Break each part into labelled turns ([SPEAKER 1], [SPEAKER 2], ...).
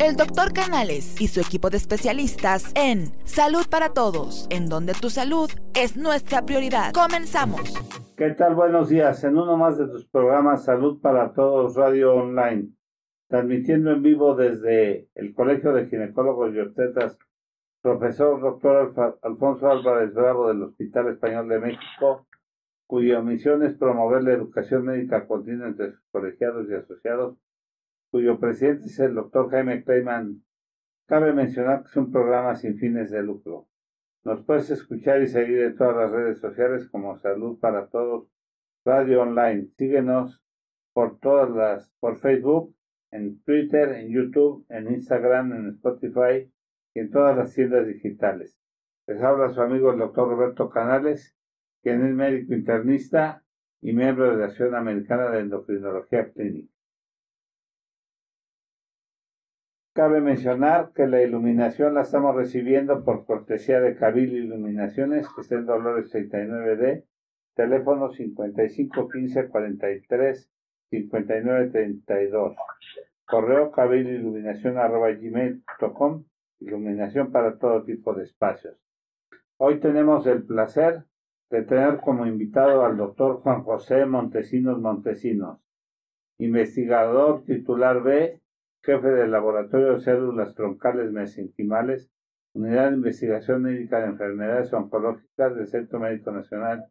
[SPEAKER 1] el doctor Canales y su equipo de especialistas en Salud para Todos, en donde tu salud es nuestra prioridad. Comenzamos.
[SPEAKER 2] ¿Qué tal? Buenos días. En uno más de tus programas Salud para Todos Radio Online, transmitiendo en vivo desde el Colegio de Ginecólogos y Obstetras, profesor doctor Alfonso Álvarez Bravo del Hospital Español de México, cuya misión es promover la educación médica continua entre sus colegiados y asociados cuyo presidente es el doctor Jaime Kleiman. Cabe mencionar que es un programa sin fines de lucro. Nos puedes escuchar y seguir en todas las redes sociales como Salud para Todos, Radio Online. Síguenos por todas las, por Facebook, en Twitter, en YouTube, en Instagram, en Spotify y en todas las tiendas digitales. Les habla su amigo el doctor Roberto Canales, quien es médico internista y miembro de la Asociación Americana de Endocrinología Clínica. Cabe mencionar que la iluminación la estamos recibiendo por cortesía de Cabil Iluminaciones, que está en Dolores 39D, teléfono 5515 43 59 32, correo gmail.com iluminación para todo tipo de espacios. Hoy tenemos el placer de tener como invitado al doctor Juan José Montesinos Montesinos, investigador titular B jefe del Laboratorio de Células Troncales Mesenquimales, Unidad de Investigación Médica de Enfermedades Oncológicas del Centro Médico Nacional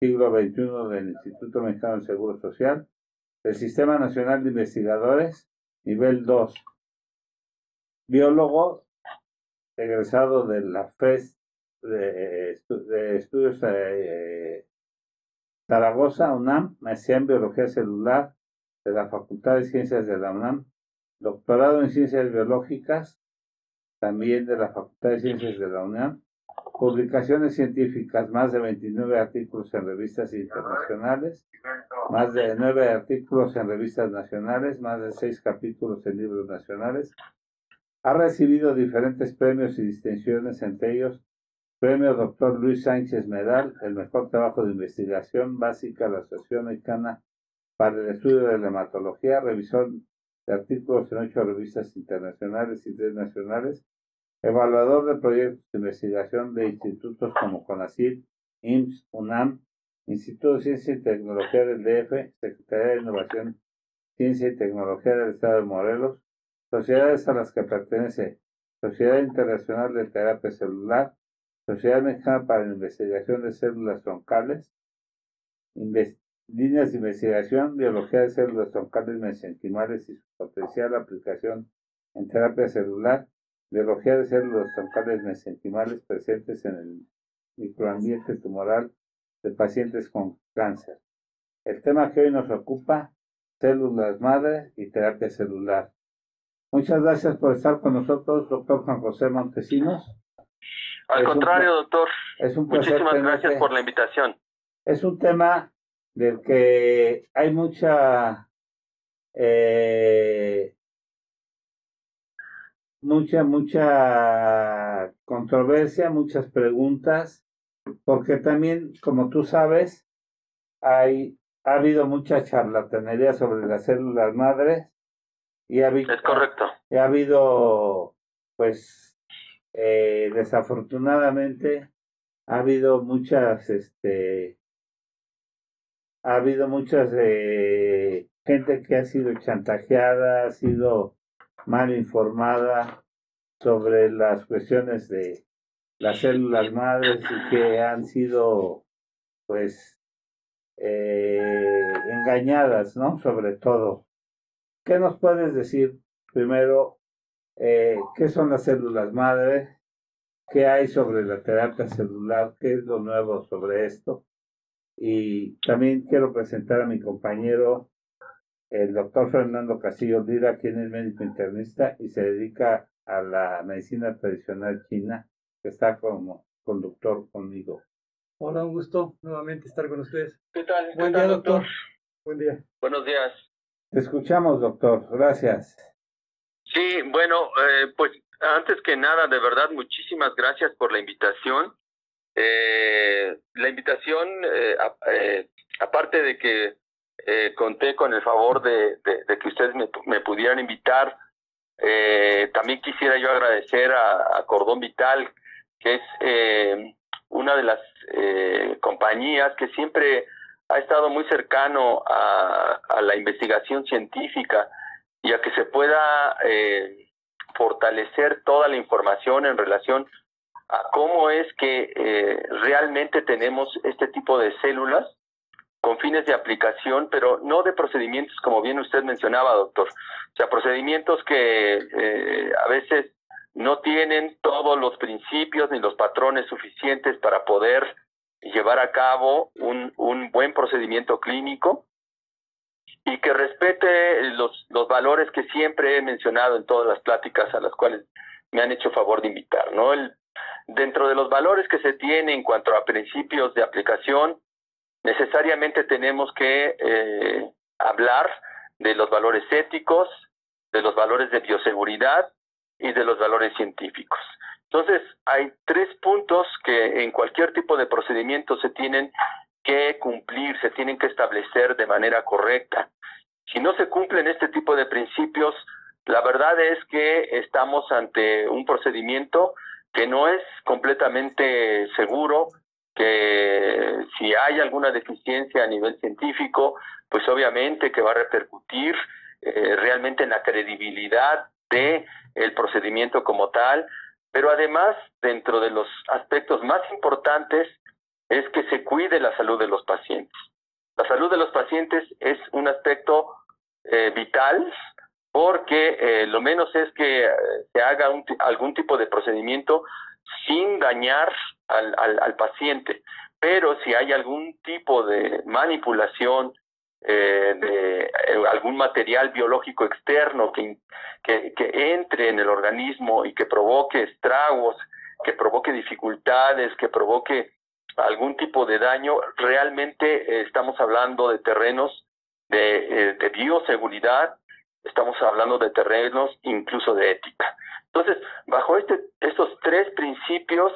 [SPEAKER 2] Siglo XXI del Instituto Mexicano del Seguro Social, del Sistema Nacional de Investigadores, nivel 2. Biólogo, egresado de la FES de, Estudios de Zaragoza, UNAM, maestría en Biología Celular de la Facultad de Ciencias de la UNAM, doctorado en Ciencias Biológicas, también de la Facultad de Ciencias de la UNAM, publicaciones científicas, más de 29 artículos en revistas internacionales, más de 9 artículos en revistas nacionales, más de 6 capítulos en libros nacionales. Ha recibido diferentes premios y distinciones, entre ellos Premio Dr. Luis Sánchez Medal, el mejor trabajo de investigación básica de la Asociación Mexicana para el Estudio de la Hematología, revisión artículos en ocho revistas internacionales y tres nacionales, evaluador de proyectos de investigación de institutos como CONACYT, IMSS, UNAM, Instituto de Ciencia y Tecnología del DF, Secretaría de Innovación, Ciencia y Tecnología del Estado de Morelos, sociedades a las que pertenece Sociedad Internacional de Terapia Celular, Sociedad Mexicana para la Investigación de Células Troncales, líneas de investigación, biología de células troncales mesenquimales y su potencial aplicación en terapia celular, biología de células troncales mesenquimales presentes en el microambiente tumoral de pacientes con cáncer. El tema que hoy nos ocupa, células madre y terapia celular. Muchas gracias por estar con nosotros, doctor Juan José Montesinos.
[SPEAKER 3] Al contrario, doctor. Es un Muchísimas gracias por la invitación.
[SPEAKER 2] Es un tema del que hay mucha eh, mucha mucha controversia, muchas preguntas, porque también, como tú sabes, hay ha habido mucha charlatanería sobre las células madres y ha habido,
[SPEAKER 3] es correcto.
[SPEAKER 2] Y ha habido, pues, eh, desafortunadamente, ha habido muchas, este, ha habido mucha eh, gente que ha sido chantajeada, ha sido mal informada sobre las cuestiones de las células madres y que han sido pues eh, engañadas, ¿no? Sobre todo. ¿Qué nos puedes decir primero? Eh, ¿Qué son las células madres? ¿Qué hay sobre la terapia celular? ¿Qué es lo nuevo sobre esto? Y también quiero presentar a mi compañero, el doctor Fernando Castillo Lira, quien es médico internista y se dedica a la medicina tradicional china, que está como conductor conmigo.
[SPEAKER 4] Hola, un gusto nuevamente estar con ustedes.
[SPEAKER 3] ¿Qué tal?
[SPEAKER 4] Buen día, doctor? Buen día.
[SPEAKER 3] Buenos días.
[SPEAKER 2] Te escuchamos, doctor. Gracias.
[SPEAKER 3] Sí, bueno, eh, pues antes que nada, de verdad, muchísimas gracias por la invitación. Eh, la invitación, eh, eh, aparte de que conté con el favor de, que ustedes me, pudieran invitar Eh, también quisiera yo agradecer a, Cordón Vital, que es eh, una de las eh, compañías que siempre ha estado muy cercano a, la investigación científica y a que se pueda fortalecer toda la información en relación a cómo es que realmente tenemos este tipo de células con fines de aplicación, pero no de procedimientos como bien usted mencionaba, doctor. O sea, procedimientos que eh, a veces no tienen todos los principios ni los patrones suficientes para poder llevar a cabo un, un buen procedimiento clínico y que respete los, los valores que siempre he mencionado en todas las pláticas a las cuales me han hecho favor de invitar. ¿no? El, dentro de los valores que se tienen en cuanto a principios de aplicación, necesariamente tenemos que eh, hablar de los valores éticos, de los valores de bioseguridad y de los valores científicos. Entonces, hay tres puntos que en cualquier tipo de procedimiento se tienen que cumplir, se tienen que establecer de manera correcta. Si no se cumplen este tipo de principios, la verdad es que estamos ante un procedimiento que no es completamente seguro, que si hay alguna deficiencia a nivel científico, pues obviamente que va a repercutir eh, realmente en la credibilidad de el procedimiento como tal, pero además dentro de los aspectos más importantes es que se cuide la salud de los pacientes. La salud de los pacientes es un aspecto eh, vital porque eh, lo menos es que se haga algún tipo de procedimiento sin dañar al, al, paciente. Pero si hay algún tipo de manipulación eh, de eh, algún material biológico externo que, que, entre en el organismo y que provoque estragos, que provoque dificultades, que provoque algún tipo de daño, realmente estamos hablando de terrenos eh, de bioseguridad, estamos hablando de terrenos incluso de ética. Entonces, bajo este, estos tres principios,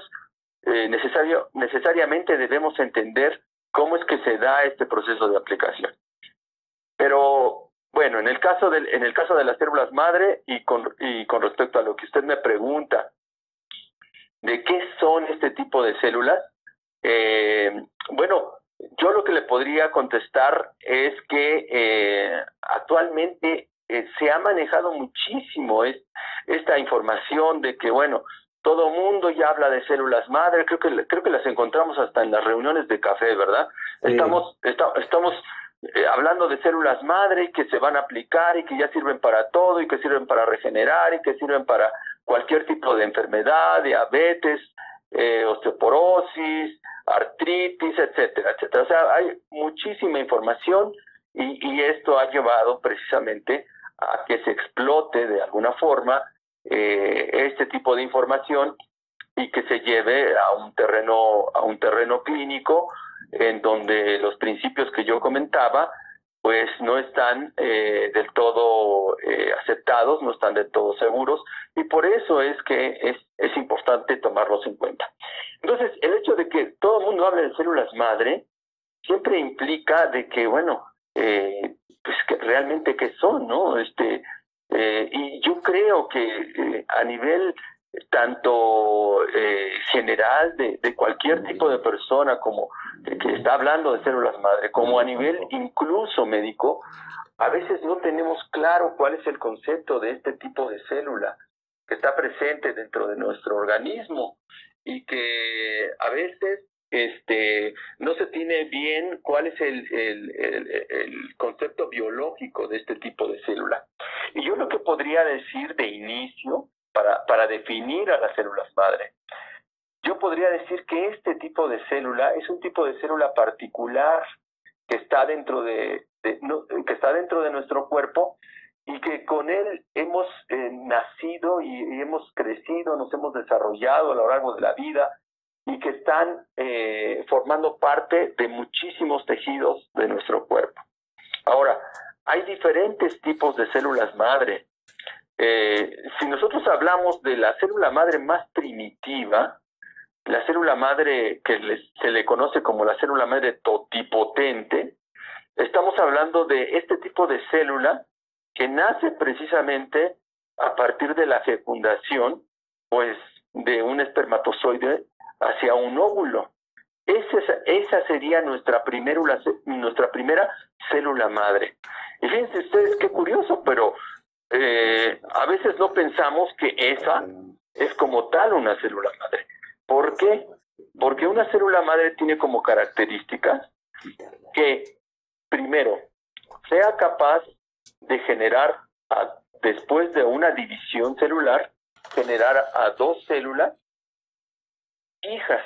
[SPEAKER 3] eh, necesario, necesariamente debemos entender cómo es que se da este proceso de aplicación. Pero bueno, en el caso de, en el caso de las células madre y con, y con respecto a lo que usted me pregunta, ¿de qué son este tipo de células? Eh, bueno, yo lo que le podría contestar es que eh, actualmente eh, se ha manejado muchísimo esta información de que, bueno, todo mundo ya habla de células madre, creo que creo que las encontramos hasta en las reuniones de café, ¿verdad? Estamos estamos eh, hablando de células madre que se van a aplicar y que ya sirven para todo y que sirven para regenerar y que sirven para cualquier tipo de enfermedad, diabetes, eh, osteoporosis, artritis, etcétera, etcétera. O sea, hay muchísima información y, y esto ha llevado precisamente a que se explote de alguna forma eh, este tipo de información y que se lleve a un terreno a un terreno clínico en donde los principios que yo comentaba pues no están eh, del todo eh, aceptados, no están del todo seguros y por eso es que es, es importante tomarlos en cuenta. Entonces, el hecho de que todo el mundo hable de células madre siempre implica de que, bueno, eh, pues que realmente qué son, ¿no? Este, eh, y yo creo que eh, a nivel tanto eh, general de, de, cualquier tipo de persona como que está hablando de células madre, como a nivel incluso médico, a veces no tenemos claro cuál es el concepto de este tipo de célula que está presente dentro de nuestro organismo y que a veces este, no se tiene bien cuál es el, el, concepto biológico de este tipo de célula. Y yo lo que podría decir de inicio, para, para definir a las células madre, yo podría decir que este tipo de célula es un tipo de célula particular que está dentro de, que está dentro de nuestro cuerpo y que con él hemos eh, nacido y, y, hemos crecido, nos hemos desarrollado a lo largo de la vida y que están eh, formando parte de muchísimos tejidos de nuestro cuerpo. Ahora, hay diferentes tipos de células madre. Eh, si nosotros hablamos de la célula madre más primitiva, la célula madre que se le conoce como la célula madre totipotente, estamos hablando de este tipo de célula que nace precisamente a partir de la fecundación, pues de un espermatozoide hacia un óvulo. Esa, esa sería nuestra, nuestra primera célula madre. Y fíjense ustedes qué curioso, pero eh, a veces no pensamos que esa es como tal una célula madre. ¿Por qué? Porque una célula madre tiene como características que, primero, sea capaz de generar, después de una división celular, generar a dos células hijas.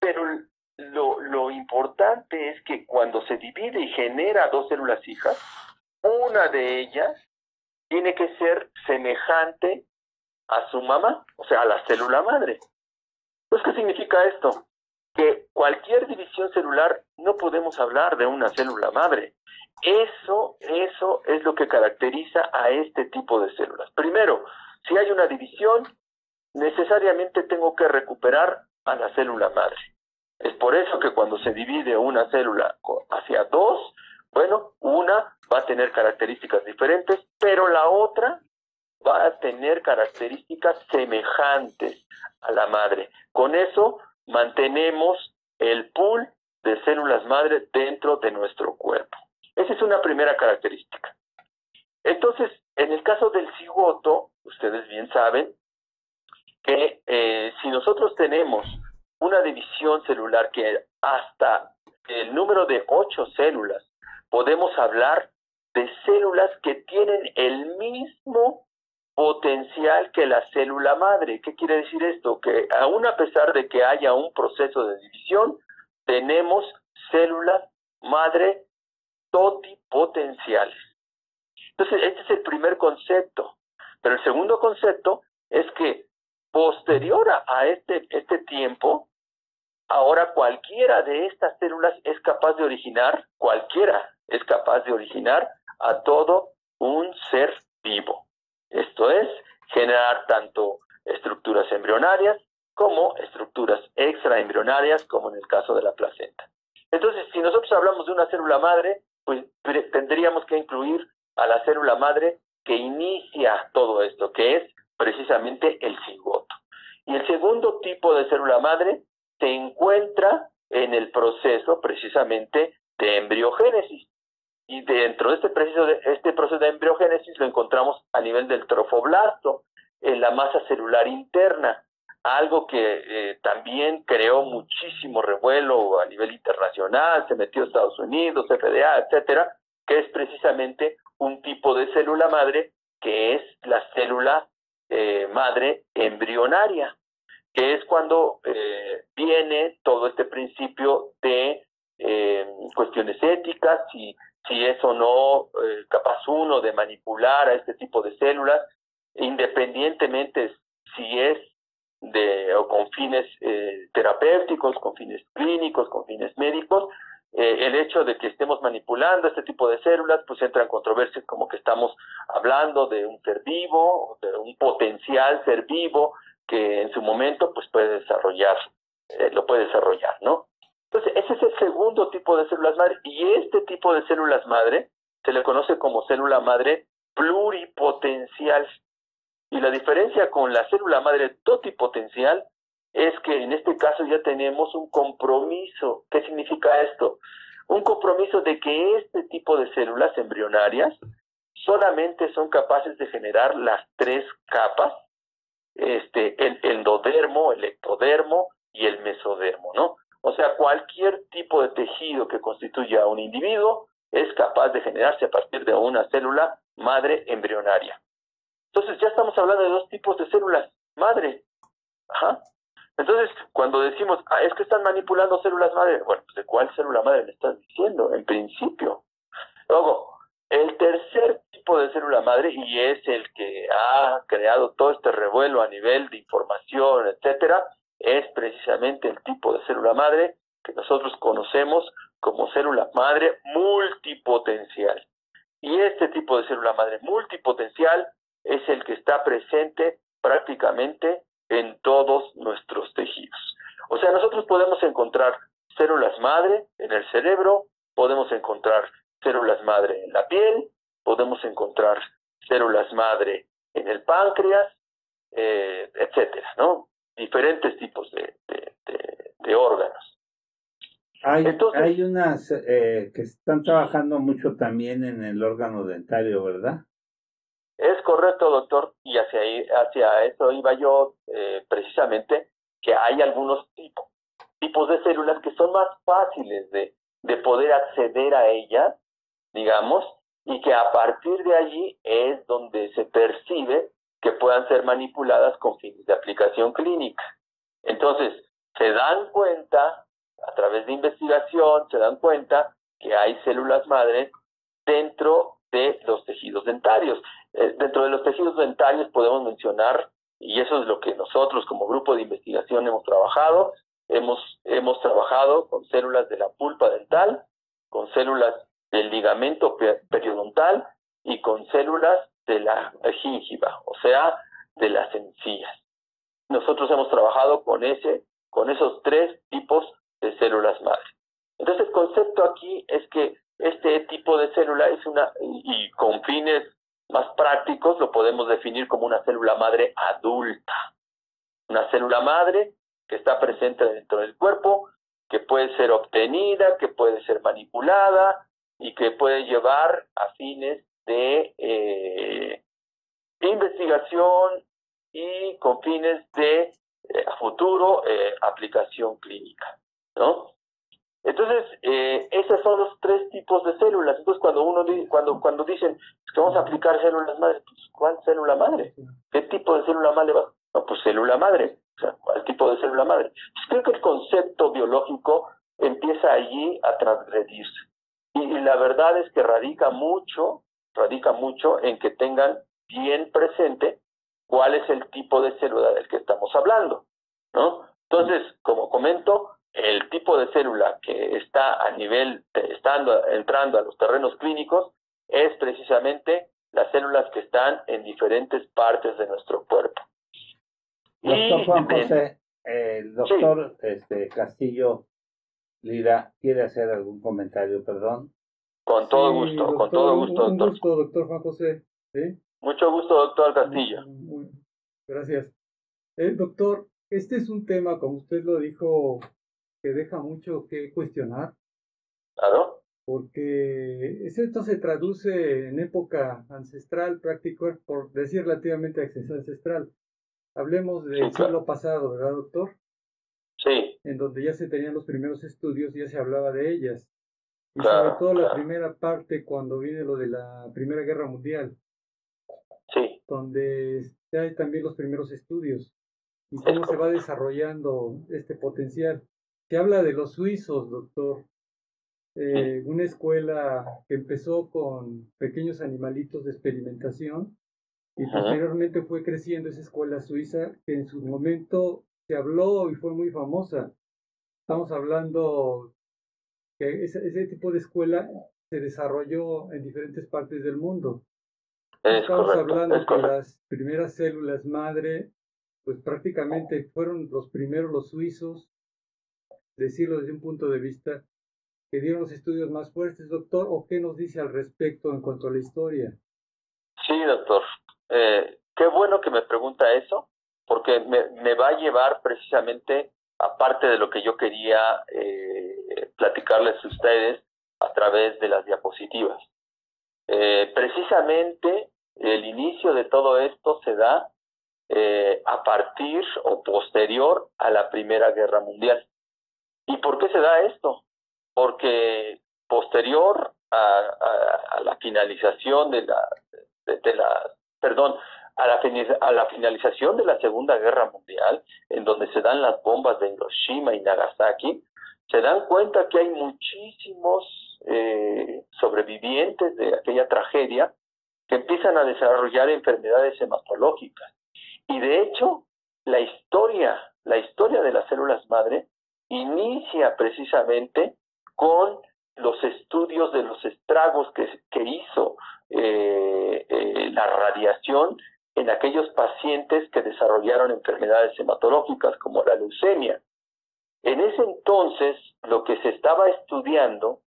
[SPEAKER 3] Pero lo, importante es que cuando se divide y genera dos células hijas, una de ellas tiene que ser semejante a su mamá, o sea, a la célula madre. Entonces, ¿qué significa esto? Que cualquier división celular no podemos hablar de una célula madre. Eso, eso es lo que caracteriza a este tipo de células. Primero, si hay una división, necesariamente tengo que recuperar a la célula madre. Es por eso que cuando se divide una célula hacia dos, bueno, una va a tener características diferentes, pero la otra va a tener características semejantes a la madre. Con eso mantenemos el pool de células madre dentro de nuestro cuerpo. Esa es una primera característica. Entonces, en el caso del cigoto, ustedes bien saben que eh, si nosotros tenemos una división celular que hasta el número de ocho células, podemos hablar de células que tienen el mismo potencial que la célula madre. ¿Qué quiere decir esto? Que aún a pesar de que haya un proceso de división, tenemos células madre totipotenciales. Entonces, este es el primer concepto. Pero el segundo concepto es que posterior a este, este tiempo, ahora cualquiera de estas células es capaz de originar, cualquiera es capaz de originar a todo un ser vivo. Esto es, generar tanto estructuras embrionarias como estructuras extraembrionarias, como en el caso de la placenta. Entonces, si nosotros hablamos de una célula madre, pues tendríamos que incluir a la célula madre que inicia todo esto, que es precisamente el cigoto. Y el segundo tipo de célula madre se encuentra en el proceso precisamente de embriogénesis. Y dentro de este proceso de, este proceso de embriogénesis lo encontramos a nivel del trofoblasto, en la masa celular interna, algo que eh, también creó muchísimo revuelo a nivel internacional, se metió Estados Unidos, FDA, etcétera, que es precisamente un tipo de célula madre que es la célula eh, madre embrionaria, que es cuando eh, viene todo este principio de eh, cuestiones éticas, si, si es o no capaz uno de manipular a este tipo de células, independientemente si es de o con fines terapéuticos, con fines clínicos, con fines médicos, eh, el hecho de que estemos manipulando este tipo de células, pues entra en controversias como que estamos hablando de un ser vivo, de un potencial ser vivo que en su momento pues puede desarrollar, eh, lo puede desarrollar, ¿no? Entonces, ese es el segundo tipo de células madre y este tipo de células madre se le conoce como célula madre pluripotencial. Y la diferencia con la célula madre totipotencial es que en este caso ya tenemos un compromiso. ¿Qué significa esto? Un compromiso de que este tipo de células embrionarias solamente son capaces de generar las tres capas, este, el endodermo, el ectodermo y el mesodermo, ¿no? O sea, cualquier tipo de tejido que constituya un individuo es capaz de generarse a partir de una célula madre embrionaria. Entonces ya estamos hablando de dos tipos de células madre. Ajá. Entonces, cuando decimos, ah, es que están manipulando células madre, bueno, pues, ¿de cuál célula madre me estás diciendo? En principio. Luego, el tercer tipo de célula madre, y es el que ha creado todo este revuelo a nivel de información, etcétera, es precisamente el tipo de célula madre que nosotros conocemos como célula madre multipotencial. Y este tipo de célula madre multipotencial es el que está presente prácticamente en todos nuestros tejidos. O sea, nosotros podemos encontrar células madre en el cerebro, podemos encontrar células madre en la piel, podemos encontrar células madre en el páncreas, eh, etcétera, ¿no? Diferentes tipos de, de, órganos.
[SPEAKER 2] Hay, hay unas eh, que están trabajando mucho también en el órgano dentario, ¿verdad?
[SPEAKER 3] Es correcto, doctor, y hacia, eso iba yo eh, precisamente, que hay algunos tipos, de células que son más fáciles de, de poder acceder a ellas, digamos, y que a partir de allí es donde se percibe que puedan ser manipuladas con fines de aplicación clínica. Entonces, se dan cuenta, a través de investigación, se dan cuenta que hay células madres dentro de los tejidos dentarios. Eh, dentro de los tejidos dentarios podemos mencionar, y eso es lo que nosotros como grupo de investigación hemos trabajado, hemos, hemos trabajado con células de la pulpa dental, con células del ligamento periodontal y con células de la gingiva, o sea, de las encías. Nosotros hemos trabajado con ese, con esos tres tipos de células madre. Entonces el concepto aquí es que este tipo de célula es una, y con fines más prácticos lo podemos definir como una célula madre adulta. Una célula madre que está presente dentro del cuerpo, que puede ser obtenida, que puede ser manipulada y que puede llevar a fines de eh, investigación y con fines de eh, futuro eh, aplicación clínica, ¿no? Entonces, eh, esos son los tres tipos de células. Entonces, cuando uno cuando cuando dicen que vamos a aplicar células madre, pues, ¿cuál célula madre? ¿Qué tipo de célula madre va? No, pues célula madre. O sea, ¿cuál tipo de célula madre? Pues, creo que el concepto biológico empieza allí a transgredirse. Y, y la verdad es que radica mucho, radica mucho en que tengan bien presente cuál es el tipo de célula del que estamos hablando, ¿no? Entonces, como comento, el tipo de célula que está a nivel, estando, entrando a los terrenos clínicos, es precisamente las células que están en diferentes partes de nuestro cuerpo.
[SPEAKER 2] Doctor Juan José, el doctor este, Castillo Lira quiere hacer algún comentario, perdón.
[SPEAKER 3] Con todo gusto, con todo gusto,
[SPEAKER 4] doctor. Un gusto, doctor Juan José.
[SPEAKER 3] Mucho gusto, doctor Castillo.
[SPEAKER 4] Gracias. Eh, doctor, este es un tema, como usted lo dijo, que deja mucho que cuestionar.
[SPEAKER 3] Claro.
[SPEAKER 4] Porque esto se traduce en época ancestral, práctico, por decir relativamente ancestral. Hablemos del siglo pasado, ¿verdad, doctor?
[SPEAKER 3] Sí.
[SPEAKER 4] En donde ya se tenían los primeros estudios, ya se hablaba de ellas. Y sobre todo la primera parte, cuando viene lo de la Primera Guerra Mundial.
[SPEAKER 3] Sí.
[SPEAKER 4] Donde hay también los primeros estudios y cómo se va desarrollando este potencial. Se habla de los suizos, doctor. Eh, una escuela que empezó con pequeños animalitos de experimentación y posteriormente fue creciendo esa escuela suiza que en su momento se habló y fue muy famosa. Estamos hablando que ese, ese tipo de escuela se desarrolló en diferentes partes del mundo. Estamos hablando que las primeras células madre, pues prácticamente fueron los primeros los suizos, decirlo desde un punto de vista que dieron los estudios más fuertes, doctor, o qué nos dice al respecto en cuanto a la historia.
[SPEAKER 3] Sí, doctor. Eh, qué bueno que me pregunta eso, porque me, va a llevar precisamente, aparte de lo que yo quería eh, platicarles a ustedes a través de las diapositivas. Eh, precisamente el inicio de todo esto se da eh, a partir o posterior a la Primera Guerra Mundial. ¿Y por qué se da esto? Porque posterior a, la finalización de la, perdón, a la, a la finalización de la Segunda Guerra Mundial, en donde se dan las bombas de Hiroshima y Nagasaki, se dan cuenta que hay muchísimos eh, sobrevivientes de aquella tragedia que empiezan a desarrollar enfermedades hematológicas. Y de hecho, la historia, la historia de las células madre inicia precisamente con los estudios de los estragos que, hizo eh, eh, la radiación en aquellos pacientes que desarrollaron enfermedades hematológicas como la leucemia. En ese entonces, lo que se estaba estudiando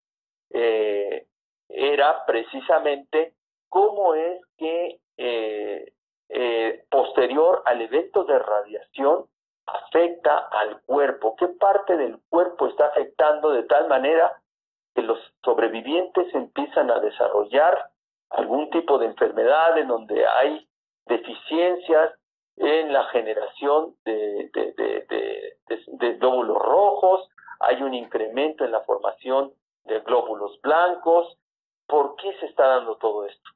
[SPEAKER 3] eh, era precisamente cómo es que eh, posterior al evento de radiación afecta al cuerpo, qué parte del cuerpo está afectando de tal manera que los sobrevivientes empiezan a desarrollar algún tipo de enfermedad en donde hay deficiencias en la generación de, glóbulos rojos, hay un incremento en la formación de glóbulos blancos. ¿Por qué se está dando todo esto?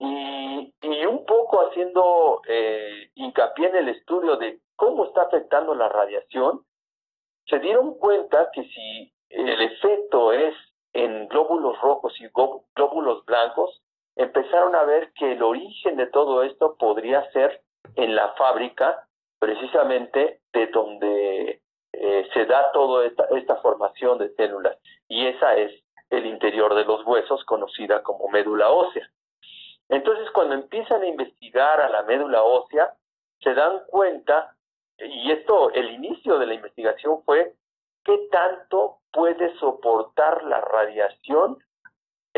[SPEAKER 3] Y, y un poco haciendo eh, hincapié en el estudio de cómo está afectando la radiación, se dieron cuenta que si el efecto es en glóbulos rojos y glóbulos blancos, empezaron a ver que el origen de todo esto podría ser en la fábrica, precisamente de donde eh, se da toda esta, esta formación de células. Y esa es el interior de los huesos, conocida como médula ósea. Entonces, cuando empiezan a investigar a la médula ósea, se dan cuenta, y esto, el inicio de la investigación fue qué tanto puede soportar la radiación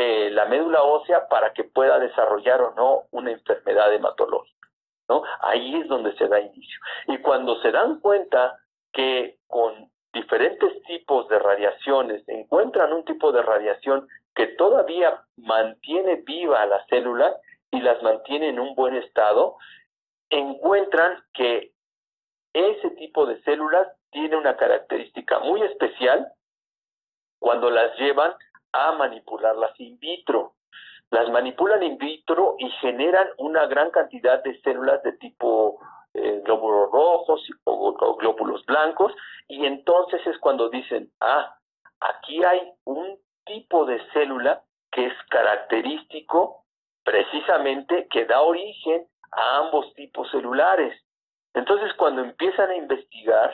[SPEAKER 3] eh, la médula ósea para que pueda desarrollar o no una enfermedad hematológica. ¿no? Ahí es donde se da inicio. Y cuando se dan cuenta que con diferentes tipos de radiaciones encuentran un tipo de radiación que todavía mantiene viva a las células y las mantiene en un buen estado, encuentran que ese tipo de células tiene una característica muy especial cuando las llevan a manipularlas in vitro. Las manipulan in vitro y generan una gran cantidad de células de tipo eh, glóbulos rojos o, glóbulos blancos y entonces es cuando dicen, ah, aquí hay un tipo de célula que es característico precisamente que da origen a ambos tipos celulares. Entonces cuando empiezan a investigar,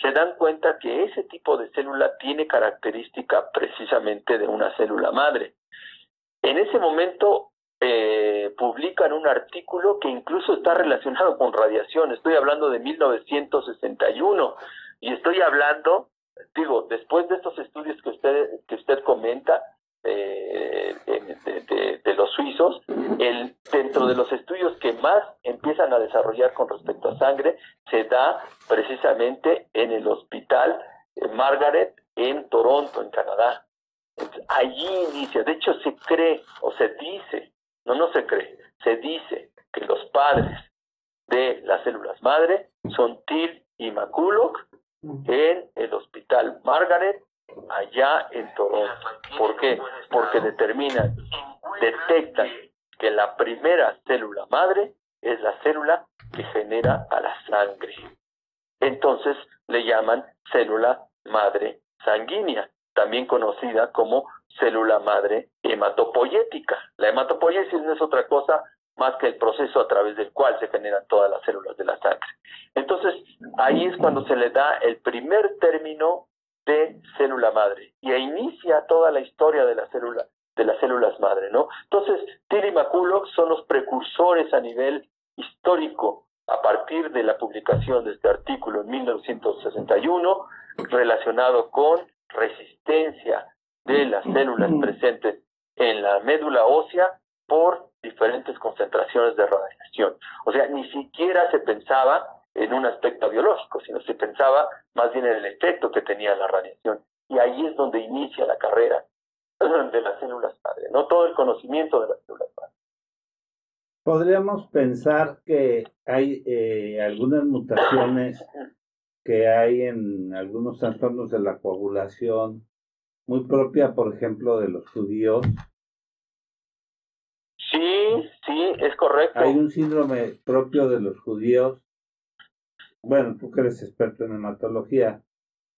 [SPEAKER 3] se dan cuenta que ese tipo de célula tiene característica precisamente de una célula madre. En ese momento eh, publican un artículo que incluso está relacionado con radiación. Estoy hablando de 1961 y estoy hablando, digo, después de estos estudios que usted, que usted comenta, de, los suizos, el, dentro de los estudios que más empiezan a desarrollar con respecto a sangre, se da precisamente en el hospital eh, Margaret en Toronto, en Canadá. allí inicia, de hecho se cree o se dice, no, no se cree, se dice que los padres de las células madre son Till y McCulloch en el hospital Margaret allá en Toronto. ¿Por qué? Porque determinan, detectan que la primera célula madre es la célula que genera a la sangre. Entonces le llaman célula madre sanguínea, también conocida como célula madre hematopoyética. La hematopoiesis no es otra cosa más que el proceso a través del cual se generan todas las células de la sangre. Entonces, ahí es cuando se le da el primer término de célula madre y inicia toda la historia de la célula de las células madre, ¿no? Entonces, Tilly y son los precursores a nivel histórico a partir de la publicación de este artículo en 1961 relacionado con resistencia de las células presentes en la médula ósea por diferentes concentraciones de radiación. O sea, ni siquiera se pensaba en un aspecto biológico, sino se pensaba más bien en el efecto que tenía la radiación. Y ahí es donde inicia la carrera de las células padre, no todo el conocimiento de las células padre.
[SPEAKER 2] Podríamos pensar que hay eh, algunas mutaciones que hay en algunos trastornos de la coagulación, muy propia, por ejemplo, de los judíos.
[SPEAKER 3] Sí, sí, es correcto.
[SPEAKER 2] Hay un síndrome propio de los judíos bueno, tú que eres experto en hematología,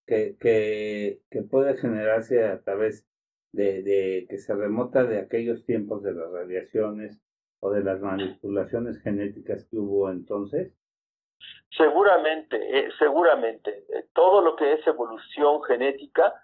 [SPEAKER 2] que, que, que puede generarse a través de, de, que se remota de aquellos tiempos de las radiaciones o de las manipulaciones genéticas que hubo entonces?
[SPEAKER 3] Seguramente, eh, seguramente. Eh, todo lo que es evolución genética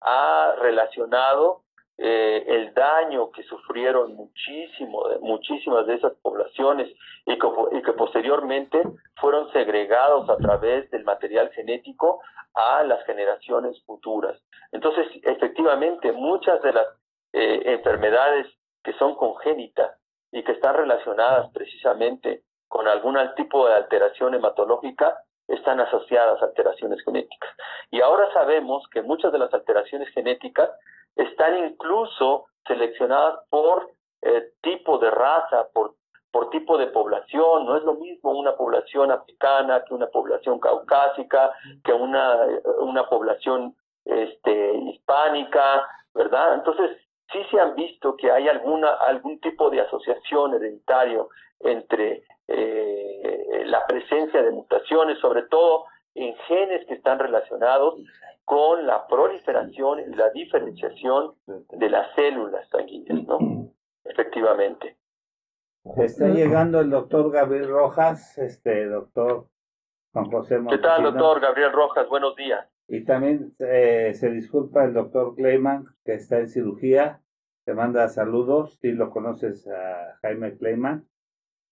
[SPEAKER 3] ha relacionado eh, el daño que sufrieron muchísimo, muchísimas de esas poblaciones y que, posteriormente fueron segregados a través del material genético a las generaciones futuras. Entonces, efectivamente, muchas de las eh, enfermedades que son congénitas y que están relacionadas precisamente con algún tipo de alteración hematológica están asociadas a alteraciones genéticas. Y ahora sabemos que muchas de las alteraciones genéticas están incluso seleccionadas por eh, tipo de raza, por, por tipo de población. No es lo mismo una población africana que una población caucásica, que una, una población este, hispánica, ¿verdad? Entonces, sí se han visto que hay alguna, algún tipo de asociación hereditario entre eh, la presencia de mutaciones, sobre todo en genes que están relacionados con la proliferación y la diferenciación de las células sanguíneas, ¿no? Efectivamente.
[SPEAKER 2] Está llegando el doctor Gabriel Rojas, este doctor Juan José
[SPEAKER 3] ¿Qué tal, doctor Gabriel Rojas? Buenos días.
[SPEAKER 2] Y también eh, se disculpa el doctor Clayman, que está en cirugía. Te manda saludos. Si lo conoces a Jaime Clayman,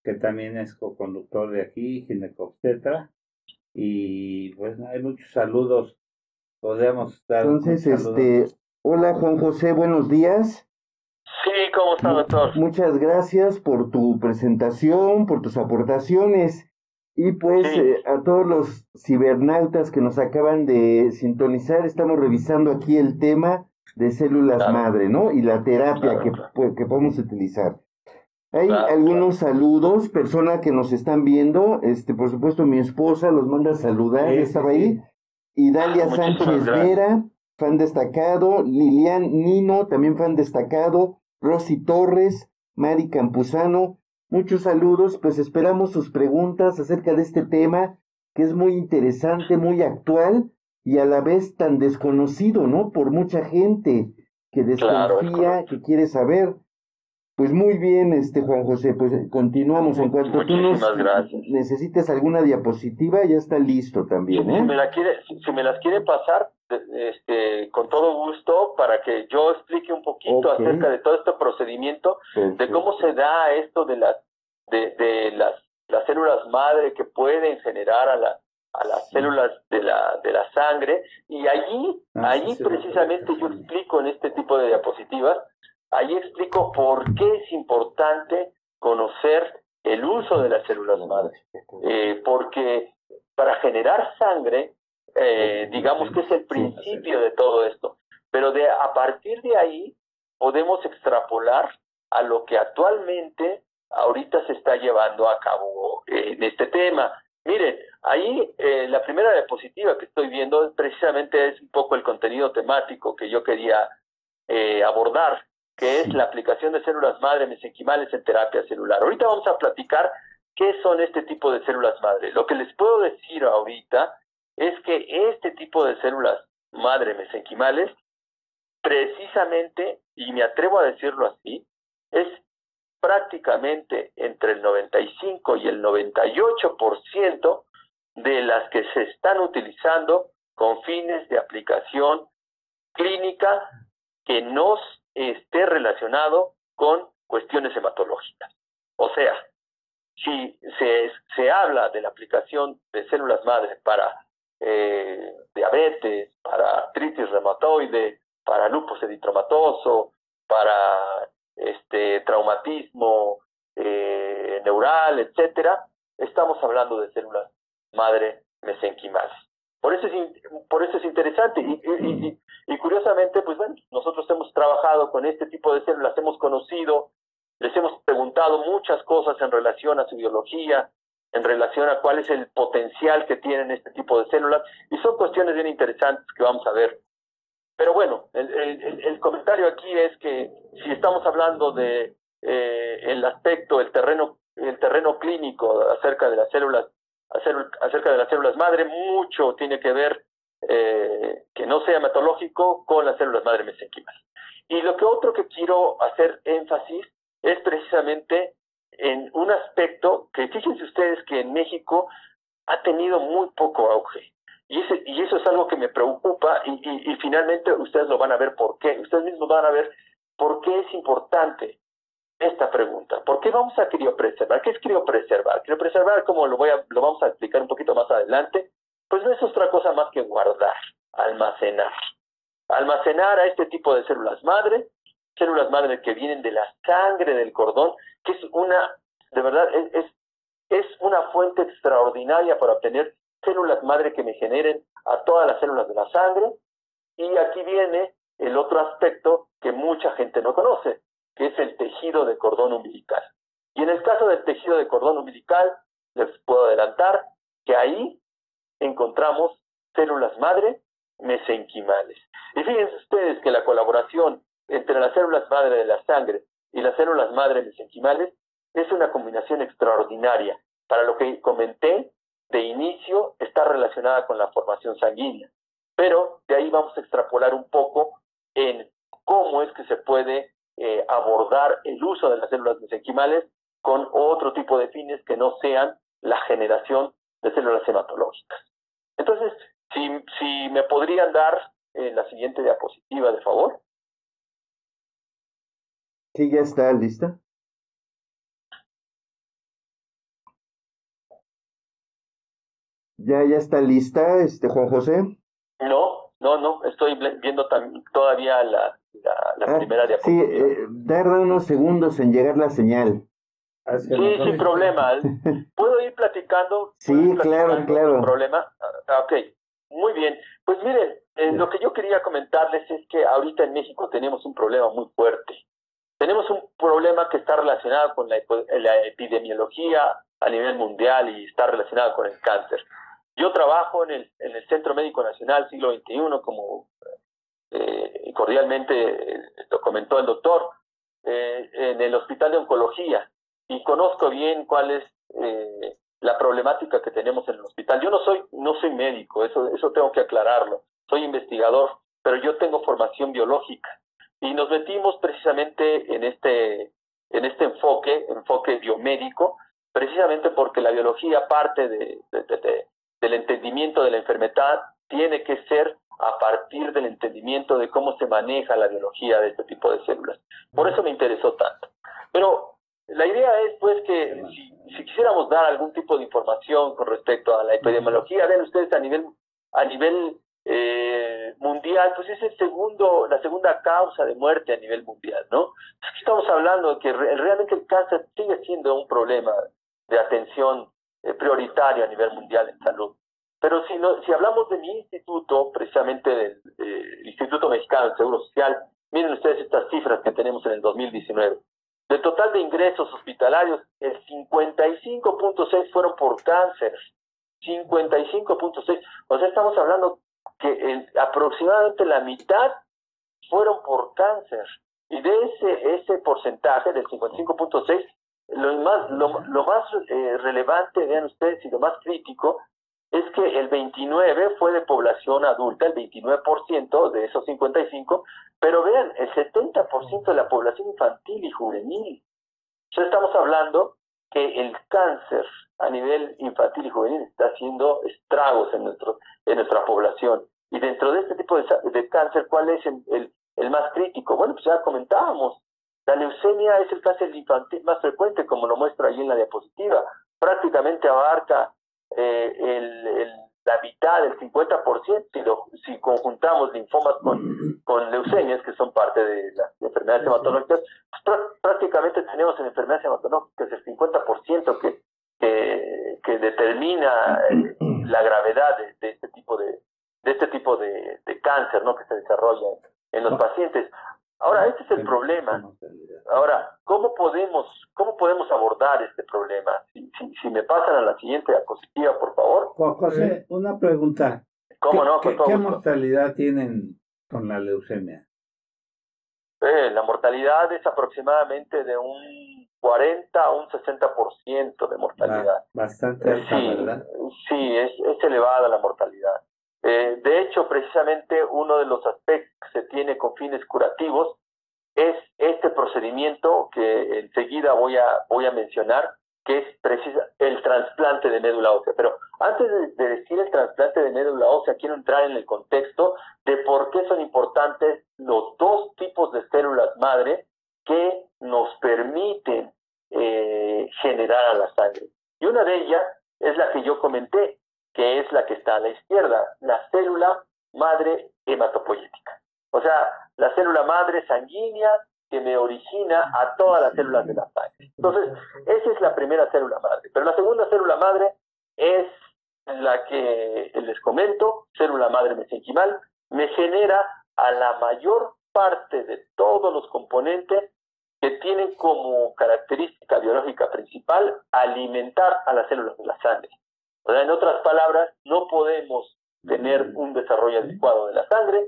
[SPEAKER 2] que también es co-conductor de aquí, ginecobstetra. Y pues hay muchos saludos. Podemos dar.
[SPEAKER 5] Entonces, este. Hola, Juan José, buenos días.
[SPEAKER 3] Sí, ¿cómo está, doctor?
[SPEAKER 5] Muchas gracias por tu presentación, por tus aportaciones. Y pues eh, a todos los cibernautas que nos acaban de sintonizar, estamos revisando aquí el tema de células madre, ¿no? Y la terapia que, que podemos utilizar. Hay algunos saludos, personas que nos están viendo, este, por supuesto mi esposa los manda a saludar, estaba ahí. Y Dalia Sánchez Vera, fan destacado, Lilian Nino, también fan destacado, Rosy Torres, Mari Campuzano, Muchos saludos, pues esperamos sus preguntas acerca de este tema que es muy interesante, muy actual y a la vez tan desconocido, ¿no? Por mucha gente que desconfía, que quiere saber. Pues muy bien, este Juan José, pues continuamos. En cuanto tú nos necesites alguna diapositiva, ya está listo también, ¿eh?
[SPEAKER 3] Si me, la quiere, si me las quiere pasar, este, con todo gusto para que yo explique un poquito acerca de todo este procedimiento, de cómo se da esto de las de, de las, las células madre que pueden generar a, la, a las células de la, de la sangre y allí, ah, allí precisamente yo explico en este tipo de diapositivas, allí explico por qué es importante conocer el uso de las células madre, eh, porque para generar sangre eh, digamos que es el principio de todo esto. Pero de, a partir de ahí podemos extrapolar a lo que actualmente ahorita se está llevando a cabo en este tema. Miren, ahí eh, la primera diapositiva que estoy viendo precisamente es un poco el contenido temático que yo quería eh, abordar, que es la aplicación de células madre mesenquimales en terapia celular. Ahorita vamos a platicar qué son este tipo de células madre. Lo que les puedo decir ahorita es que este tipo de células madre mesenquimales, precisamente, y me atrevo a decirlo así, es prácticamente entre el 95 y el 98% de las que se están utilizando con fines de aplicación clínica que no esté relacionado con cuestiones hematológicas. O sea, si se, se habla de la aplicación de células madre para eh, diabetes, para artritis reumatoide, para lupus eritromatoso, para este traumatismo eh, neural, etcétera, estamos hablando de células madre mesenquimales. Por eso es, por eso es interesante y, y, curiosamente, pues bueno, nosotros hemos trabajado con este tipo de células, hemos conocido, les hemos preguntado muchas cosas en relación a su biología, en relación a cuál es el potencial que tienen este tipo de células, y son cuestiones bien interesantes que vamos a ver. Pero bueno, el, comentario aquí es que si estamos hablando de eh, el aspecto, el terreno, el terreno clínico acerca de las células, acerca de las células madre, mucho tiene que ver eh, que no sea hematológico con las células madre mesenquimales. Y lo que otro que quiero hacer énfasis es precisamente en un aspecto que fíjense ustedes que en México ha tenido muy poco auge. Y, y eso es algo que me preocupa y, y, finalmente ustedes lo van a ver por qué. Ustedes mismos van a ver por qué es importante esta pregunta. ¿Por qué vamos a criopreservar? ¿Qué es criopreservar? Criopreservar, como lo, voy a, lo vamos a explicar un poquito más adelante, pues no es otra cosa más que guardar, almacenar. Almacenar a este tipo de células madre células madre que vienen de la sangre del cordón, que es una, de verdad, es, es una fuente extraordinaria para obtener células madre que me generen a todas las células de la sangre. Y aquí viene el otro aspecto que mucha gente no conoce, que es el tejido de cordón umbilical. Y en el caso del tejido de cordón umbilical, les puedo adelantar que ahí encontramos células madre mesenquimales. Y fíjense ustedes que la colaboración entre las células madre de la sangre y las células madre mesenquimales es una combinación extraordinaria. Para lo que comenté de inicio, está relacionada con la formación sanguínea. Pero de ahí vamos a extrapolar un poco en cómo es que se puede eh, abordar el uso de las células mesenquimales con otro tipo de fines que no sean la generación de células hematológicas. Entonces, si, si me podrían dar eh, la siguiente diapositiva, de favor.
[SPEAKER 5] Sí, ya está lista. ¿Ya, ya está lista, este Juan José?
[SPEAKER 3] No, no, no, estoy viendo todavía la, la,
[SPEAKER 5] ah,
[SPEAKER 3] primera diapositiva.
[SPEAKER 5] Sí, eh, tarda unos segundos en llegar la señal.
[SPEAKER 3] Sí, sin problema. ¿Puedo ir platicando?
[SPEAKER 5] Sí, claro, claro.
[SPEAKER 3] Sin problema. Ah, ok, muy bien. Pues miren, eh, lo que yo quería comentarles es que ahorita en México tenemos un problema muy fuerte. Tenemos un problema que está relacionado con la, epidemiología a nivel mundial y está relacionado con el cáncer. Yo trabajo en el, en el Centro Médico Nacional Siglo XXI, como eh, cordialmente lo comentó el doctor, eh, en el Hospital de Oncología y conozco bien cuál es eh, la problemática que tenemos en el hospital. Yo no soy, no soy médico, eso, eso tengo que aclararlo. Soy investigador, pero yo tengo formación biológica y nos metimos precisamente en este, en este enfoque, enfoque biomédico, precisamente porque la biología parte de, del entendimiento de la enfermedad tiene que ser a partir del entendimiento de cómo se maneja la biología de este tipo de células. Por eso me interesó tanto. Pero la idea es pues que si, quisiéramos dar algún tipo de información con respecto a la epidemiología, vean ustedes a nivel a nivel eh, mundial, pues es el segundo, la segunda causa de muerte a nivel mundial, ¿no? Estamos hablando de que realmente el cáncer sigue siendo un problema de atención eh, prioritario a nivel mundial en salud. Pero si, no, si hablamos de mi instituto, precisamente del eh, Instituto Mexicano del Seguro Social, miren ustedes estas cifras que tenemos en el 2019. Del total de ingresos hospitalarios, el 55.6 fueron por cáncer. 55.6. O sea, estamos hablando que aproximadamente la mitad fueron por cáncer. Y de ese, ese porcentaje del 55.6, lo más, lo, lo más eh, relevante, vean ustedes, y lo más crítico, es que el 29 fue de población adulta, el 29% de esos 55, pero vean, el 70% de la población infantil y juvenil. Ya estamos hablando que el cáncer a nivel infantil y juvenil está haciendo estragos en, nuestro, en nuestra población. Y dentro de este tipo de, cáncer, ¿cuál es el, el, más crítico? Bueno, pues ya comentábamos, la leucemia es el cáncer infantil más frecuente, como lo muestro ahí en la diapositiva. Prácticamente abarca eh, el, la mitad, el 50%, si, lo, si conjuntamos linfomas con, con leucemias, que son parte de las enfermedades hematológicas, pues prácticamente tenemos en enfermedades hematológicas el 50% que, que, que determina eh, la gravedad de, este tipo de, de este tipo de, de cáncer ¿no? que se desarrolla en los pacientes. Ahora, este es el problema. Ahora, ¿cómo podemos, cómo podemos abordar este problema? Si, si, me pasan a la siguiente diapositiva, por favor.
[SPEAKER 2] Juan José, una pregunta.
[SPEAKER 3] ¿Cómo
[SPEAKER 2] ¿Qué,
[SPEAKER 3] no?
[SPEAKER 2] ¿qué, ¿Qué, mortalidad tienen con la leucemia?
[SPEAKER 3] Eh, la mortalidad es aproximadamente de un 40 a un 60% de mortalidad.
[SPEAKER 2] Bastante alta,
[SPEAKER 3] sí,
[SPEAKER 2] ¿verdad?
[SPEAKER 3] Sí, es, es elevada la mortalidad. Eh, de hecho, precisamente uno de los aspectos que se tiene con fines curativos es este procedimiento que enseguida voy a, voy a mencionar, que es precisa, el trasplante de médula ósea. Pero antes de, decir el trasplante de médula ósea, quiero entrar en el contexto de por qué son importantes los dos tipos de células madre que nos permiten eh, generar a la sangre. Y una de ellas es la que yo comenté, que es la que está a la izquierda, la célula madre hematopoyética. O sea, la célula madre sanguínea que me origina a todas las células de la sangre. Entonces, esa es la primera célula madre. Pero la segunda célula madre es la que les comento, célula madre mesenquimal, me genera a la mayor parte de todos los componentes que tienen como característica biológica principal alimentar a las células de la sangre. O sea, en otras palabras, no podemos tener un desarrollo adecuado de la sangre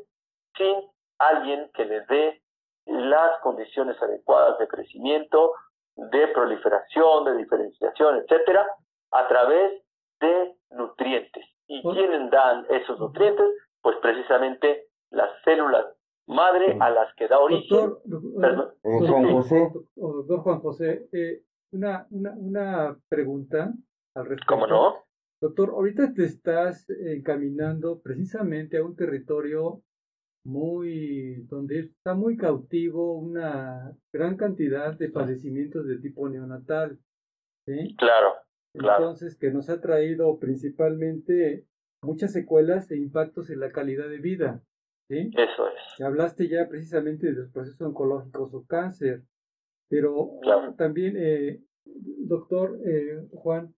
[SPEAKER 3] sin alguien que les dé las condiciones adecuadas de crecimiento, de proliferación, de diferenciación, etcétera, a través de nutrientes. ¿Y quiénes dan esos nutrientes? Pues precisamente las células madre a las que da origen.
[SPEAKER 4] Doctor, eh, Juan José. Doctor Juan José, eh, una, una, una pregunta al respecto.
[SPEAKER 3] ¿Cómo no?
[SPEAKER 4] Doctor, ahorita te estás encaminando precisamente a un territorio muy, donde está muy cautivo una gran cantidad de padecimientos de tipo neonatal. ¿sí?
[SPEAKER 3] Claro.
[SPEAKER 4] Entonces, que nos ha traído principalmente muchas secuelas e impactos en la calidad de vida. ¿sí?
[SPEAKER 3] Eso es.
[SPEAKER 4] Hablaste ya precisamente de los procesos oncológicos o cáncer, pero también, eh, doctor eh, Juan,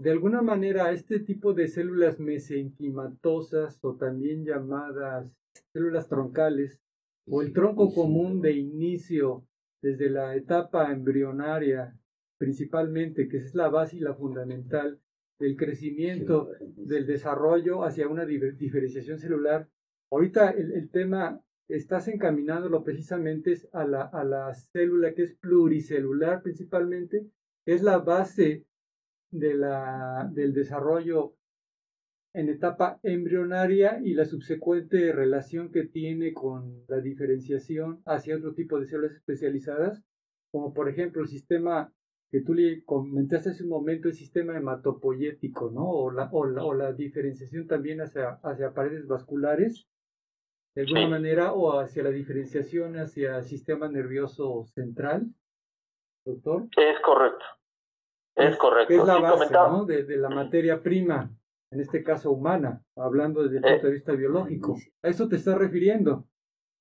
[SPEAKER 4] de alguna manera este tipo de células mesenquimatosas o también llamadas células troncales o el tronco común de inicio desde la etapa embrionaria principalmente, que es la base y la fundamental del crecimiento, del desarrollo hacia una diferenciación celular. Ahorita el, tema, estás encaminándolo precisamente a la, a la célula que es pluricelular principalmente, es la base de la, del desarrollo en etapa embrionaria y la subsecuente relación que tiene con la diferenciación hacia otro tipo de células especializadas, como por ejemplo el sistema que tú le comentaste hace un momento, el sistema hematopoyético, ¿no? O la, o la, o la diferenciación también hacia, hacia paredes vasculares, de alguna manera, o hacia la diferenciación hacia el sistema nervioso central, doctor.
[SPEAKER 3] Es correcto. Es, correcto.
[SPEAKER 4] Es la base, ¿no? de, de la materia prima en este caso humana, hablando desde el eh. punto de vista biológico. ¿A eso te estás refiriendo?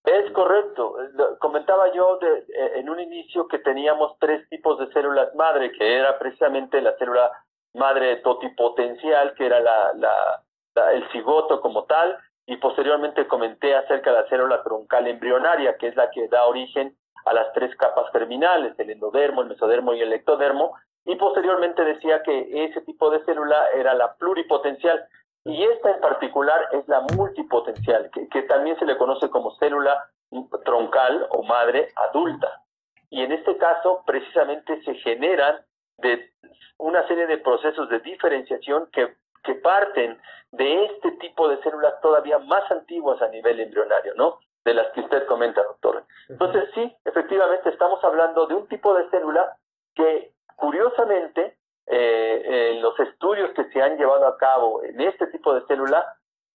[SPEAKER 3] Es correcto. Comentaba yo de, eh, en un inicio que teníamos tres tipos de células madre, que era precisamente la célula madre totipotencial, que era la, la, el cigoto como tal, y posteriormente comenté acerca de la célula troncal embrionaria, que es la que da origen a las tres capas terminales, el endodermo, el mesodermo y el ectodermo, y posteriormente decía que ese tipo de célula era la pluripotencial y esta en particular es la multipotencial, que, también se le conoce como célula troncal o madre adulta. Y en este caso precisamente se generan de una serie de procesos de diferenciación que, que parten de este tipo de células todavía más antiguas a nivel embrionario, ¿no? De las que usted comenta, doctor. Entonces, sí, efectivamente estamos hablando de un tipo de célula que Curiosamente, eh, en los estudios que se han llevado a cabo en este tipo de célula,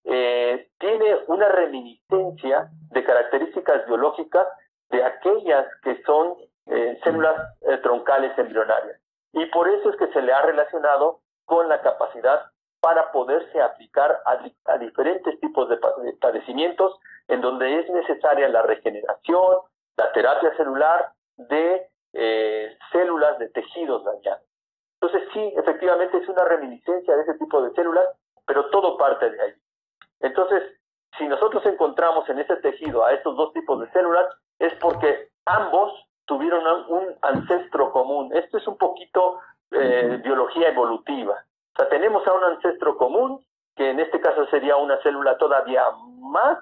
[SPEAKER 3] eh, tiene una reminiscencia de características biológicas de aquellas que son eh, células troncales embrionarias. Y por eso es que se le ha relacionado con la capacidad para poderse aplicar a, diferentes tipos de padecimientos en donde es necesaria la regeneración, la terapia celular de eh, células de tejidos dañados. Entonces sí, efectivamente es una reminiscencia de ese tipo de células, pero todo parte de ahí. Entonces, si nosotros encontramos en ese tejido a estos dos tipos de células, es porque ambos tuvieron un ancestro común. Esto es un poquito eh, biología evolutiva. O sea, tenemos a un ancestro común, que en este caso sería una célula todavía más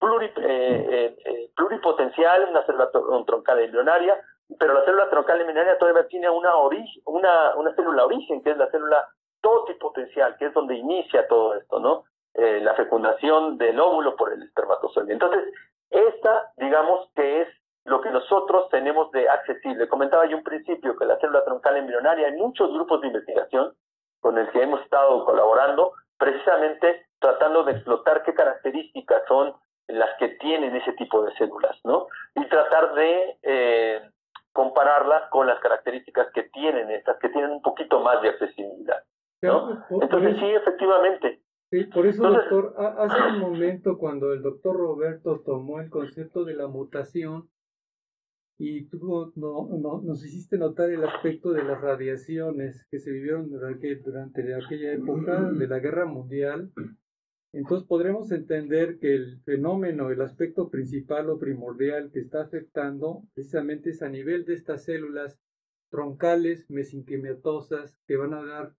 [SPEAKER 3] eh, pluripotencial, una célula troncal embrionaria, pero la célula troncal embrionaria todavía tiene una, una, una célula origen, que es la célula totipotencial, que es donde inicia todo esto, ¿no? Eh, la fecundación del óvulo por el espermatozoide. Entonces, esta, digamos que es lo que nosotros tenemos de accesible. Comentaba yo un principio que la célula troncal embrionaria, en muchos grupos de investigación con el que hemos estado colaborando, precisamente tratando de explotar qué características son las que tienen ese tipo de células, ¿no? Y tratar de eh, compararlas con las características que tienen estas, que tienen un poquito más de accesibilidad. ¿no? Entonces sí, efectivamente.
[SPEAKER 4] Sí, por eso, doctor, hace un momento cuando el doctor Roberto tomó el concepto de la mutación, y tú no, no, nos hiciste notar el aspecto de las radiaciones que se vivieron durante, durante aquella época de la guerra mundial. Entonces podremos entender que el fenómeno, el aspecto principal o primordial que está afectando precisamente es a nivel de estas células troncales mesenquimatosas que van a dar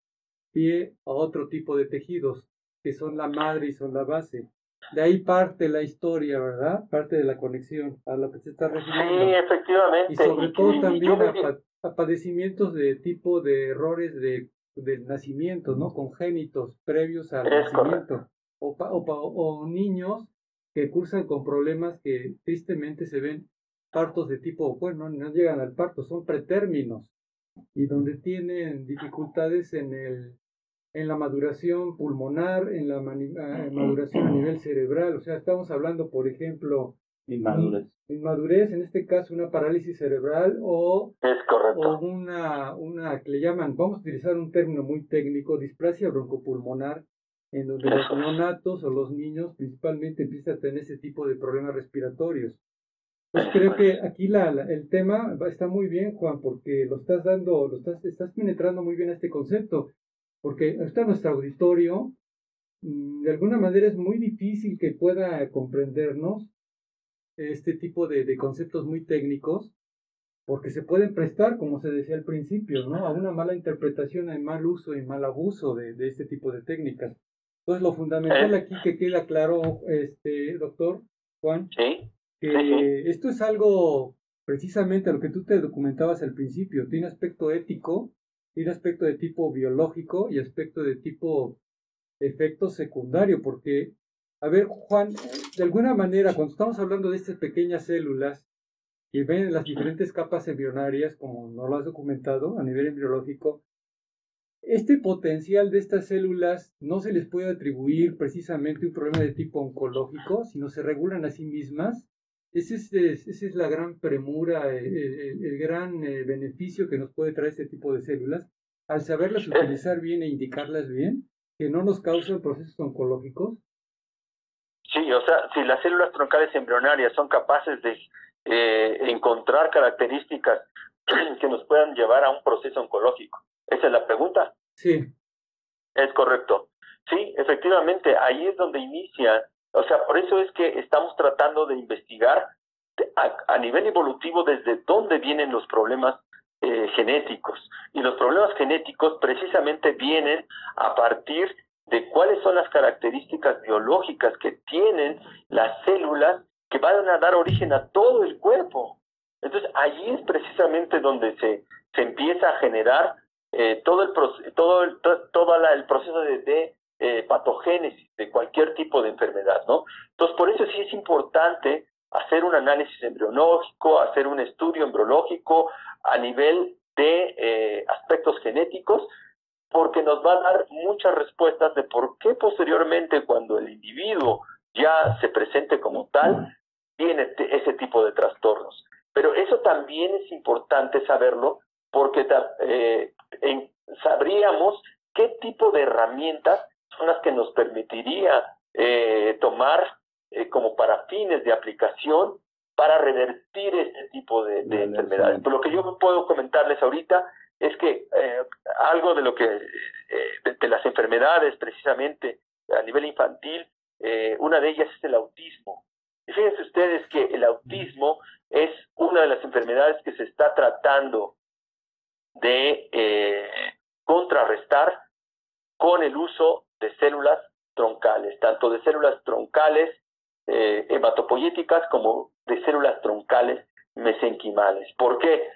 [SPEAKER 4] pie a otro tipo de tejidos, que son la madre y son la base. De ahí parte la historia, ¿verdad? Parte de la conexión a lo que se está refiriendo.
[SPEAKER 3] Sí, efectivamente.
[SPEAKER 4] Y sobre todo también a, padecimientos de tipo de errores de, del nacimiento, ¿no? Congénitos previos al nacimiento. O, o, niños que cursan con problemas que tristemente se ven partos de tipo, bueno, no llegan al parto, son pretérminos y donde tienen dificultades en el en la maduración pulmonar, en la ah, maduración a nivel cerebral. O sea, estamos hablando, por ejemplo,
[SPEAKER 2] inmadurez.
[SPEAKER 4] Inmadurez, en este caso una parálisis cerebral o,
[SPEAKER 3] es correcto.
[SPEAKER 4] o una, una que le llaman, vamos a utilizar un término muy técnico, displasia broncopulmonar, en donde los neonatos o los niños principalmente empiezan a tener ese tipo de problemas respiratorios. Pues creo que aquí la, el tema está muy bien, Juan, porque lo estás dando, lo estás, estás penetrando muy bien a este concepto porque está nuestro auditorio, mm, de alguna manera es muy difícil que pueda comprendernos este tipo de, conceptos muy técnicos, porque se pueden prestar, como se decía al principio, ¿no? a una mala interpretación, a mal uso y mal abuso de, este tipo de técnicas. Entonces, lo fundamental aquí que queda claro, este doctor Juan, que esto es algo precisamente a lo que tú te documentabas al principio, tiene aspecto ético, tiene aspecto de tipo biológico y aspecto de tipo efecto secundario, porque, a ver, Juan, de alguna manera, cuando estamos hablando de estas pequeñas células que ven en las diferentes capas embrionarias, como nos lo has documentado a nivel embriológico, este potencial de estas células no se les puede atribuir precisamente un problema de tipo oncológico, sino se regulan a sí mismas esa es, ese es la gran premura, el, gran eh, beneficio que nos puede traer este tipo de células, al saberlas utilizar bien e indicarlas bien, que no nos causan procesos oncológicos.
[SPEAKER 3] Sí, o sea, si las células troncales embrionarias son capaces de eh, encontrar características que nos puedan llevar a un proceso oncológico. Esa es la pregunta.
[SPEAKER 4] Sí.
[SPEAKER 3] Es correcto. Sí, efectivamente, ahí es donde inicia o sea, por eso es que estamos tratando de investigar a, nivel evolutivo desde dónde vienen los problemas eh, genéticos. Y los problemas genéticos precisamente vienen a partir de cuáles son las características biológicas que tienen las células que van a dar origen a todo el cuerpo. Entonces, allí es precisamente donde se, se empieza a generar eh, todo el, todo el, todo el proceso de eh, patogénesis de cualquier tipo de enfermedad, ¿no? Entonces, por eso sí es importante hacer un análisis embriológico, hacer un estudio embriológico a nivel de eh, aspectos genéticos, porque nos va a dar muchas respuestas de por qué posteriormente cuando el individuo ya se presente como tal, tiene ese tipo de trastornos. Pero eso también es importante saberlo porque eh, sabríamos qué tipo de herramientas son las que nos permitiría eh, tomar eh, como para fines de aplicación para revertir este tipo de, enfermedades. Por lo que yo puedo comentarles ahorita es que eh, algo de lo que de, las enfermedades precisamente a nivel infantil, una de ellas es el autismo. Y fíjense ustedes que el autismo es una de las enfermedades que se está tratando de contrarrestar con el uso de células troncales, tanto de células troncales eh, hematopoyéticas como de células troncales mesenquimales. ¿Por qué?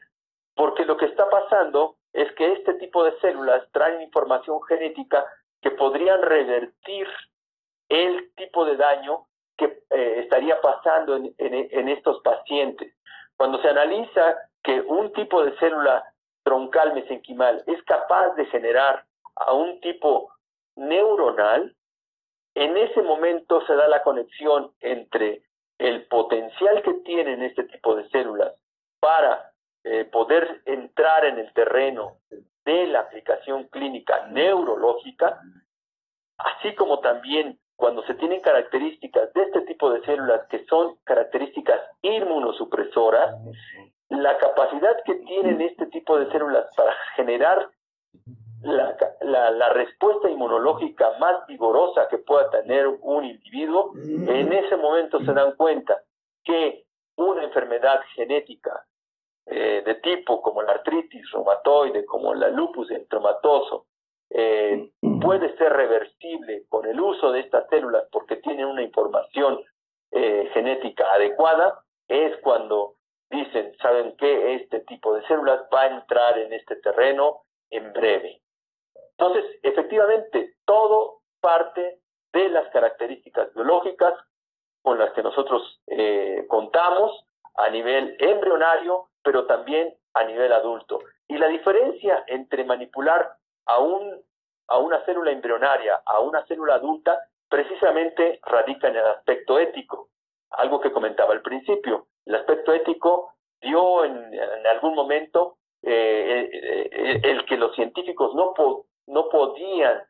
[SPEAKER 3] Porque lo que está pasando es que este tipo de células traen información genética que podrían revertir el tipo de daño que eh, estaría pasando en estos pacientes. Cuando se analiza que un tipo de célula troncal mesenquimal es capaz de generar a un tipo neuronal, en ese momento se da la conexión entre el potencial que tienen este tipo de células para eh, poder entrar en el terreno de la aplicación clínica neurológica, así como también cuando se tienen características de este tipo de células que son características inmunosupresoras, la capacidad que tienen este tipo de células para generar la, la, respuesta inmunológica más vigorosa que pueda tener un individuo, en ese momento se dan cuenta que una enfermedad genética eh, de tipo como la artritis reumatoide, como la lupus entromatoso, eh, puede ser reversible con el uso de estas células porque tienen una información eh, genética adecuada, es cuando dicen, ¿saben qué? Este tipo de células va a entrar en este terreno en breve. Entonces, efectivamente, todo parte de las características biológicas con las que nosotros eh, contamos a nivel embrionario, pero también a nivel adulto. Y la diferencia entre manipular a, un, a una célula embrionaria, a una célula adulta, precisamente radica en el aspecto ético, algo que comentaba al principio. El aspecto ético dio en, algún momento eh, eh, el, que los científicos no, no podían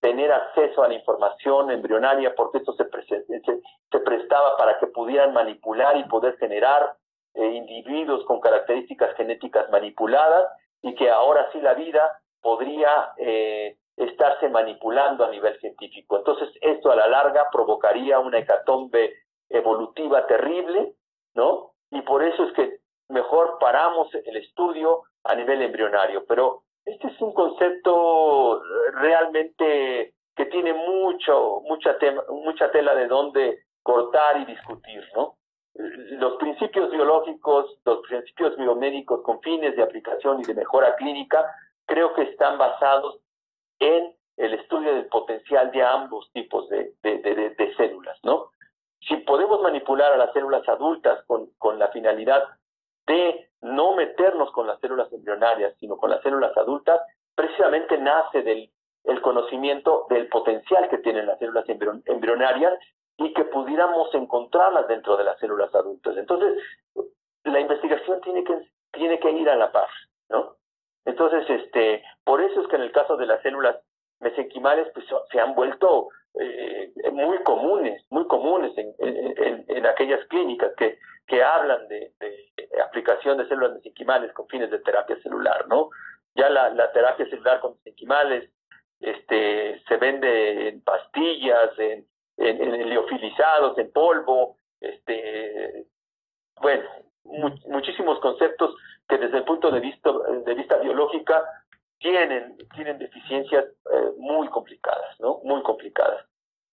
[SPEAKER 3] tener acceso a la información embrionaria porque esto se, se, prestaba para que pudieran manipular y poder generar eh, individuos con características genéticas manipuladas y que ahora sí la vida podría eh, estarse manipulando a nivel científico. Entonces esto a la larga provocaría una hecatombe evolutiva terrible, ¿no? Y por eso es que mejor paramos el estudio a nivel embrionario. Pero este es un concepto realmente que tiene mucho, mucha, mucha tela de dónde cortar y discutir, ¿no? Los principios biológicos, los principios biomédicos con fines de aplicación y de mejora clínica, creo que están basados en el estudio del potencial de ambos tipos de, de, células, ¿no? Si podemos manipular a las células adultas con, con la finalidad de no meternos con las células embrionarias, sino con las células adultas, precisamente nace del el conocimiento del potencial que tienen las células embrionarias y que pudiéramos encontrarlas dentro de las células adultas. Entonces, la investigación tiene que, tiene que ir a la par, ¿no? Entonces, este, por eso es que en el caso de las células mesenquimales, pues se han vuelto eh, muy comunes, muy comunes en, en, en, aquellas clínicas que, que hablan de, aplicación de células mesenquimales con fines de terapia celular, ¿no? Ya la, la terapia celular con mesenquimales este, se vende en pastillas, en, en liofilizados, en polvo, este, bueno, muchísimos conceptos que desde el punto de vista, de vista biológica tienen, tienen deficiencias eh, muy complicadas, ¿no? Muy complicadas.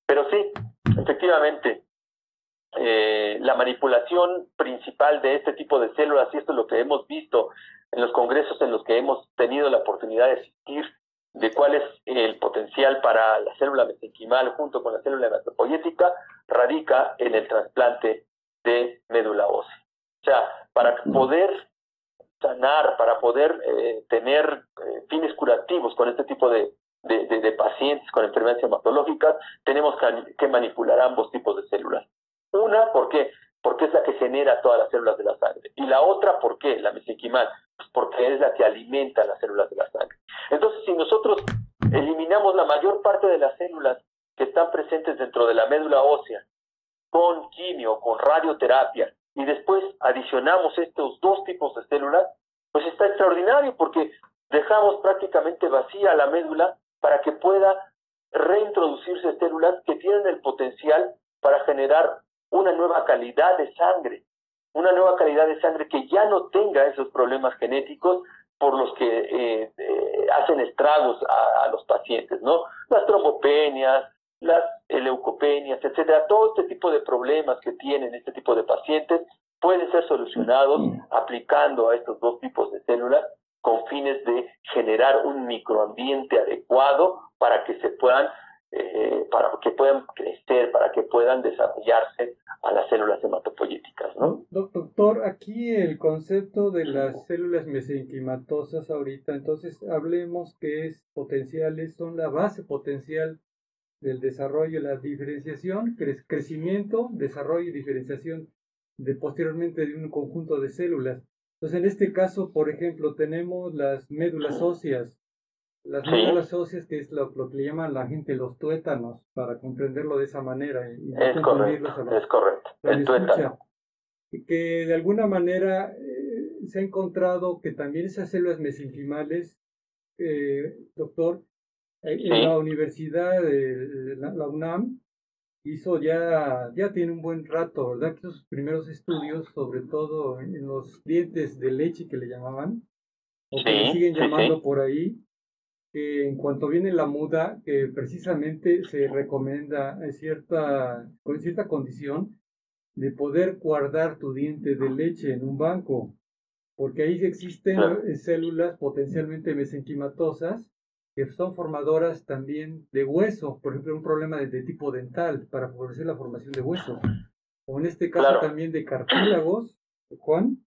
[SPEAKER 3] Pero sí, efectivamente, eh, la manipulación principal de este tipo de células, y esto es lo que hemos visto en los congresos en los que hemos tenido la oportunidad de asistir, de cuál es el potencial para la célula mesenquimal junto con la célula hematopoyética, radica en el trasplante de médula ósea. O sea, para poder sanar, para poder eh, tener eh, fines curativos con este tipo de, de, pacientes con enfermedades hematológicas, tenemos que, manipular ambos tipos de células. Una, ¿por qué? Porque es la que genera todas las células de la sangre. Y la otra, ¿por qué? La mesenquimal, pues porque es la que alimenta las células de la sangre. Entonces, si nosotros eliminamos la mayor parte de las células que están presentes dentro de la médula ósea con quimio, con radioterapia, y después adicionamos estos dos tipos de células, pues está extraordinario porque dejamos prácticamente vacía la médula para que pueda reintroducirse células que tienen el potencial para generar una nueva calidad de sangre, una nueva calidad de sangre que ya no tenga esos problemas genéticos por los que eh, eh, hacen estragos a, a, los pacientes, ¿no? Las trombopenias, las leucopenias, etcétera, todo este tipo de problemas que tienen este tipo de pacientes pueden ser solucionados aplicando a estos dos tipos de células con fines de generar un microambiente adecuado para que se puedan eh, para que puedan crecer, para que puedan desarrollarse a las células hematopoyéticas. ¿no?
[SPEAKER 4] Doctor, aquí el concepto de las células mesenquimatosas ahorita, entonces hablemos que es potenciales, son la base potencial del desarrollo, la diferenciación, crecimiento, desarrollo y diferenciación de posteriormente de un conjunto de células. Entonces, en este caso, por ejemplo, tenemos las médulas óseas. Las médulas óseas, que es lo, que le llaman la gente los tuétanos, para comprenderlo de esa manera.
[SPEAKER 3] Y es, correcto, es correcto, el tuétano.
[SPEAKER 4] Que de alguna manera eh, se ha encontrado que también esas células mesenquimales, eh, doctor, en la universidad de la, UNAM hizo ya, ya tiene un buen rato, ¿verdad? Que sus primeros estudios, sobre todo en los dientes de leche que le llamaban, o que le siguen llamando por ahí, que en cuanto viene la muda, que precisamente se recomienda en cierta, con cierta condición de poder guardar tu diente de leche en un banco, porque ahí existen células potencialmente mesenquimatosas que son formadoras también de hueso, por ejemplo, un problema de, tipo dental para favorecer la formación de hueso, o en este caso también de cartílagos, Juan.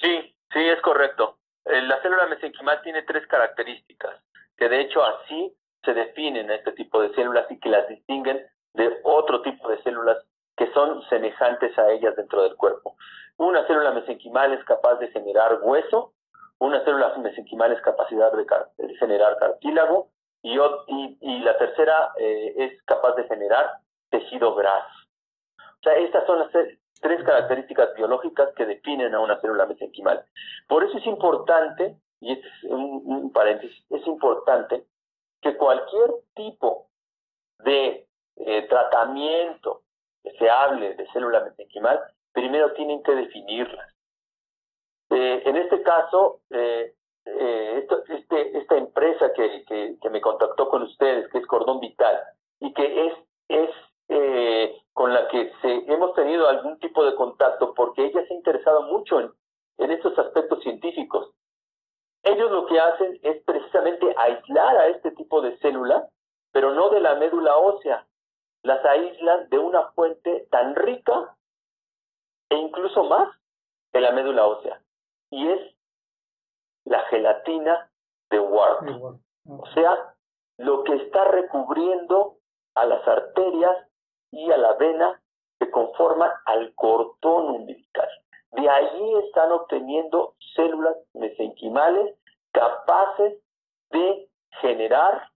[SPEAKER 3] Sí, sí, es correcto. Eh, la célula mesenquimal tiene tres características, que de hecho así se definen este tipo de células y que las distinguen de otro tipo de células que son semejantes a ellas dentro del cuerpo. Una célula mesenquimal es capaz de generar hueso una célula mesenquimal es capacidad de, generar cartílago y, la tercera eh, es capaz de generar tejido graso. O sea, estas son las tres características biológicas que definen a una célula mesenquimal. Por eso es importante, y este es un, paréntesis, es importante que cualquier tipo de eh, tratamiento que se hable de célula mesenquimal, primero tienen que definirlas. Eh, en este caso, eh, eh, este, esta empresa que, que, me contactó con ustedes, que es Cordón Vital, y que es, es con la que hemos tenido algún tipo de contacto, porque ella se ha interesado mucho en, en estos aspectos científicos. Ellos lo que hacen es precisamente aislar a este tipo de células, pero no de la médula ósea. Las aíslan de una fuente tan rica e incluso más que la médula ósea y es la gelatina de Wharton. O sea, lo que está recubriendo a las arterias y a la vena que conforman al cordón umbilical. De allí están obteniendo células mesenquimales capaces de generar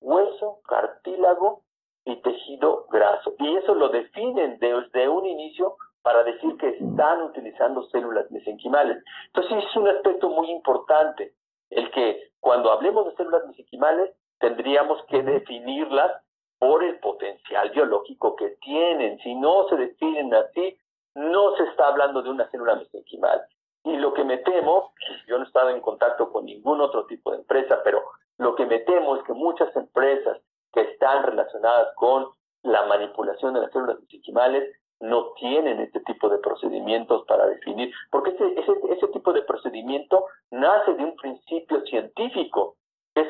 [SPEAKER 3] hueso, cartílago y tejido graso. Y eso lo definen desde un inicio para decir que están utilizando células mesenquimales. Entonces es un aspecto muy importante, el que cuando hablemos de células mesenquimales tendríamos que definirlas por el potencial biológico que tienen. Si no se definen así, no se está hablando de una célula mesenquimal. Y lo que me temo, yo no he estado en contacto con ningún otro tipo de empresa, pero lo que me temo es que muchas empresas que están relacionadas con la manipulación de las células mesenquimales no tienen este tipo de procedimientos para definir, porque ese, ese, ese tipo de procedimiento nace de un principio científico. Es,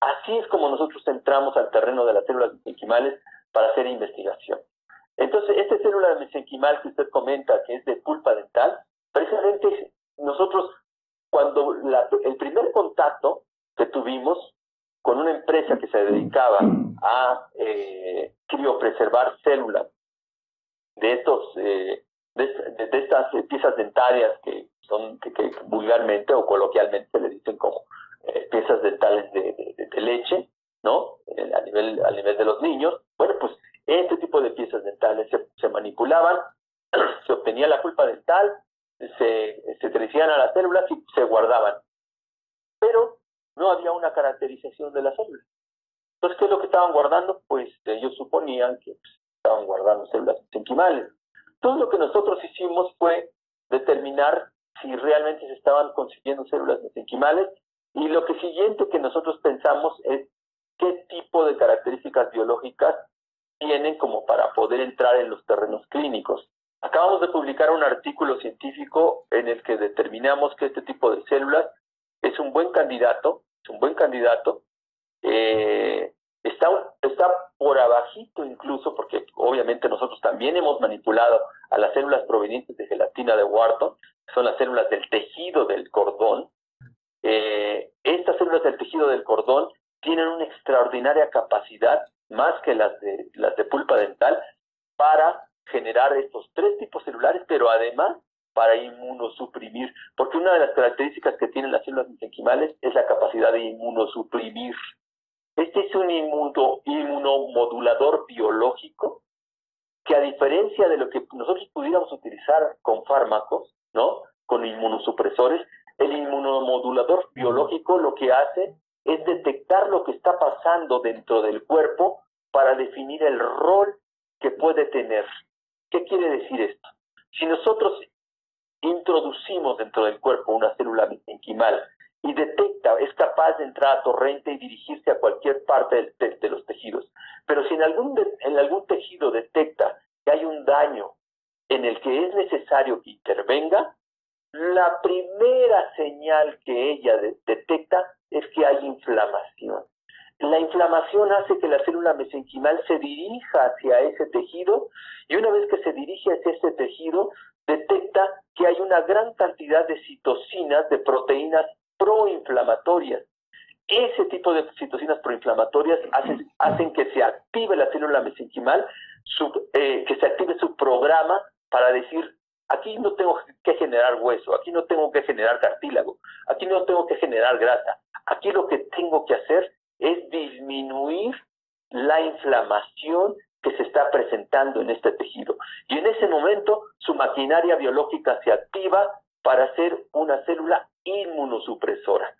[SPEAKER 3] así es como nosotros entramos al terreno de las células mesenquimales para hacer investigación. Entonces, esta célula mesenquimal que usted comenta, que es de pulpa dental, precisamente nosotros, cuando el primer contacto que tuvimos con una empresa que se dedicaba a eh, criopreservar células de estos eh, de, estas piezas dentarias que son que, vulgarmente o coloquialmente se le dicen como eh, piezas dentales de, leche, ¿no? Eh, a nivel a nivel de los niños. Bueno, pues este tipo de piezas dentales se, se manipulaban, se obtenía la pulpa dental, se, se crecían a las células y se guardaban. Pero no había una caracterización de las células. Entonces, ¿qué es lo que estaban guardando? Pues ellos suponían que pues, estaban guardando células mesenquimales. Todo lo que nosotros hicimos fue determinar si realmente se estaban consiguiendo células mesenquimales y lo que siguiente que nosotros pensamos es qué tipo de características biológicas tienen como para poder entrar en los terrenos clínicos. Acabamos de publicar un artículo científico en el que determinamos que este tipo de células es un buen candidato, es un buen candidato eh, por abajito incluso, porque obviamente nosotros también hemos manipulado a las células provenientes de gelatina de Wharton, que son las células del tejido del cordón. Eh, estas células del tejido del cordón tienen una extraordinaria capacidad, más que las de, las de pulpa dental, para generar estos tres tipos celulares, pero además para inmunosuprimir, porque una de las características que tienen las células mesenquimales es la capacidad de inmunosuprimir. Este es un inmunomodulador biológico que a diferencia de lo que nosotros pudiéramos utilizar con fármacos, ¿no? con inmunosupresores, el inmunomodulador biológico lo que hace es detectar lo que está pasando dentro del cuerpo para definir el rol que puede tener. ¿Qué quiere decir esto? Si nosotros introducimos dentro del cuerpo una célula mesenquimal y detecta, es capaz de entrar a torrente y dirigirse a cualquier parte de, los tejidos. Pero si en algún, en algún tejido detecta que hay un daño en el que es necesario que intervenga, la primera señal que ella detecta es que hay inflamación. La inflamación hace que la célula mesenquimal se dirija hacia ese tejido y una vez que se dirige hacia ese tejido, detecta que hay una gran cantidad de citocinas, de proteínas proinflamatorias. Ese tipo de citocinas proinflamatorias hacen, que se active la célula mesenquimal, eh, que se active su programa para decir, aquí no tengo que generar hueso, aquí no tengo que generar cartílago, aquí no tengo que generar grasa, aquí lo que tengo que hacer es disminuir la inflamación que se está presentando en este tejido. Y en ese momento su maquinaria biológica se activa para hacer una célula inmunosupresora.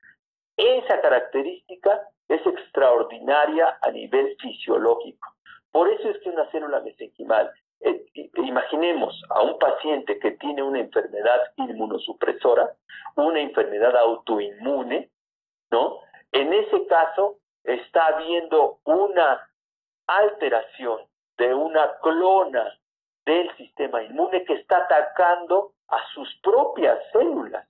[SPEAKER 3] Esa característica es extraordinaria a nivel fisiológico. Por eso es que una célula mesenquimal, eh, imaginemos a un paciente que tiene una enfermedad inmunosupresora, una enfermedad autoinmune, ¿no? En ese caso está habiendo una alteración de una clona del sistema inmune que está atacando a sus propias células.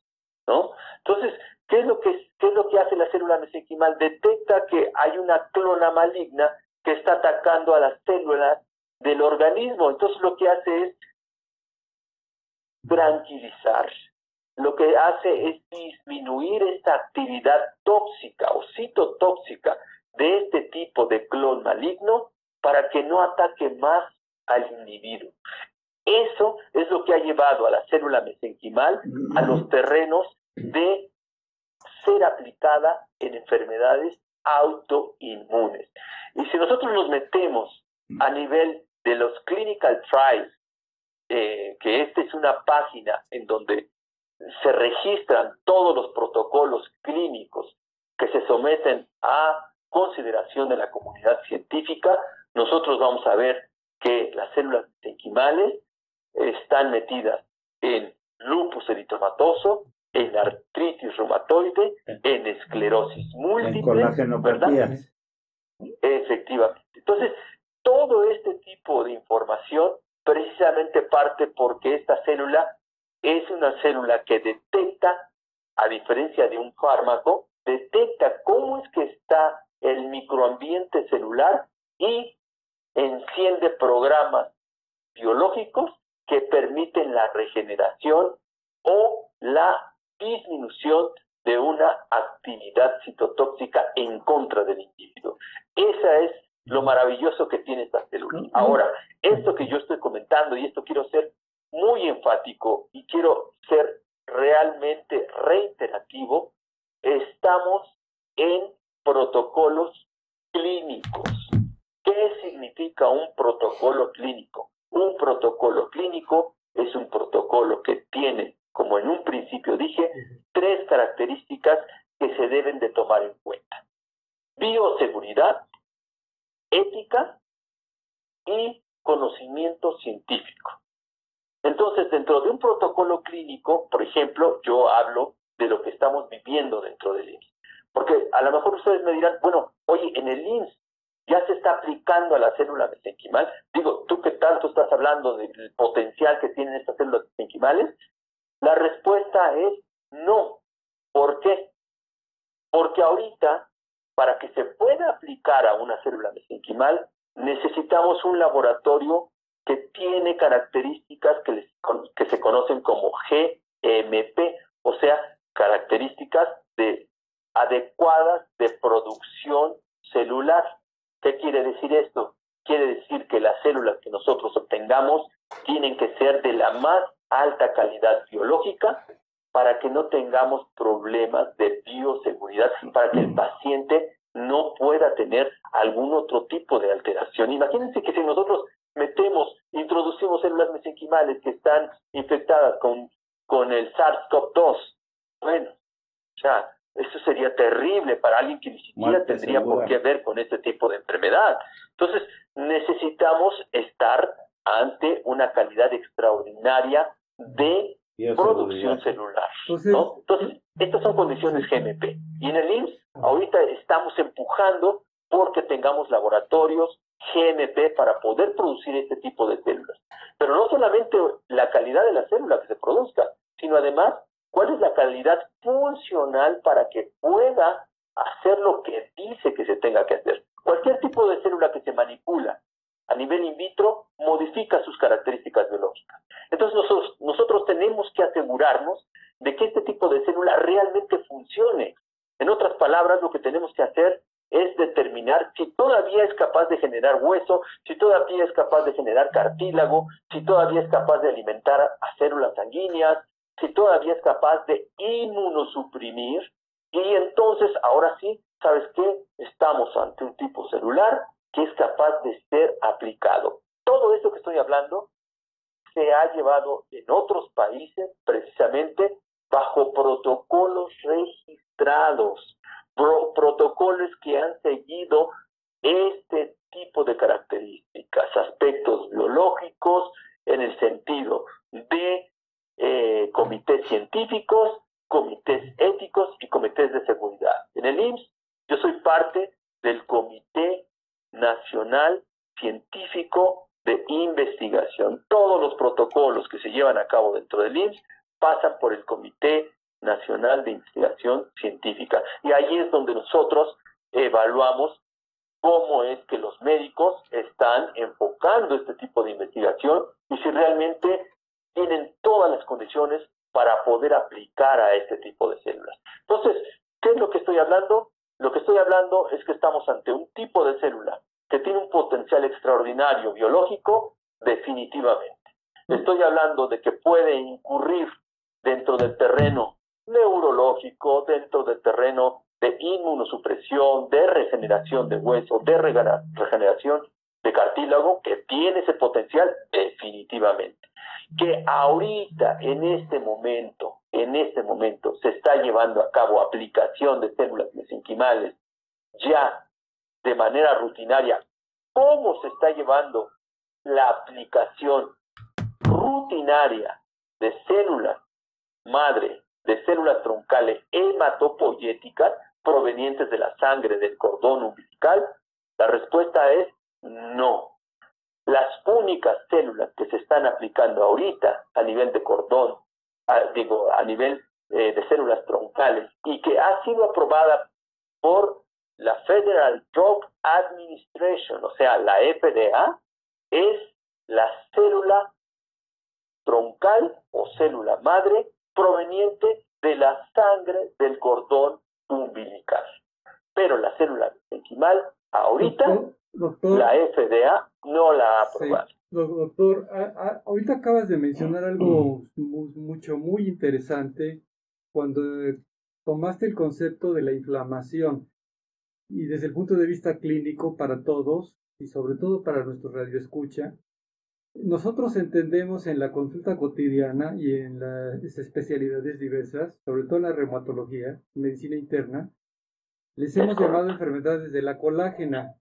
[SPEAKER 3] ¿no? Entonces, ¿qué es lo que, es lo que hace la célula mesenquimal? Detecta que hay una clona maligna que está atacando a las células del organismo. Entonces, lo que hace es tranquilizar. Lo que hace es disminuir esta actividad tóxica o citotóxica de este tipo de clon maligno para que no ataque más al individuo. Eso es lo que ha llevado a la célula mesenquimal a los terrenos de ser aplicada en enfermedades autoinmunes. Y si nosotros nos metemos a nivel de los clinical trials, eh, que esta es una página en donde se registran todos los protocolos clínicos que se someten a consideración de la comunidad científica, nosotros vamos a ver que las células mesenquimales están metidas en lupus eritomatoso, en artritis reumatoide, en esclerosis múltiple, ¿verdad? Efectivamente. Entonces, todo este tipo de información precisamente parte porque esta célula es una célula que detecta, a diferencia de un fármaco, detecta cómo es que está el microambiente celular y enciende programas biológicos que permiten la regeneración o la disminución de una actividad citotóxica en contra del individuo. Esa es lo maravilloso que tiene esta célula. Ahora, esto que yo estoy comentando, y esto quiero ser muy enfático y quiero ser realmente reiterativo, estamos en protocolos clínicos. ¿Qué significa un protocolo clínico? Un protocolo clínico es un protocolo que tiene, como en un principio dije, tres características que se deben de tomar en cuenta. Bioseguridad, ética y conocimiento científico. Entonces, dentro de un protocolo clínico, por ejemplo, yo hablo de lo que estamos viviendo dentro del IMSS. Porque a lo mejor ustedes me dirán, bueno, oye, en el IMSS ya se está aplicando a la célula mesenquimal. Digo, tú que tanto estás hablando del potencial que tienen estas células mesenquimales, la respuesta es no. ¿Por qué? Porque ahorita, para que se pueda aplicar a una célula mesenquimal, necesitamos un laboratorio que tiene características que, que se conocen como GMP, o sea, características de adecuadas de producción celular. ¿Qué quiere decir esto? Quiere decir que las células que nosotros obtengamos tienen que ser de la más alta calidad biológica para que no tengamos problemas de bioseguridad, para que el paciente no pueda tener algún otro tipo de alteración. Imagínense que si nosotros metemos, introducimos células mesenquimales que están infectadas con con el SARS-CoV-2. Bueno, sea, eso sería terrible para alguien que ni siquiera tendría por qué ver con este tipo de enfermedad. Entonces, necesitamos estar ante una calidad extraordinaria de producción celular. Entonces, estas son condiciones GMP. Y en el IMSS, ahorita estamos empujando porque tengamos laboratorios GMP para poder producir este tipo de células. Pero no solamente la calidad de la célula que se produzca, sino además cuál es la calidad funcional para que pueda hacer lo que dice que se tenga que hacer. Cualquier tipo de célula que se manipula a nivel in vitro modifica sus características biológicas. Entonces nosotros, tenemos que asegurarnos de que este tipo de célula realmente funcione. En otras palabras, lo que tenemos que hacer es determinar si todavía es capaz de generar hueso, si todavía es capaz de generar cartílago, si todavía es capaz de alimentar a células sanguíneas, si todavía es capaz de inmunosuprimir. Y entonces, ahora sí, ¿sabes qué? Estamos ante un tipo celular que es capaz de ser aplicado. Todo esto que estoy hablando se ha llevado en otros países precisamente bajo protocolos registrados protocolos que han seguido este tipo de características, aspectos biológicos en el sentido de eh, comités científicos, comités éticos y comités de seguridad. En el IMSS yo soy parte del Comité Nacional Científico de Investigación. Todos los protocolos que se llevan a cabo dentro del IMSS pasan por el Comité Nacional de Investigación Científica. Y ahí es donde nosotros evaluamos cómo es que los médicos están enfocando este tipo de investigación y si realmente tienen todas las condiciones para poder aplicar a este tipo de células. Entonces, ¿qué es lo que estoy hablando? Lo que estoy hablando es que estamos ante un tipo de célula que tiene un potencial extraordinario biológico, definitivamente. Estoy hablando de que puede incurrir dentro del terreno neurológico, dentro del terreno de inmunosupresión, de regeneración de hueso, de regeneración de cartílago, que tiene ese potencial definitivamente. Que ahorita, en este momento, en este momento, se está llevando a cabo aplicación de células mesenquimales ya de manera rutinaria. ¿Cómo se está llevando la aplicación rutinaria de células madre de células troncales hematopoyéticas provenientes de la sangre del cordón umbilical? La respuesta es no. Las únicas células que se están aplicando ahorita a nivel de cordón, digo, a nivel eh, de células troncales y que ha sido aprobada por la Federal Drug Administration, o sea, la FDA, es la célula troncal o célula madre proveniente de la sangre del cordón umbilical. Pero la célula mesenquimal, ahorita, la FDA no la ha aprobado.
[SPEAKER 4] Doctor, ahorita acabas de mencionar algo mucho, muy interesante cuando tomaste el concepto de la inflamación y desde el punto de vista clínico para todos y sobre todo para nuestro radioescucha, nosotros entendemos en la consulta cotidiana y en las especialidades diversas, sobre todo en la reumatología, medicina interna, les hemos llamado enfermedades de la colágena.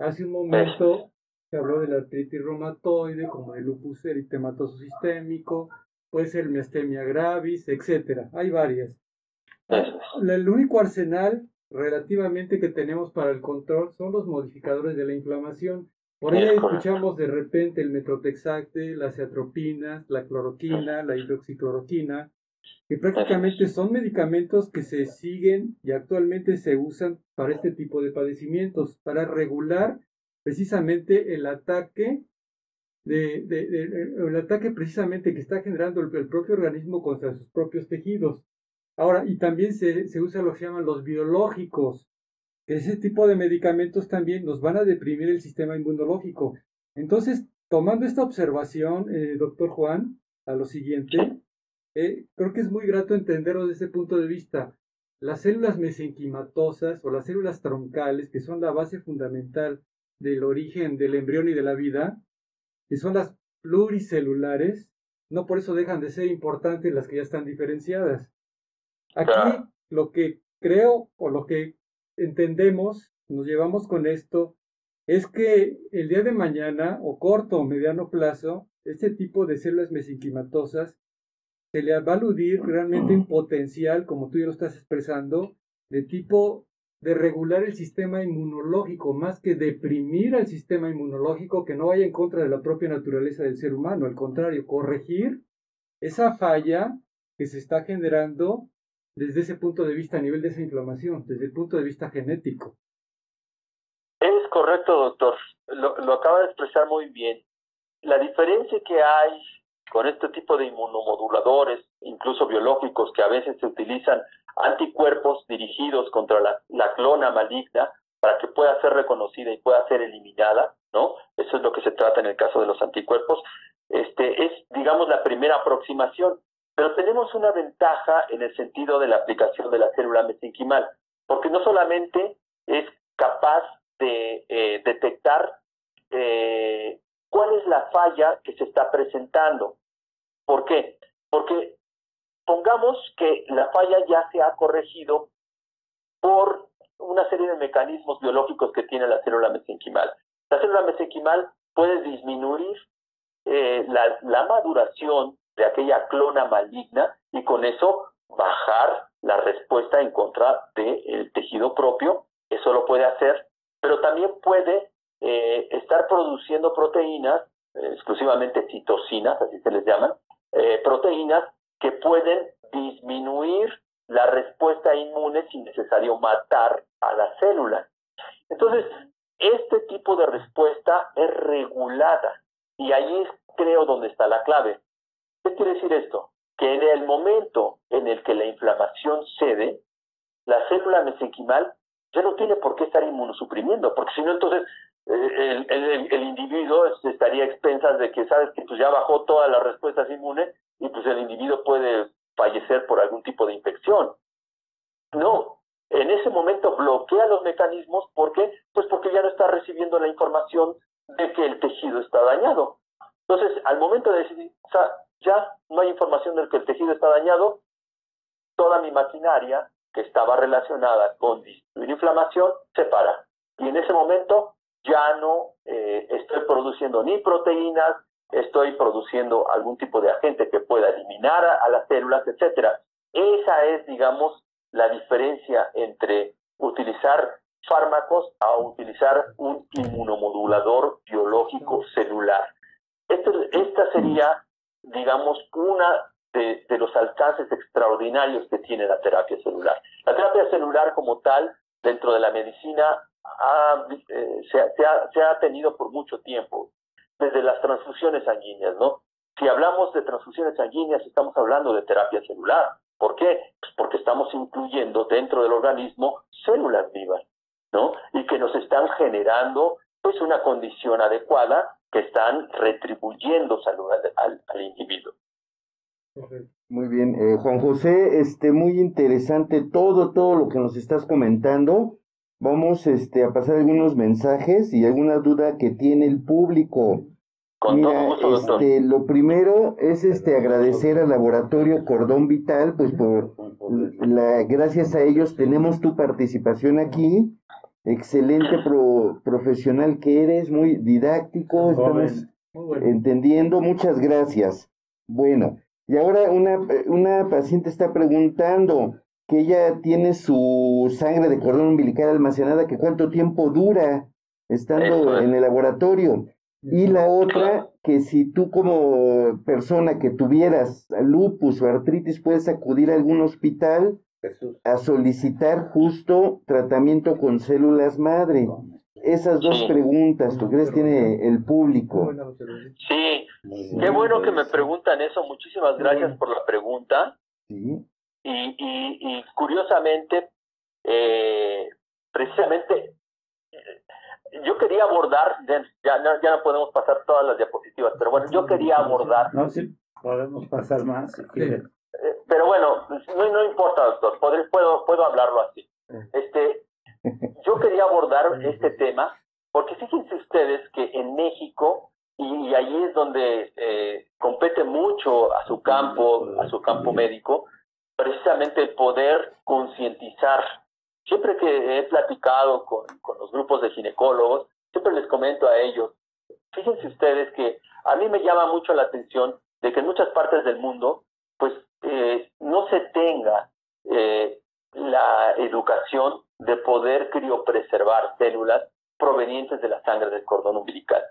[SPEAKER 4] Hace un momento se habló de la artritis reumatoide, como el lupus eritematoso sistémico, puede ser miastemia gravis, etc. Hay varias. El único arsenal relativamente que tenemos para el control son los modificadores de la inflamación. Por ahí escuchamos de repente el metrotexacte, las ceatropinas, la cloroquina, la hidroxicloroquina, que prácticamente son medicamentos que se siguen y actualmente se usan para este tipo de padecimientos, para regular precisamente el ataque de, el ataque precisamente que está generando el, propio organismo contra sus propios tejidos. Ahora, y también se, se usa lo que se llaman los biológicos, ese tipo de medicamentos también nos van a deprimir el sistema inmunológico. Entonces, tomando esta observación, eh, doctor Juan, a lo siguiente, eh, creo que es muy grato entenderlo desde ese punto de vista. Las células mesenquimatosas o las células troncales, que son la base fundamental del origen del embrión y de la vida, que son las pluricelulares, no por eso dejan de ser importantes las que ya están diferenciadas. Aquí lo que creo o lo que entendemos, nos llevamos con esto, es que el día de mañana, o corto o mediano plazo, este tipo de células mesenquimatosas se le va a aludir realmente un potencial, como tú ya lo estás expresando, de tipo de regular el sistema inmunológico, más que deprimir al sistema inmunológico que no vaya en contra de la propia naturaleza del ser humano, al contrario, corregir esa falla que se está generando desde ese punto de vista a nivel de esa inflamación, desde el punto de vista genético.
[SPEAKER 3] Es correcto, doctor. Lo, lo acaba de expresar muy bien. La diferencia que hay con este tipo de inmunomoduladores, incluso biológicos, que a veces se utilizan anticuerpos dirigidos contra la, clona maligna para que pueda ser reconocida y pueda ser eliminada, ¿no? Eso es lo que se trata en el caso de los anticuerpos. Este es, digamos, la primera aproximación, pero tenemos una ventaja en el sentido de la aplicación de la célula mesenquimal, porque no solamente es capaz de eh, detectar eh, cuál es la falla que se está presentando. ¿Por qué? Porque pongamos que la falla ya se ha corregido por una serie de mecanismos biológicos que tiene la célula mesenquimal. La célula mesenquimal puede disminuir eh, la, maduración de aquella clona maligna y con eso bajar la respuesta en contra del tejido propio. Eso lo puede hacer, pero también puede eh, estar produciendo proteínas, eh, exclusivamente citocinas, así se les llaman, eh, proteínas que pueden disminuir la respuesta inmune sin necesario matar a la célula. Entonces, este tipo de respuesta es regulada y ahí creo donde está la clave. ¿Qué quiere decir esto? Que en el momento en el que la inflamación cede, la célula mesenquimal ya no tiene por qué estar inmunosuprimiendo, porque si no, entonces eh, el, el, individuo estaría a expensas de que, sabes, que pues ya bajó todas las respuestas inmunes y pues el individuo puede fallecer por algún tipo de infección. No, en ese momento bloquea los mecanismos, ¿por qué? Pues porque ya no está recibiendo la información de que el tejido está dañado. Entonces, al momento de decir, ya no hay información de que el tejido está dañado, toda mi maquinaria que estaba relacionada con disminuir inflamación se para. Y en ese momento ya no eh, estoy produciendo ni proteínas, estoy produciendo algún tipo de agente que pueda eliminar a, las células, etcétera. Esa es, digamos, la diferencia entre utilizar fármacos a utilizar un inmunomodulador biológico celular. esta sería, digamos, una de, de, los alcances extraordinarios que tiene la terapia celular. La terapia celular como tal, dentro de la medicina, eh, se, ha, tenido por mucho tiempo, desde las transfusiones sanguíneas, ¿no? Si hablamos de transfusiones sanguíneas, estamos hablando de terapia celular. ¿Por qué? Pues porque estamos incluyendo dentro del organismo células vivas, ¿no? Y que nos están generando, pues, una condición adecuada que están retribuyendo salud al, al, individuo.
[SPEAKER 5] Muy bien, eh, Juan José, este, muy interesante todo, todo lo que nos estás comentando. Vamos este, a pasar algunos mensajes y alguna duda que tiene el público. Mira, este, lo primero es este agradecer al laboratorio Cordón Vital, pues por la, gracias a ellos tenemos tu participación aquí. Excelente profesional que eres, muy didáctico, estamos entendiendo. Muchas gracias. Bueno, y ahora una, una paciente está preguntando, que ella tiene su sangre de cordón umbilical almacenada, que cuánto tiempo dura estando en el laboratorio. Y la otra, que si tú como persona que tuvieras lupus o artritis puedes acudir a algún hospital a solicitar justo tratamiento con células madre. Esas dos preguntas, ¿tú crees tiene el público?
[SPEAKER 3] Sí, qué bueno que me preguntan eso. Muchísimas gracias por la pregunta. Sí. Y, y, curiosamente, eh, precisamente, eh, yo quería abordar, ya no, ya no podemos pasar todas las diapositivas, pero bueno, yo quería abordar.
[SPEAKER 2] No, sí, podemos pasar más si
[SPEAKER 3] eh, pero bueno, no, no importa, doctor, puedo, puedo hablarlo así. Este, yo quería abordar este tema porque fíjense ustedes que en México y ahí es donde eh, compete mucho a su campo, a su campo médico, precisamente el poder concientizar. Siempre que he platicado con, con los grupos de ginecólogos, siempre les comento a ellos, fíjense ustedes que a mí me llama mucho la atención de que en muchas partes del mundo, pues eh, no se tenga eh, la educación de poder criopreservar células provenientes de la sangre del cordón umbilical.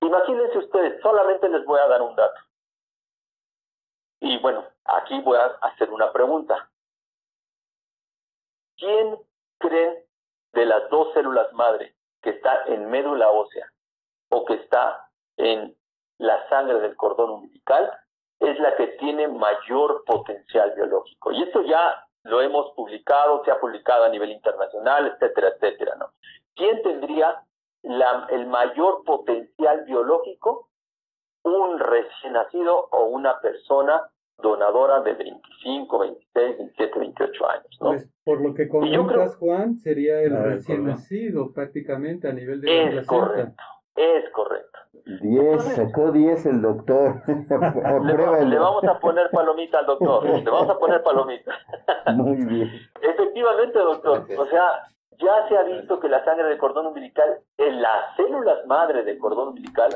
[SPEAKER 3] Imagínense ustedes, solamente les voy a dar un dato. Y bueno, aquí voy a hacer una pregunta. ¿Quién cree de las dos células madre que está en médula ósea o que está en la sangre del cordón umbilical es la que tiene mayor potencial biológico? Y esto ya lo hemos publicado, se ha publicado a nivel internacional, etcétera, etcétera, ¿no? ¿Quién tendría la, el mayor potencial biológico? Un recién nacido o una persona donadora de 25, 26, 27, 28 años, ¿no?
[SPEAKER 4] Pues por lo que comentas, Juan, sería el recién nacido prácticamente a nivel de
[SPEAKER 3] Es correcto, es correcto.
[SPEAKER 5] 10, sacó 10 el doctor.
[SPEAKER 3] le, le, vamos a poner palomita al doctor, le vamos a poner palomita.
[SPEAKER 5] Muy bien.
[SPEAKER 3] Efectivamente, doctor, o sea, ya se ha visto que la sangre del cordón umbilical, en las células madre del cordón umbilical,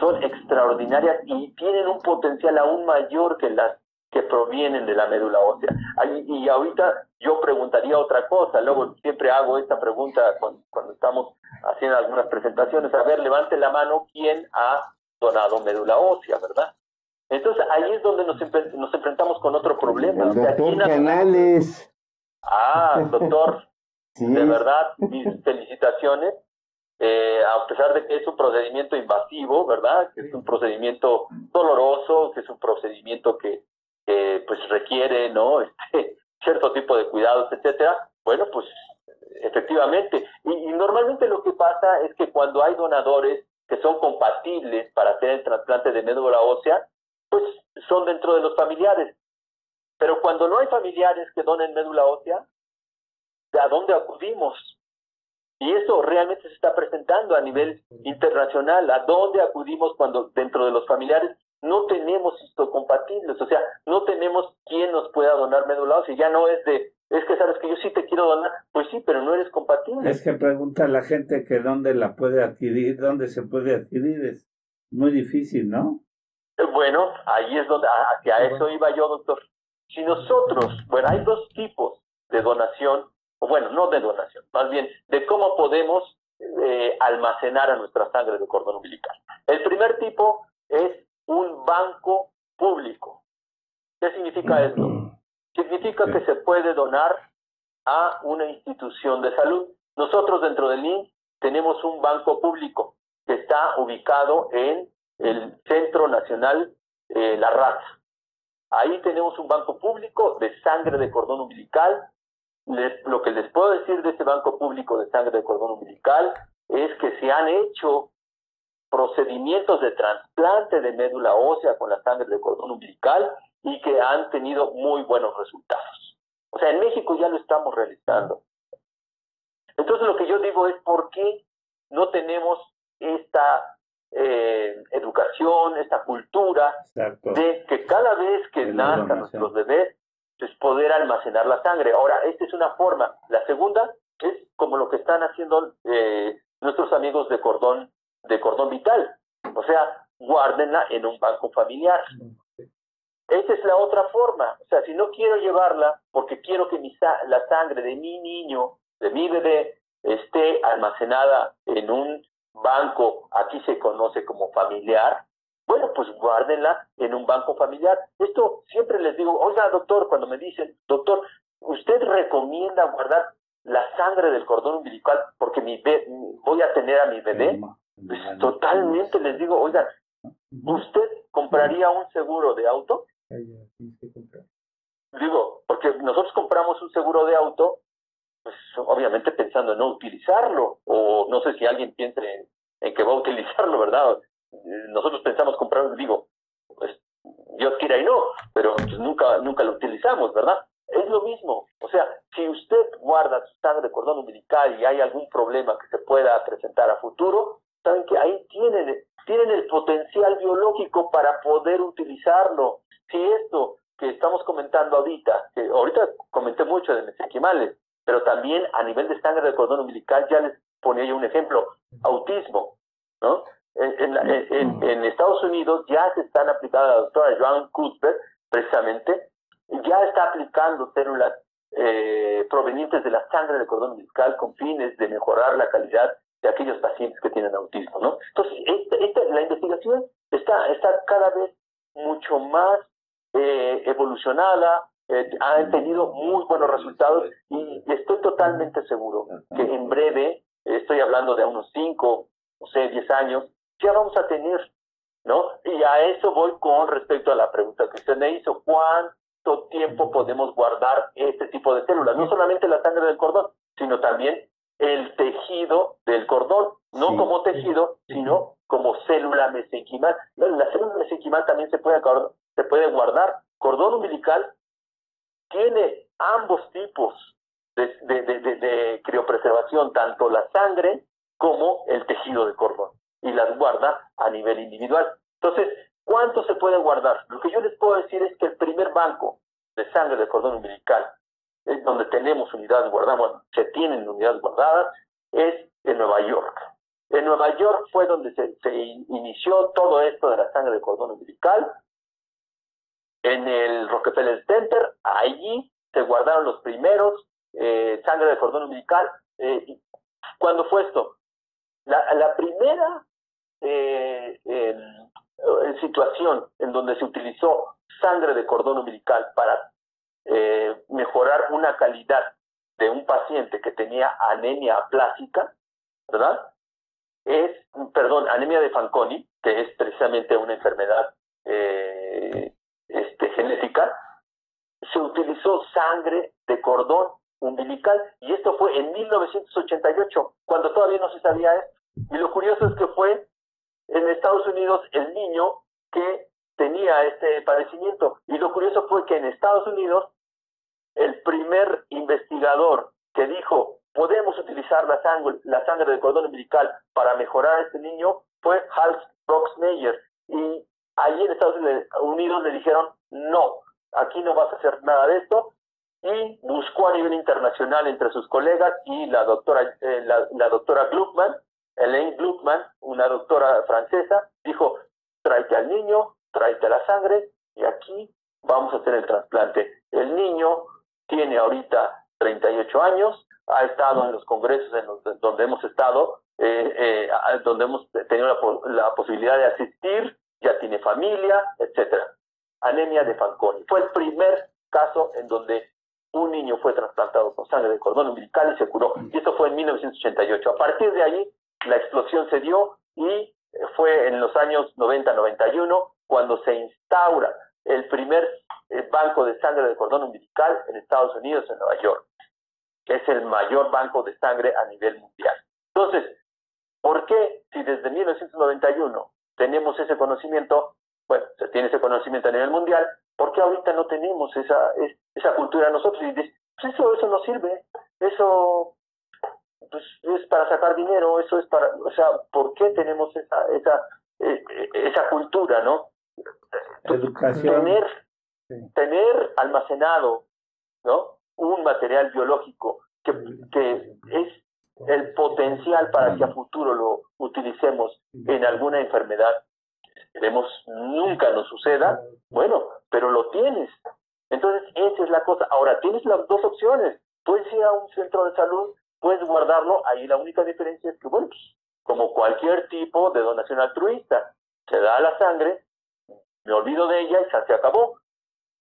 [SPEAKER 3] son extraordinarias y tienen un potencial aún mayor que las que provienen de la médula ósea. Y ahorita yo preguntaría otra cosa, luego siempre hago esta pregunta cuando, cuando estamos haciendo algunas presentaciones, a ver, levante la mano quién ha donado médula ósea, ¿verdad? Entonces ahí es donde nos, nos enfrentamos con otro problema.
[SPEAKER 5] El doctor Canales.
[SPEAKER 3] Ah, doctor, de verdad, mis felicitaciones. Eh, a pesar de que es un procedimiento invasivo, ¿verdad? Que es un procedimiento doloroso, que es un procedimiento que, pues requiere, ¿no? Este, cierto tipo de cuidados, etcétera. Bueno, pues efectivamente. Y, y, normalmente lo que pasa es que cuando hay donadores que son compatibles para hacer el trasplante de médula ósea, pues son dentro de los familiares. Pero cuando no hay familiares que donen médula ósea, a dónde acudimos. Y eso realmente se está presentando a nivel internacional. ¿A dónde acudimos cuando dentro de los familiares no tenemos compatibles? O sea, no tenemos quien nos pueda donar médula ósea. Ya no es de, es que sabes que yo sí te quiero donar. Pues sí, pero no eres compatible.
[SPEAKER 2] Es que pregunta a la gente que dónde la puede adquirir, dónde se puede adquirir. Es muy difícil, ¿no?
[SPEAKER 3] Eh, bueno, ahí es donde, hacia eso iba yo, doctor. Si nosotros, bueno, hay dos tipos de donación o bueno, no de donación, más bien de cómo podemos eh, almacenar a nuestra sangre de cordón umbilical. El primer tipo es un banco público. ¿Qué significa esto? Significa que se puede donar a una institución de salud. Nosotros dentro del INS tenemos un banco público que está ubicado en el Centro Nacional eh, La Raza. Ahí tenemos un banco público de sangre de cordón umbilical lo que les puedo decir de este banco público de sangre de cordón umbilical es que se han hecho procedimientos de trasplante de médula ósea con la sangre de cordón umbilical y que han tenido muy buenos resultados. O sea, en México ya lo estamos realizando. Entonces lo que yo digo es por qué no tenemos esta eh, educación, esta cultura de que cada vez que nazcan nuestros bebés es poder almacenar la sangre. Ahora, esta es una forma. La segunda es como lo que están haciendo eh, nuestros amigos de cordón, de cordón vital. O sea, guárdenla en un banco familiar. Esa es la otra forma. O sea, si no quiero llevarla porque quiero que mi, la sangre de mi niño, de mi bebé, esté almacenada en un banco, aquí se conoce como familiar, bueno, pues guárdenla en un banco familiar. Esto siempre les digo, oiga doctor, cuando me dicen, doctor, ¿usted recomienda guardar la sangre del cordón umbilical porque mi voy a tener a mi bebé? Pues totalmente les digo, oigan, ¿usted compraría un seguro de auto? Digo, porque nosotros compramos un seguro de auto, pues obviamente pensando en no utilizarlo, o no sé si alguien piense en que va a utilizarlo, ¿verdad? Nosotros pensamos comprar, digo, pues, Dios quiera y no, pero nunca, nunca lo utilizamos, ¿verdad? Es lo mismo, o sea, si usted guarda su sangre cordón umbilical y hay algún problema que se pueda presentar a futuro, saben que ahí tienen, tienen el potencial biológico para poder utilizarlo. Si esto que estamos comentando ahorita, que ahorita comenté mucho de mesenquimales, pero también a nivel de sangre de cordón umbilical, ya les ponía yo un ejemplo, autismo, ¿no? En, en, en, Estados Unidos ya se están aplicando, la doctora Joan Cuthbert, precisamente, ya está aplicando células eh, provenientes de la sangre de cordón umbilical con fines de mejorar la calidad de aquellos pacientes que tienen autismo, ¿no? Entonces, esta, la investigación está, está cada vez mucho más eh, evolucionada, eh, ha tenido muy buenos resultados y estoy totalmente seguro que en breve, estoy hablando de unos 5, o sea, 10 años, ya vamos a tener, ¿no? Y a eso voy con respecto a la pregunta que usted me hizo, ¿cuánto tiempo podemos guardar este tipo de células? No solamente la sangre del cordón, sino también el tejido del cordón, no como tejido, sino como célula mesenquimal. La célula mesenquimal también se puede, se puede guardar. Cordón umbilical tiene ambos tipos de, de, de, de, criopreservación, tanto la sangre como el tejido del cordón, y las guarda a nivel individual. Entonces, ¿cuánto se puede guardar? Lo que yo les puedo decir es que el primer banco de sangre del cordón umbilical es donde tenemos unidades guardadas, se tienen unidades guardadas, es en Nueva York. En Nueva York fue donde se, inició todo esto de la sangre de cordón umbilical. En el Rockefeller Center, allí se guardaron los primeros eh, sangre de cordón umbilical. Eh, ¿Cuándo fue esto? La primera eh, situación en donde se utilizó sangre de cordón umbilical para eh, mejorar una calidad de un paciente que tenía anemia plástica, ¿verdad? Es, perdón, anemia de Fanconi, que es precisamente una enfermedad eh, este, genética, se utilizó sangre de cordón umbilical y esto fue en 1988, cuando todavía no se sabía esto. Y lo curioso es que fue en Estados Unidos el niño que tenía este padecimiento. Y lo curioso fue que en Estados Unidos el primer investigador que dijo podemos utilizar la sangre, la sangre del cordón umbilical para mejorar a este niño fue Hal Broxmeyer. Y allí en Estados Unidos le dijeron, no, aquí no vas a hacer nada de esto. Y buscó a nivel internacional entre sus colegas y la doctora, eh, la, la, doctora Gluckman, Elaine Gluckman, una doctora francesa, dijo, tráete al niño, tráete la sangre y aquí vamos a hacer el trasplante. El niño tiene ahorita 38 años, ha estado en los congresos en los, donde hemos estado, eh, eh, donde hemos tenido la, la, posibilidad de asistir, ya tiene familia, etcétera. Anemia de Fanconi. Fue el primer caso en donde un niño fue trasplantado con sangre de cordón umbilical y se curó. Y esto fue en 1988. A partir de ahí, la explosión se dio y fue en los años 90-91 cuando se instaura el primer eh, banco de sangre de cordón umbilical en Estados Unidos, en Nueva York, que es el mayor banco de sangre a nivel mundial. Entonces, ¿por qué si desde 1991 tenemos ese conocimiento, bueno, se tiene ese conocimiento a nivel mundial, ¿por qué ahorita no tenemos esa, esa cultura nosotros? Y pues eso, eso no sirve, eso pues, es para sacar dinero, eso es para, o sea, ¿por qué tenemos esa, esa, eh, eh, esa cultura, no?
[SPEAKER 2] Educación.
[SPEAKER 3] Tener, tener almacenado ¿no? un material biológico que, que es el potencial para que a futuro lo utilicemos en alguna enfermedad esperemos nunca nos suceda, bueno, pero lo tienes. Entonces, esa es la cosa. Ahora, tienes las dos opciones. Puedes ir a un centro de salud, puedes guardarlo, ahí la única diferencia es que, bueno, pues, como cualquier tipo de donación altruista, se da la sangre, me olvido de ella y ya se acabó.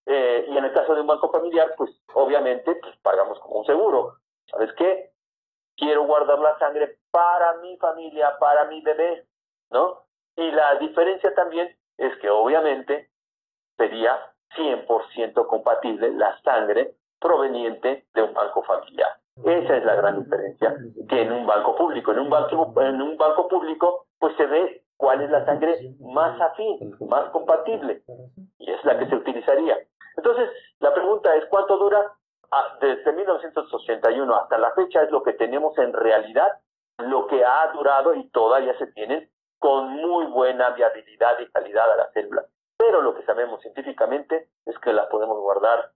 [SPEAKER 3] Eh, y en el caso de un banco familiar, pues obviamente pues, pagamos como un seguro. ¿Sabes qué? Quiero guardar la sangre para mi familia, para mi bebé, ¿no? Y la diferencia también es que obviamente sería 100% compatible la sangre proveniente de un banco familiar. Esa es la gran diferencia que en un banco público. En un banco, en un banco público, pues se ve cuál es la sangre más afín, más compatible, y es la que se utilizaría. Entonces, la pregunta es, ¿cuánto dura? Ah, desde 1981 hasta la fecha es lo que tenemos en realidad lo que ha durado y todavía se tienen con muy buena viabilidad y calidad a las células. Pero lo que sabemos científicamente es que las podemos guardar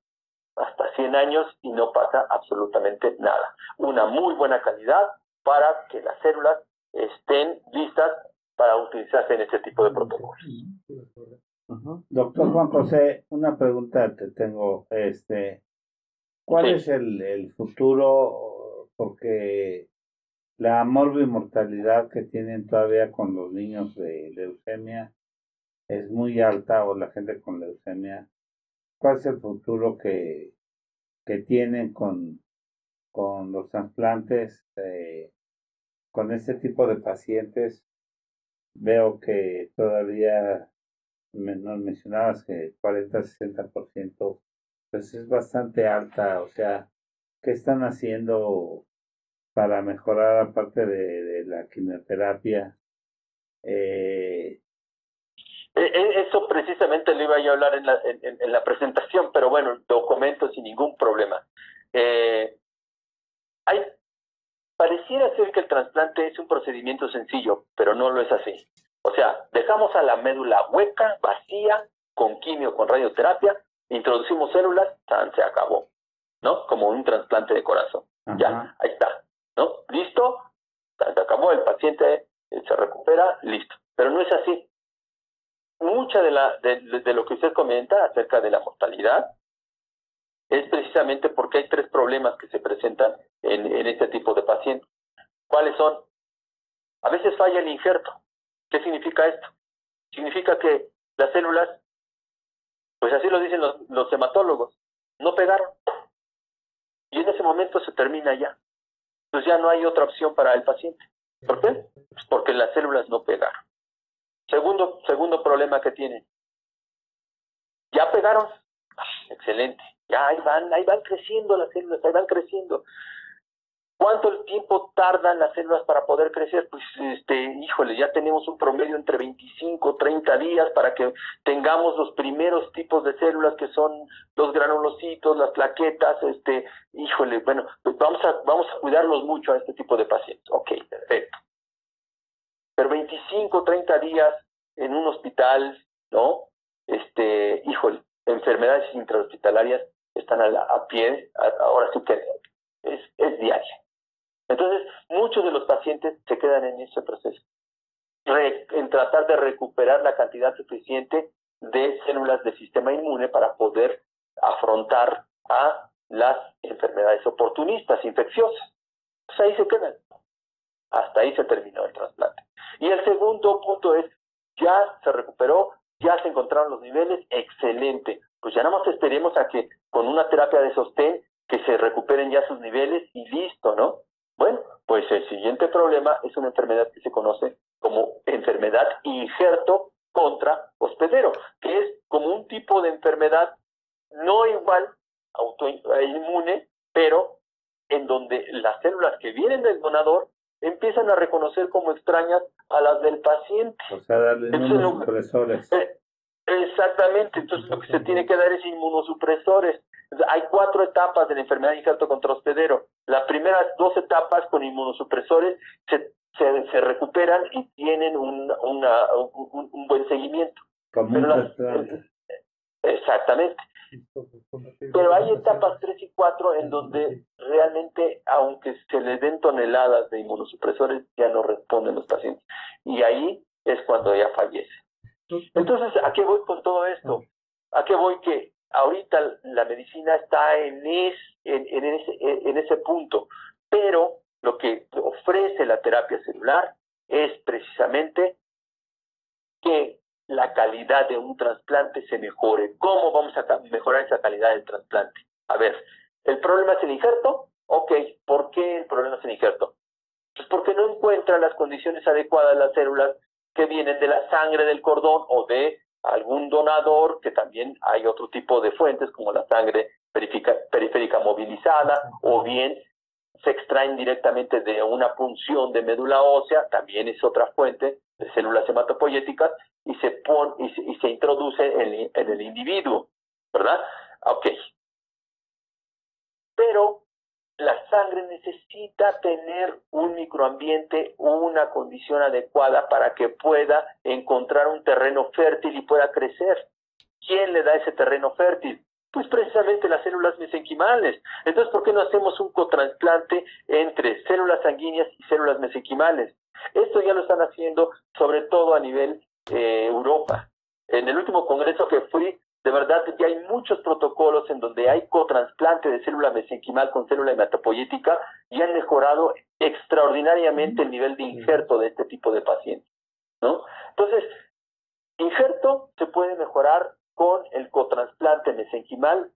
[SPEAKER 3] hasta 100 años y no pasa absolutamente nada. Una muy buena calidad para que las células estén listas para utilizarse en este tipo de protocolos.
[SPEAKER 2] Doctor Juan José, una pregunta te tengo. Este, ¿Cuál es el, el futuro? Porque la morbimortalidad que tienen todavía con los niños de leucemia es muy alta o la gente con leucemia. ¿Cuál es el futuro que, que tienen con, con los trasplantes? Eh, con este tipo de pacientes veo que todavía nos mencionabas que 40-60% pues es bastante alta, o sea, ¿qué están haciendo para mejorar aparte de, de la quimioterapia? Eh,
[SPEAKER 3] eso precisamente lo iba yo a hablar en la, en, la presentación, pero bueno, lo comento sin ningún problema. Eh, hay, pareciera ser que el trasplante es un procedimiento sencillo, pero no lo es así. O sea, dejamos a la médula hueca, vacía, con quimio, con radioterapia, introducimos células, se acabó, ¿no? Como un trasplante de corazón. Ya, ahí está. ¿no? ¿Listo? Se acabó, el paciente eh, se recupera, listo. Pero no es así. Mucha de, la, de, lo que usted comenta acerca de la mortalidad es precisamente porque hay tres problemas que se presentan en, este tipo de pacientes. ¿Cuáles son? A veces falla el injerto. ¿Qué significa esto? Significa que las células, pues así lo dicen los, hematólogos, no pegaron. Y en ese momento se termina ya pues ya no hay otra opción para el paciente. ¿Por qué? Pues porque las células no pegaron. Segundo, segundo problema que tienen. Ya pegaron. Excelente. Ya ahí van, ahí van creciendo las células, ahí van creciendo. ¿Cuánto tiempo tardan las células para poder crecer? Pues, este, híjole, ya tenemos un promedio entre 25, 30 días para que tengamos los primeros tipos de células que son los granulocitos, las plaquetas, este, híjole, bueno, pues vamos a, vamos a cuidarlos mucho a este tipo de pacientes. Ok, perfecto. Pero 25, 30 días en un hospital, ¿no? Este, híjole, enfermedades intrahospitalarias están a, a pie, ahora sí que es, es diaria. Entonces, muchos de los pacientes se quedan en ese proceso, en tratar de recuperar la cantidad suficiente de células del sistema inmune para poder afrontar a las enfermedades oportunistas, infecciosas. Pues ahí se quedan. Hasta ahí se terminó el trasplante. Y el segundo punto es, ya se recuperó, ya se encontraron los niveles, excelente. Pues ya nada más esperemos a que con una terapia de sostén que se recuperen ya sus niveles y listo, ¿no? Bueno, pues el siguiente problema es una enfermedad que se conoce como enfermedad injerto contra hospedero, que es como un tipo de enfermedad no igual autoinmune, pero en donde las células que vienen del donador empiezan a reconocer como extrañas a las del paciente.
[SPEAKER 2] O sea, darle inmunosupresores.
[SPEAKER 3] Eh, exactamente, entonces lo que se tiene que dar es inmunosupresores. Hay cuatro etapas de la enfermedad de injerto contra hospedero. Las primeras dos etapas con inmunosupresores se, se, recuperan y tienen un, una, un, buen seguimiento. exactamente. Pero hay etapas 3 y 4 en donde realmente, aunque se les den toneladas de inmunosupresores, ya no responden los pacientes. Y ahí es cuando ya fallece. Entonces, ¿a qué voy con todo esto? ¿A qué voy que ahorita la medicina está en, en, ese, en ese punto, pero lo que ofrece la terapia celular es precisamente que la calidad de un trasplante se mejore. ¿Cómo vamos a mejorar esa calidad del trasplante? A ver, ¿el problema es el injerto? Ok, ¿por qué el problema es el injerto? Pues porque no encuentra las condiciones adecuadas las células que vienen de la sangre del cordón o de algún donador, que también hay otro tipo de fuentes como la sangre periférica movilizada, o bien se extraen directamente de una punción de médula ósea, también es otra fuente de células hematopoyéticas, y se, pone, y se, introduce en, en el individuo, ¿verdad? Ok. Pero la sangre necesita tener un microambiente, una condición adecuada para que pueda encontrar un terreno fértil y pueda crecer. ¿Quién le da ese terreno fértil? Pues precisamente las células mesenquimales. Entonces, ¿por qué no hacemos un cotransplante entre células sanguíneas y células mesenquimales? Esto ya lo están haciendo sobre todo a nivel eh, Europa. En el último congreso que fui, de verdad que hay muchos protocolos en donde hay cotransplante de célula mesenquimal con célula hematopoyética y han mejorado extraordinariamente el nivel de injerto de este tipo de pacientes. ¿no? Entonces, injerto se puede mejorar con el cotransplante mesenquimal,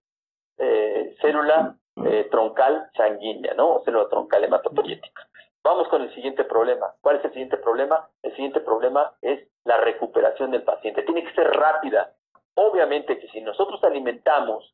[SPEAKER 3] eh, célula eh, troncal sanguínea, ¿no? O célula troncal hematopoyética. Vamos con el siguiente problema. ¿Cuál es el siguiente problema? El siguiente problema es la recuperación del paciente. Tiene que ser rápida. Obviamente que si nosotros alimentamos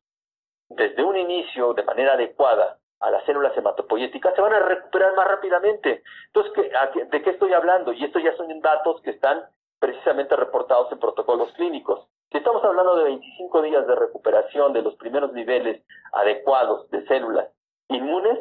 [SPEAKER 3] desde un inicio de manera adecuada a las células hematopoyéticas, se van a recuperar más rápidamente. Entonces, ¿de qué estoy hablando? Y estos ya son datos que están precisamente reportados en protocolos clínicos. Si estamos hablando de 25 días de recuperación de los primeros niveles adecuados de células inmunes,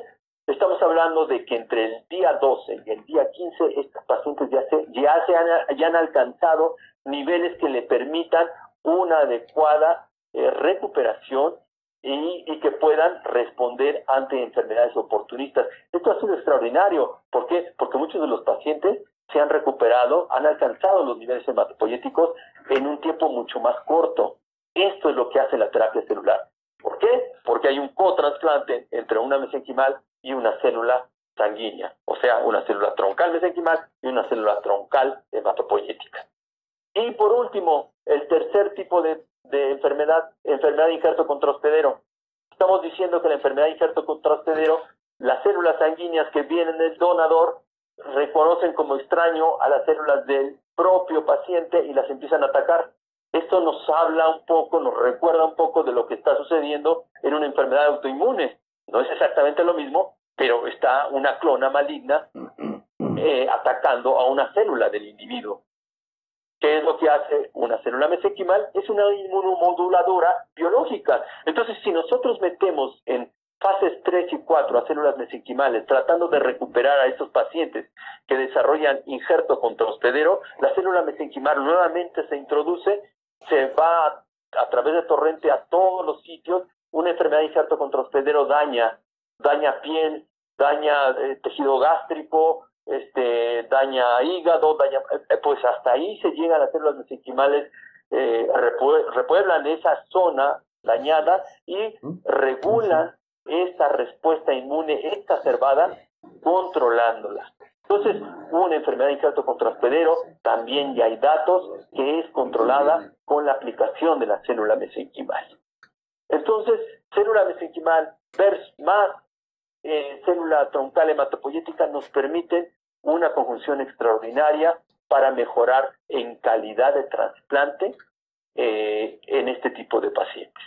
[SPEAKER 3] estamos hablando de que entre el día 12 y el día 15 estos pacientes ya, se, ya, se han, ya han alcanzado niveles que le permitan una adecuada eh, recuperación y, y, que puedan responder ante enfermedades oportunistas. Esto ha sido extraordinario. ¿Por qué? Porque muchos de los pacientes se han recuperado, han alcanzado los niveles hematopoyéticos en un tiempo mucho más corto. Esto es lo que hace la terapia celular. ¿Por qué? Porque hay un cotransplante entre una mesenquimal y una célula sanguínea, o sea, una célula troncal mesenquimal y una célula troncal hematopoyética. Y por último, el tercer tipo de, enfermedad, enfermedad de injerto. Estamos diciendo que la enfermedad de injerto contra hospedero, las células sanguíneas que vienen del donador reconocen como extraño a las células del propio paciente y las empiezan a atacar. Esto nos habla un poco, nos recuerda un poco de lo que está sucediendo en una enfermedad autoinmune. No es exactamente lo mismo, pero está una clona maligna eh, atacando a una célula del individuo. ¿Qué es lo que hace una célula mesenquimal? Es una inmunomoduladora biológica. Entonces, si nosotros metemos en fases 3 y 4 a células mesenquimales tratando de recuperar a estos pacientes que desarrollan injerto contra hospedero, la célula mesenquimal nuevamente se introduce, se va a, través de torrente a todos los sitios, una enfermedad de injerto contra hospedero daña, daña piel, daña eh, tejido gástrico, este, daña hígado, daña, eh, eh, pues hasta ahí se llegan las células mesenquimales, eh, repueblan esa zona dañada y regulan esta respuesta inmune exacerbada controlándola. Entonces, una enfermedad de infarto contraspedero, también ya hay datos que es controlada con la aplicación de la célula mesenquimal. Entonces, célula mesenquimal versus más eh, célula troncal hematopoyética nos permiten una conjunción extraordinaria para mejorar en calidad de trasplante eh, en este tipo de pacientes.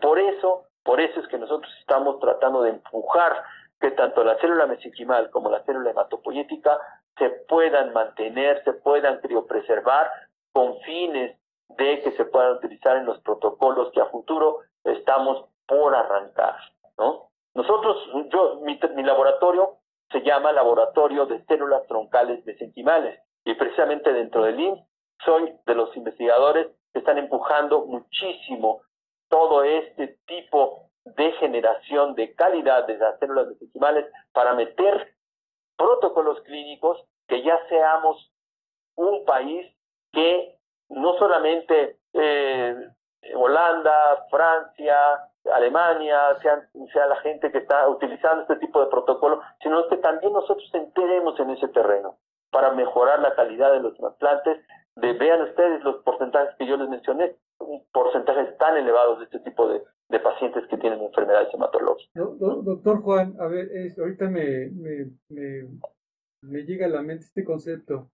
[SPEAKER 3] Por eso, por eso es que nosotros estamos tratando de empujar que tanto la célula mesenquimal como la célula hematopoyética se puedan mantener, se puedan criopreservar con fines de que se puedan utilizar en los protocolos que a futuro estamos por arrancar, ¿no? Nosotros, yo, mi, laboratorio se llama Laboratorio de Células Troncales Mesenquimales y precisamente dentro del IMSS soy de los investigadores que están empujando muchísimo todo este tipo de generación de calidad de las células mesenquimales para meter protocolos clínicos que ya seamos un país que no solamente eh, Holanda, Francia, Alemania, sea, la gente que está utilizando este tipo de protocolo, sino que también nosotros enteremos en ese terreno para mejorar la calidad de los trasplantes. Vean ustedes los porcentajes que yo les mencioné, porcentajes tan elevados de este tipo de, de pacientes que tienen enfermedades hematológicas.
[SPEAKER 4] doctor Juan, a ver, ahorita me, me, me, me llega a la mente este concepto.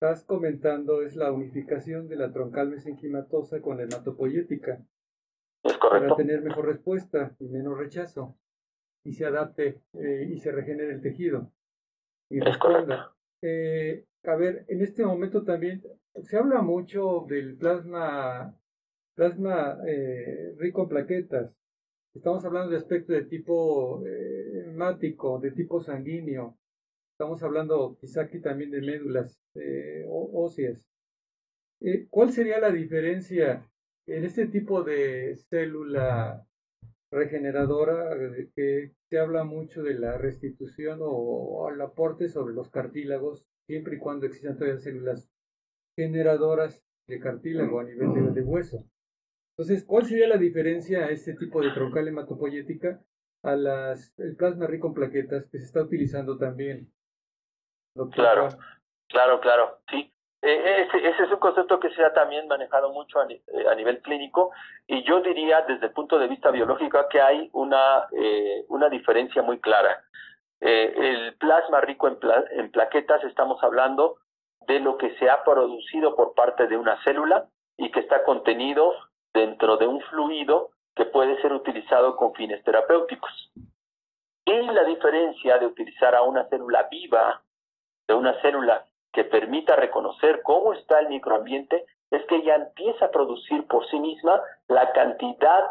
[SPEAKER 4] Estás comentando es la unificación de la troncal mesenquimatosa con la hematopoyética. Para tener mejor respuesta y menos rechazo. Y se adapte eh, y se regenere el tejido. Y responda. Eh, a ver, en este momento también se habla mucho del plasma, plasma eh, rico en plaquetas. Estamos hablando de aspecto de tipo eh, de tipo sanguíneo. Estamos hablando quizá aquí también de médulas eh, óseas. Eh, ¿Cuál sería la diferencia en este tipo de célula regeneradora que se habla mucho de la restitución o, el aporte sobre los cartílagos, siempre y cuando existan todavía células generadoras de cartílago a nivel de, hueso. Entonces, ¿cuál sería la diferencia a este tipo de troncal hematopoyética a las, el plasma rico en plaquetas que se está utilizando también?
[SPEAKER 3] Claro, claro, claro, sí. Eh, ese, ese, es un concepto que se ha también manejado mucho a, eh, a, nivel clínico y yo diría desde el punto de vista biológico que hay una, eh, una diferencia muy clara. Eh, el plasma rico en, en plaquetas estamos hablando de lo que se ha producido por parte de una célula y que está contenido dentro de un fluido que puede ser utilizado con fines terapéuticos. Y la diferencia de utilizar a una célula viva, de una célula que permita reconocer cómo está el microambiente, es que ella empieza a producir por sí misma la cantidad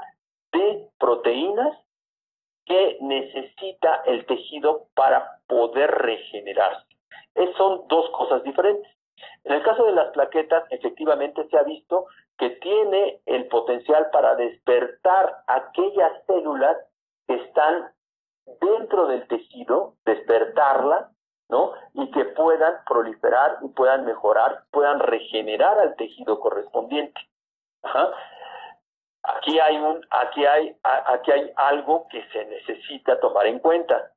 [SPEAKER 3] de proteínas que necesita el tejido para poder regenerarse. Es, son dos cosas diferentes. En el caso de las plaquetas, efectivamente se ha visto que tiene el potencial para despertar aquellas células que están dentro del tejido, despertarla ¿no? Y que puedan proliferar y puedan mejorar, puedan regenerar al tejido correspondiente. Aquí hay un, aquí hay, aquí hay algo que se necesita tomar en cuenta,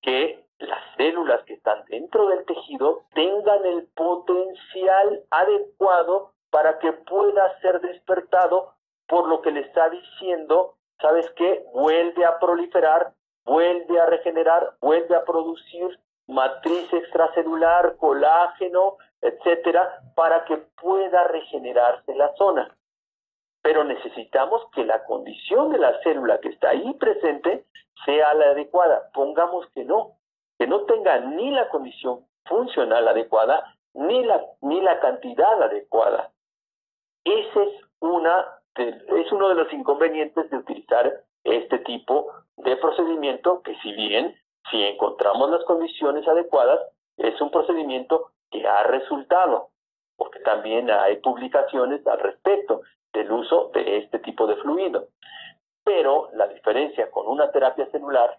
[SPEAKER 3] que las células que están dentro del tejido tengan el potencial adecuado para que pueda ser despertado por lo que le está diciendo, ¿sabes qué? Vuelve a proliferar, vuelve a regenerar, vuelve a producir matriz extracelular, colágeno, etcétera, para que pueda regenerarse la zona. Pero necesitamos que la condición de la célula que está ahí presente sea la adecuada. Pongamos que no, que no tenga ni la condición funcional adecuada, ni la, ni la cantidad adecuada. Ese es, una es uno de los inconvenientes de utilizar este tipo de procedimiento que si bien si encontramos las condiciones adecuadas, es un procedimiento que ha resultado, porque también hay publicaciones al respecto del uso de este tipo de fluido. Pero la diferencia con una terapia celular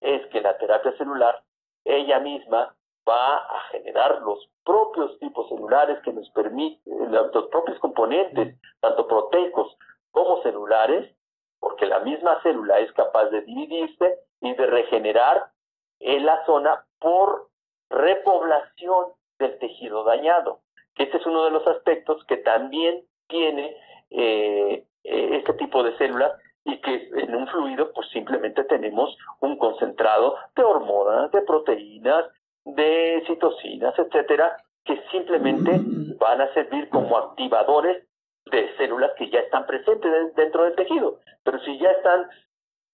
[SPEAKER 3] es que la terapia celular, ella misma va a generar los propios tipos celulares que nos permiten, los propios componentes, tanto proteicos como celulares, porque la misma célula es capaz de dividirse y de regenerar en la zona por repoblación del tejido dañado. Este es uno de los aspectos que también tiene eh, eh, este tipo de células y que en un fluido pues simplemente tenemos un concentrado de hormonas, de proteínas, de citocinas, etcétera, que simplemente van a servir como activadores de células que ya están presentes dentro del tejido. Pero si ya están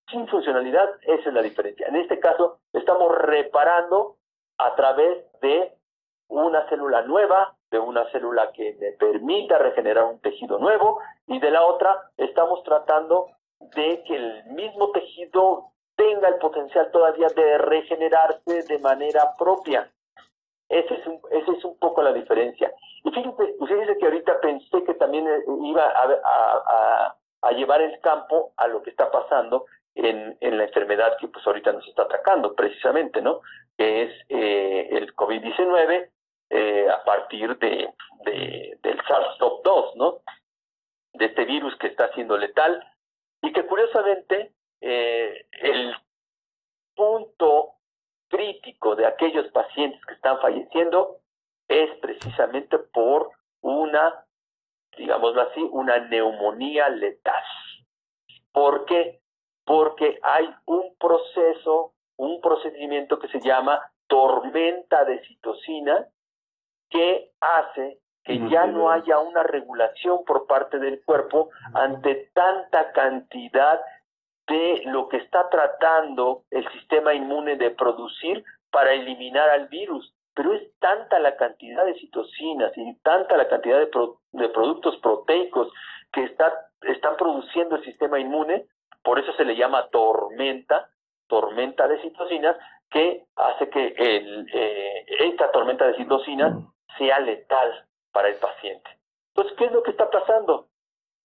[SPEAKER 3] sin funcionalidad, esa es la diferencia. En este caso, estamos reparando a través de una célula nueva, de una célula que le permita regenerar un tejido nuevo, y de la otra, estamos tratando de que el mismo tejido tenga el potencial todavía de regenerarse de manera propia. Ese es un, ese es un poco la diferencia. Y fíjense, fíjense que ahorita pensé que también eh, iba a, llevar el campo a lo que está pasando en, en, la enfermedad que pues ahorita nos está atacando precisamente, ¿no? Que es eh, el COVID-19 eh, a partir de, de del SARS-CoV-2, ¿no? De este virus que está siendo letal y que curiosamente eh, el punto crítico de aquellos pacientes que están falleciendo es precisamente por una, digámoslo así, una neumonía letal. ¿Por qué? porque hay un proceso, un procedimiento que se llama tormenta de citocina que hace que ya no haya una regulación por parte del cuerpo ante tanta cantidad de lo que está tratando el sistema inmune de producir para eliminar al virus. Pero es tanta la cantidad de citocinas y tanta la cantidad de, de productos proteicos que está, están produciendo el sistema inmune por eso se le llama tormenta, tormenta de citocinas, que hace que el, eh, esta tormenta de citocinas sea letal para el paciente. Entonces, ¿qué es lo que está pasando?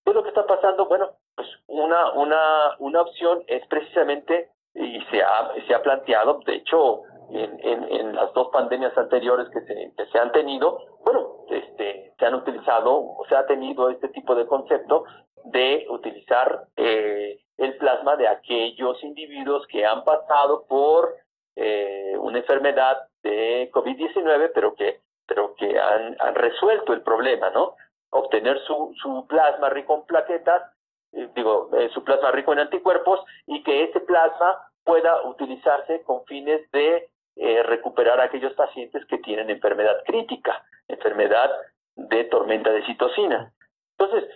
[SPEAKER 3] ¿Qué es lo que está pasando? Bueno, pues una, una, una opción es precisamente, y se ha, se ha planteado, de hecho, en, en, las dos pandemias anteriores que se, que se han tenido, bueno, este, se han utilizado, o se ha tenido este tipo de concepto de utilizar eh, el plasma de aquellos individuos que han pasado por eh, una enfermedad de COVID-19, pero que, pero que han, resuelto el problema, ¿no? Obtener su, su plasma rico en plaquetas, eh, digo, eh, su plasma rico en anticuerpos y que ese plasma pueda utilizarse con fines de eh, recuperar a aquellos pacientes que tienen enfermedad crítica, enfermedad de tormenta de citocina. Entonces,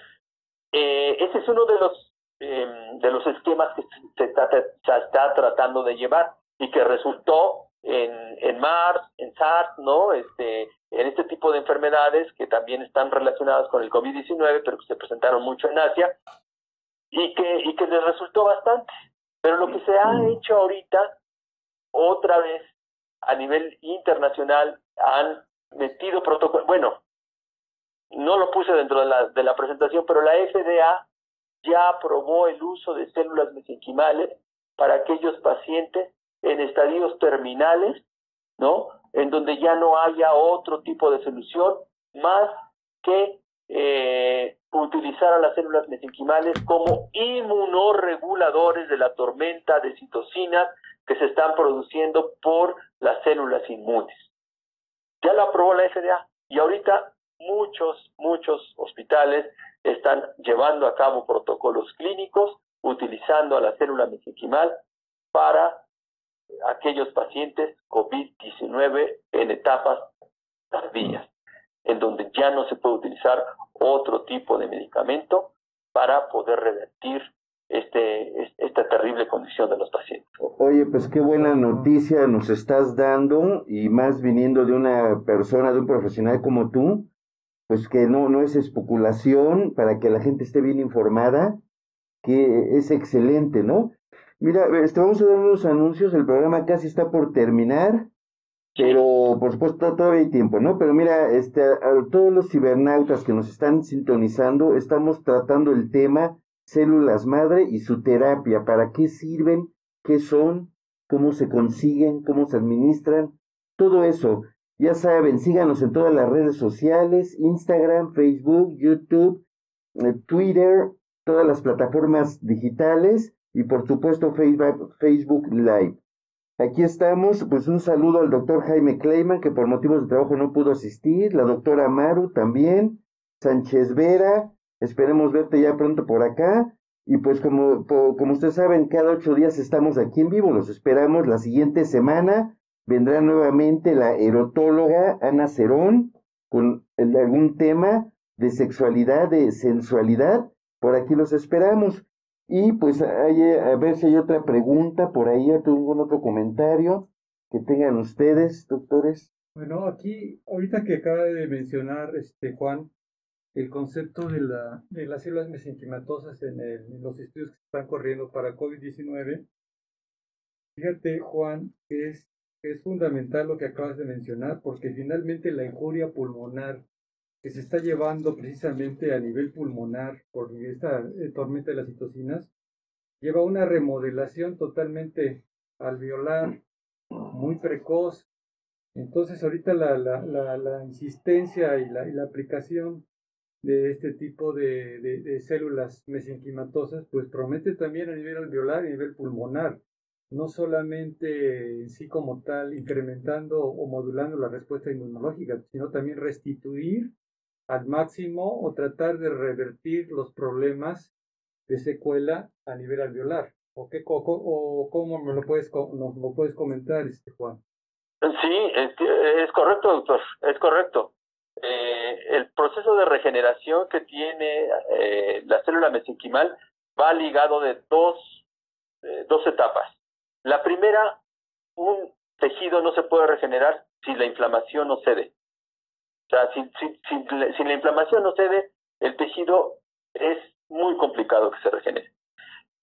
[SPEAKER 3] ese es uno de los eh, de los esquemas que se está tratando de llevar y que resultó en, en MARS, en SARS, ¿no? Este, en este tipo de enfermedades que también están relacionadas con el COVID-19, pero que se presentaron mucho en Asia y que, y que les resultó bastante. Pero lo que se ha hecho ahorita, otra vez, a nivel internacional, han metido protocolos, bueno, no lo puse dentro de la, de la presentación, pero la FDA ya aprobó el uso de células mesenquimales para aquellos pacientes en estadios terminales, ¿no? En donde ya no haya otro tipo de solución más que eh, utilizar a las células mesenquimales como inmunoreguladores de la tormenta de citocinas que se están produciendo por las células inmunes. Ya lo aprobó la FDA y ahorita muchos, muchos hospitales están llevando a cabo protocolos clínicos utilizando a la célula mesenquimal para aquellos pacientes COVID-19 en etapas tardías, en donde ya no se puede utilizar otro tipo de medicamento para poder revertir este, esta terrible condición de los pacientes.
[SPEAKER 5] Oye, pues qué buena noticia nos estás dando y más viniendo de una persona, de un profesional como tú, pues que no, no es especulación para que la gente esté bien informada, que es excelente, ¿no? Mira, este, vamos a dar unos anuncios, el programa casi está por terminar, pero por supuesto todavía hay tiempo, ¿no? Pero mira, este, a todos los cibernautas que nos están sintonizando, estamos tratando el tema células madre y su terapia, para qué sirven, qué son, cómo se consiguen, cómo se administran, todo eso. Ya saben, síganos en todas las redes sociales, Instagram, Facebook, YouTube, eh, Twitter, todas las plataformas digitales y por supuesto Facebook, Facebook Live. Aquí estamos, pues un saludo al doctor Jaime Kleiman, que por motivos de trabajo no pudo asistir, la doctora Maru también, Sánchez Vera, esperemos verte ya pronto por acá. Y pues como, como ustedes saben, cada ocho días estamos aquí en vivo, los esperamos la siguiente semana vendrá nuevamente la erotóloga Ana Cerón con algún tema de sexualidad, de sensualidad. Por aquí los esperamos. Y pues hay, a ver si hay otra pregunta por ahí, algún otro comentario que tengan ustedes, doctores.
[SPEAKER 4] Bueno, aquí, ahorita que acaba de mencionar este Juan, el concepto de, la, de las células mesenquimatosas en, en los estudios que están corriendo para COVID-19, fíjate Juan, que es es fundamental lo que acabas de mencionar, porque finalmente la injuria pulmonar que se está llevando precisamente a nivel pulmonar por esta eh, tormenta de las citocinas, lleva una remodelación totalmente alveolar, muy precoz. Entonces ahorita la, la, la, la insistencia y la, y la, aplicación de este tipo de, de, de células mesenquimatosas, pues promete también a nivel alveolar y a nivel pulmonar no solamente en sí como tal incrementando o modulando la respuesta inmunológica, sino también restituir al máximo o tratar de revertir los problemas de secuela a nivel alveolar. ¿O, qué, o, cómo me lo puedes, nos lo puedes comentar, este Juan?
[SPEAKER 3] Sí, es, correcto, doctor, es correcto. Eh, el proceso de regeneración que tiene eh, la célula mesenquimal va ligado de dos, eh, dos etapas. La primera, un tejido no se puede regenerar si la inflamación no cede. O sea, si, si, si, la inflamación no cede, el tejido es muy complicado que se regenere.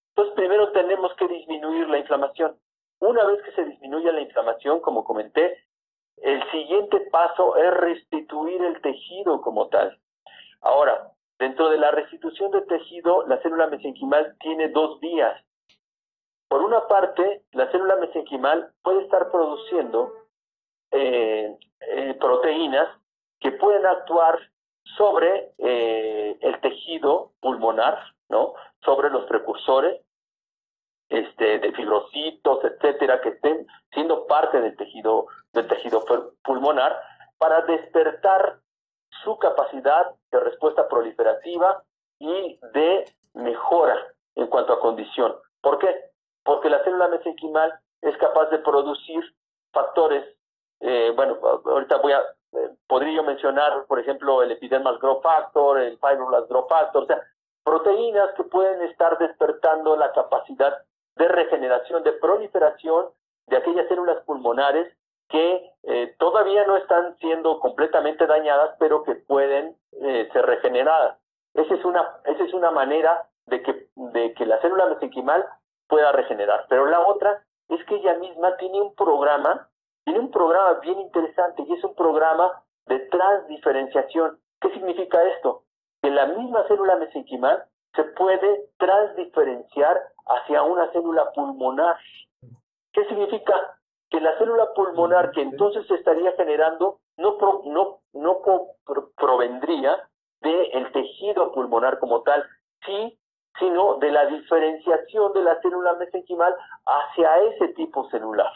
[SPEAKER 3] Entonces, primero tenemos que disminuir la inflamación. Una vez que se disminuye la inflamación, como comenté, el siguiente paso es restituir el tejido como tal. Ahora, dentro de la restitución de tejido, la célula mesenquimal tiene dos vías. Por una parte, la célula mesenquimal puede estar produciendo eh, eh, proteínas que pueden actuar sobre eh, el tejido pulmonar, ¿no? Sobre los precursores este, de fibrocitos, etcétera, que estén siendo parte del tejido, del tejido pulmonar, para despertar su capacidad de respuesta proliferativa y de mejora en cuanto a condición. ¿Por qué? Porque la célula mesenquimal es capaz de producir factores, eh, bueno, ahorita voy a, podría yo mencionar, por ejemplo, el epidermal growth factor, el fibroblast growth factor, o sea, proteínas que pueden estar despertando la capacidad de regeneración, de proliferación de aquellas células pulmonares que eh, todavía no están siendo completamente dañadas, pero que pueden eh, ser regeneradas. Esa es una, esa es una manera de que, de que la célula mesenquimal pueda regenerar. Pero la otra es que ella misma tiene un programa, tiene un programa bien interesante y es un programa de transdiferenciación. ¿Qué significa esto? Que la misma célula mesenquimal se puede transdiferenciar hacia una célula pulmonar. ¿Qué significa? Que la célula pulmonar que entonces se estaría generando no, no, no provendría del tejido pulmonar como tal, sí, sino de la diferenciación de la célula mesenquimal hacia ese tipo celular.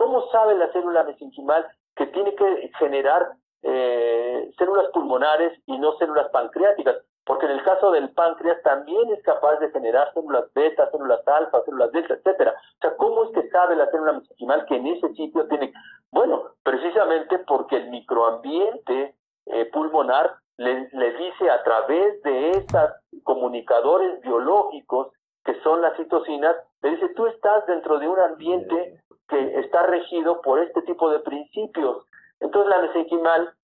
[SPEAKER 3] ¿Cómo sabe la célula mesenquimal que tiene que generar eh, células pulmonares y no células pancreáticas? porque en el caso del páncreas también es capaz de generar células beta, células alfa, células delta, etcétera. O sea, ¿cómo es que sabe la célula mesenquimal que en ese sitio tiene? Bueno, precisamente porque el microambiente eh, pulmonar le, le dice a través de estos comunicadores biológicos que son las citocinas, le dice, tú estás dentro de un ambiente que está regido por este tipo de principios. Entonces la mesenquimal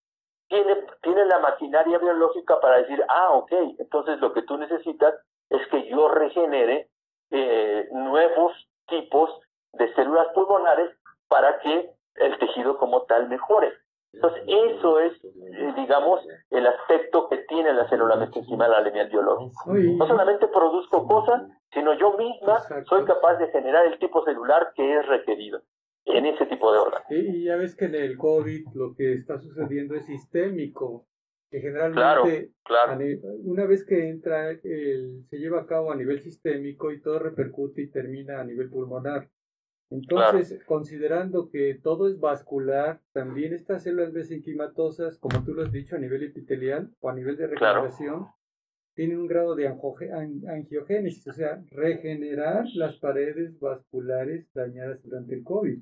[SPEAKER 3] tiene, tiene la maquinaria biológica para decir, ah, ok, entonces lo que tú necesitas es que yo regenere eh, nuevos tipos de células pulmonares para que el tejido como tal mejore. Entonces, eso es, eh, digamos, el aspecto que tiene la célula mesenquimal a nivel biológico. No solamente produzco cosas, sino yo misma soy capaz de generar el tipo celular que es requerido en ese tipo de órganos.
[SPEAKER 4] Y ya ves que en el COVID lo que está sucediendo es sistémico, que generalmente una vez que entra, el, se lleva a cabo a nivel sistémico y todo repercute y termina a nivel pulmonar. Entonces, considerando que todo es vascular, también estas células mesenquimatosas, como tú lo has dicho, a nivel epitelial o a nivel de regeneración, tienen un grado de angiogénesis, o sea, regenerar las paredes vasculares dañadas durante el COVID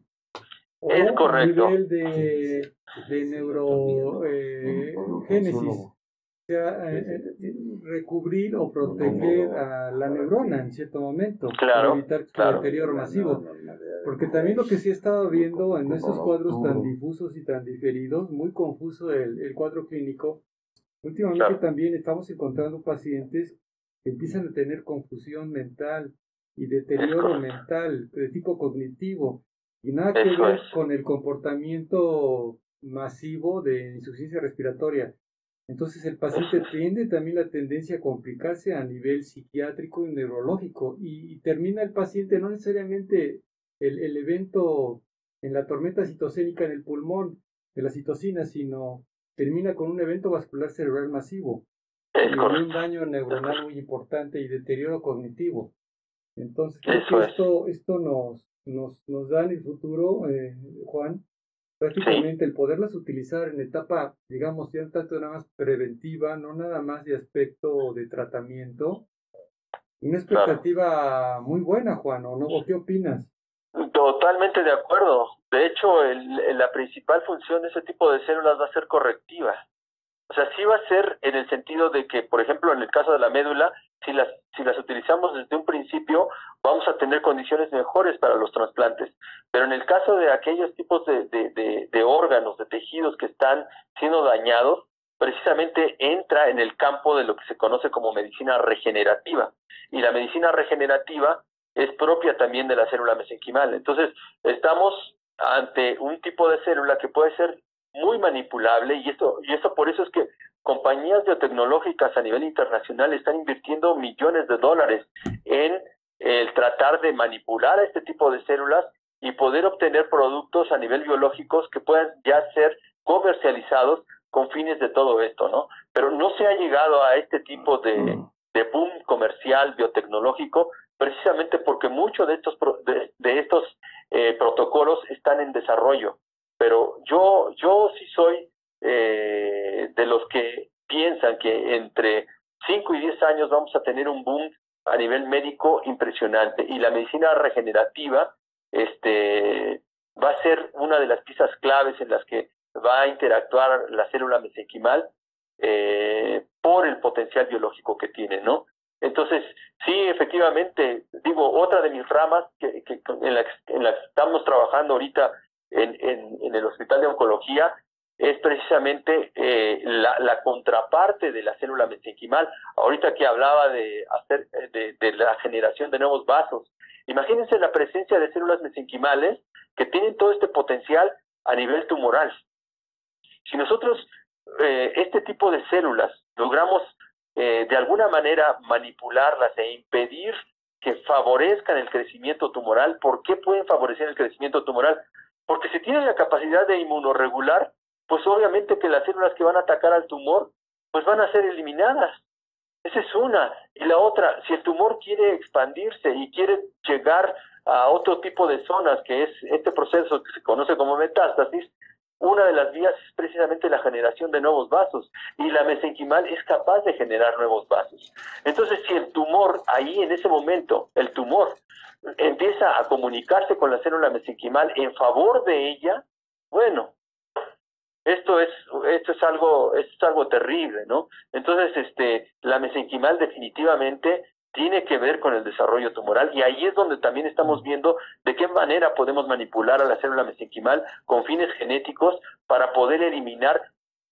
[SPEAKER 3] es correcto.
[SPEAKER 4] A nivel de, de neurogénesis. Eh, o sea, eh, eh, recubrir o proteger a la neurona en cierto momento
[SPEAKER 3] para
[SPEAKER 4] evitar su deterioro masivo. Porque también lo que sí he estado viendo en estos cuadros tan difusos y tan diferidos, muy confuso el, el cuadro clínico, últimamente también estamos encontrando pacientes que empiezan a tener confusión mental y deterioro mental de tipo cognitivo y nada que ver con el comportamiento masivo de insuficiencia respiratoria. Entonces el paciente tiende también la tendencia a complicarse a nivel psiquiátrico y neurológico y, termina el paciente no necesariamente el, el, evento en la tormenta citocénica en el pulmón de la citocina, sino termina con un evento vascular cerebral masivo y un daño neuronal muy importante y deterioro cognitivo. Entonces esto, esto nos, nos, nos da en el futuro, eh, Juan, prácticamente el poderlas utilizar en etapa, digamos, ya tanto nada más preventiva, no nada más de aspecto de tratamiento. Una expectativa muy buena, Juan, ¿o no? ¿O qué opinas?
[SPEAKER 3] Totalmente de acuerdo. De hecho, el, la principal función de ese tipo de células va a ser correctiva. O sea, sí va a ser en el sentido de que, por ejemplo, en el caso de la médula, si las, si las utilizamos desde un principio, vamos a tener condiciones mejores para los trasplantes. Pero en el caso de aquellos tipos de, de, de, órganos, de tejidos que están siendo dañados, precisamente entra en el campo de lo que se conoce como medicina regenerativa. Y la medicina regenerativa es propia también de la célula mesenquimal. Entonces, estamos ante un tipo de célula que puede ser muy manipulable y esto y esto por eso es que compañías biotecnológicas a nivel internacional están invirtiendo millones de dólares en el tratar de manipular a este tipo de células y poder obtener productos a nivel biológicos que puedan ya ser comercializados con fines de todo esto, ¿no? Pero no se ha llegado a este tipo de, mm. de boom comercial biotecnológico precisamente porque muchos de estos de, estos eh, protocolos están en desarrollo. Pero yo yo sí soy eh, de los que piensan que entre 5 y 10 años vamos a tener un boom a nivel médico impresionante y la medicina regenerativa este va a ser una de las piezas claves en las que va a interactuar la célula mesenquimal eh, por el potencial biológico que tiene, ¿no? Entonces, sí, efectivamente, digo, otra de mis ramas que, que en, la, en la que estamos trabajando ahorita en, el Hospital de Oncología es precisamente eh, la, contraparte de la célula mesenquimal. Ahorita que hablaba de, hacer, de, de, la generación de nuevos vasos, imagínense la presencia de células mesenquimales que tienen todo este potencial a nivel tumoral. Si nosotros eh, este tipo de células logramos eh, de alguna manera manipularlas e impedir que favorezcan el crecimiento tumoral, ¿por qué pueden favorecer el crecimiento tumoral? Porque si tienen la capacidad de inmunoregular, pues obviamente que las células que van a atacar al tumor, pues van a ser eliminadas. Esa es una. Y la otra, si el tumor quiere expandirse y quiere llegar a otro tipo de zonas, que es este proceso que se conoce como metástasis, una de las vías es precisamente la generación de nuevos vasos y la mesenquimal es capaz de generar nuevos vasos. Entonces, si el tumor ahí en ese momento, el tumor empieza a comunicarse con la célula mesenquimal en favor de ella, bueno, esto es esto es algo esto es algo terrible, ¿no? Entonces, este la mesenquimal definitivamente tiene que ver con el desarrollo tumoral y ahí es donde también estamos viendo de qué manera podemos manipular a la célula mesenquimal con fines genéticos para poder eliminar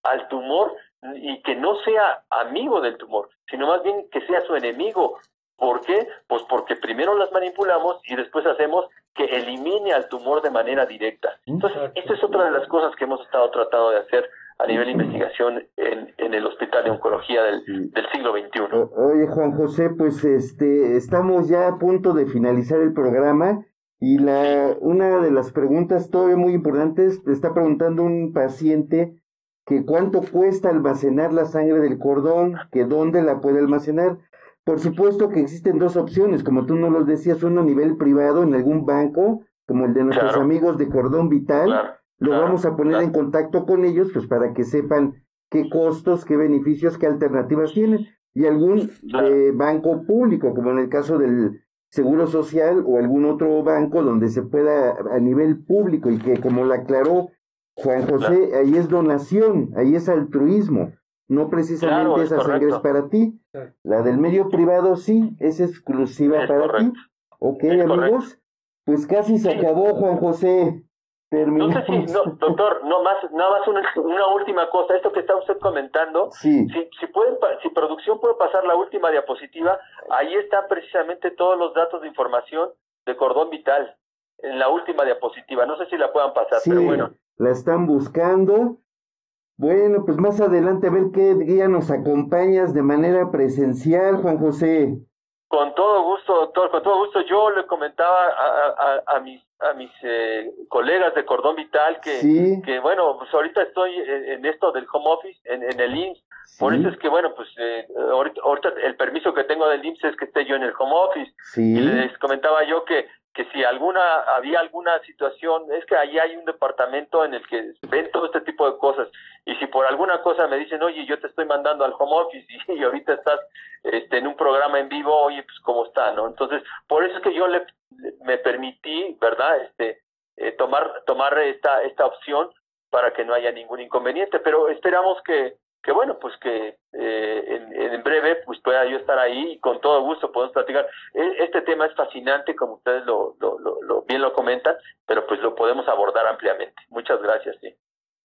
[SPEAKER 3] al tumor y que no sea amigo del tumor, sino más bien que sea su enemigo. ¿Por qué? Pues porque primero las manipulamos y después hacemos que elimine al tumor de manera directa. Entonces, esta es otra de las cosas que hemos estado tratando de hacer a nivel de investigación en, en el Hospital de Oncología del, del, siglo XXI.
[SPEAKER 5] Oye, Juan José, pues este, estamos ya a punto de finalizar el programa y la, una de las preguntas todavía muy importantes, está preguntando un paciente que cuánto cuesta almacenar la sangre del cordón, que dónde la puede almacenar. Por supuesto que existen dos opciones, como tú nos lo decías, uno a nivel privado en algún banco, como el de nuestros amigos de Cordón Vital, lo vamos a poner en contacto con ellos, pues para que sepan qué costos, qué beneficios, qué alternativas tienen. Y algún eh, banco público, como en el caso del Seguro Social o algún otro banco donde se pueda a nivel público y que como lo aclaró Juan José, ahí es donación, ahí es altruismo, no precisamente esa sangre es para ti. La del medio privado sí, es exclusiva para ti. Ok, amigos, pues casi se acabó Juan José.
[SPEAKER 3] No sé si, no, doctor, no más, nada más una, una, última cosa, esto que está usted comentando,
[SPEAKER 5] sí.
[SPEAKER 3] si, si, pueden, si producción puede pasar la última diapositiva, ahí están precisamente todos los datos de información de cordón vital, en la última diapositiva, no sé si la puedan pasar, pero bueno.
[SPEAKER 5] La están buscando. Bueno, pues más adelante a ver qué día nos acompañas de manera presencial, Juan José.
[SPEAKER 3] Con todo gusto, doctor, con todo gusto. Yo le comentaba a, a, a mis, a mis eh, colegas de Cordón Vital que, que, bueno, pues ahorita estoy en, esto del home office, en, en el IMSS. Por eso es que, bueno, pues eh, ahorita, ahorita, el permiso que tengo del IMSS es que esté yo en el home office.
[SPEAKER 5] Y
[SPEAKER 3] les comentaba yo que que si alguna había alguna situación, es que ahí hay un departamento en el que ven todo este tipo de cosas y si por alguna cosa me dicen, oye, yo te estoy mandando al home office y, ahorita estás este, en un programa en vivo, oye, pues cómo está, ¿no? Entonces, por eso es que yo le, me permití, ¿verdad? Este, eh, tomar, tomar esta, esta opción para que no haya ningún inconveniente, pero esperamos que, que bueno, pues que eh, en, en, breve pues pueda yo estar ahí y con todo gusto podemos platicar. E, este tema es fascinante, como ustedes lo, lo, lo, bien lo comentan, pero pues lo podemos abordar ampliamente. Muchas gracias, sí.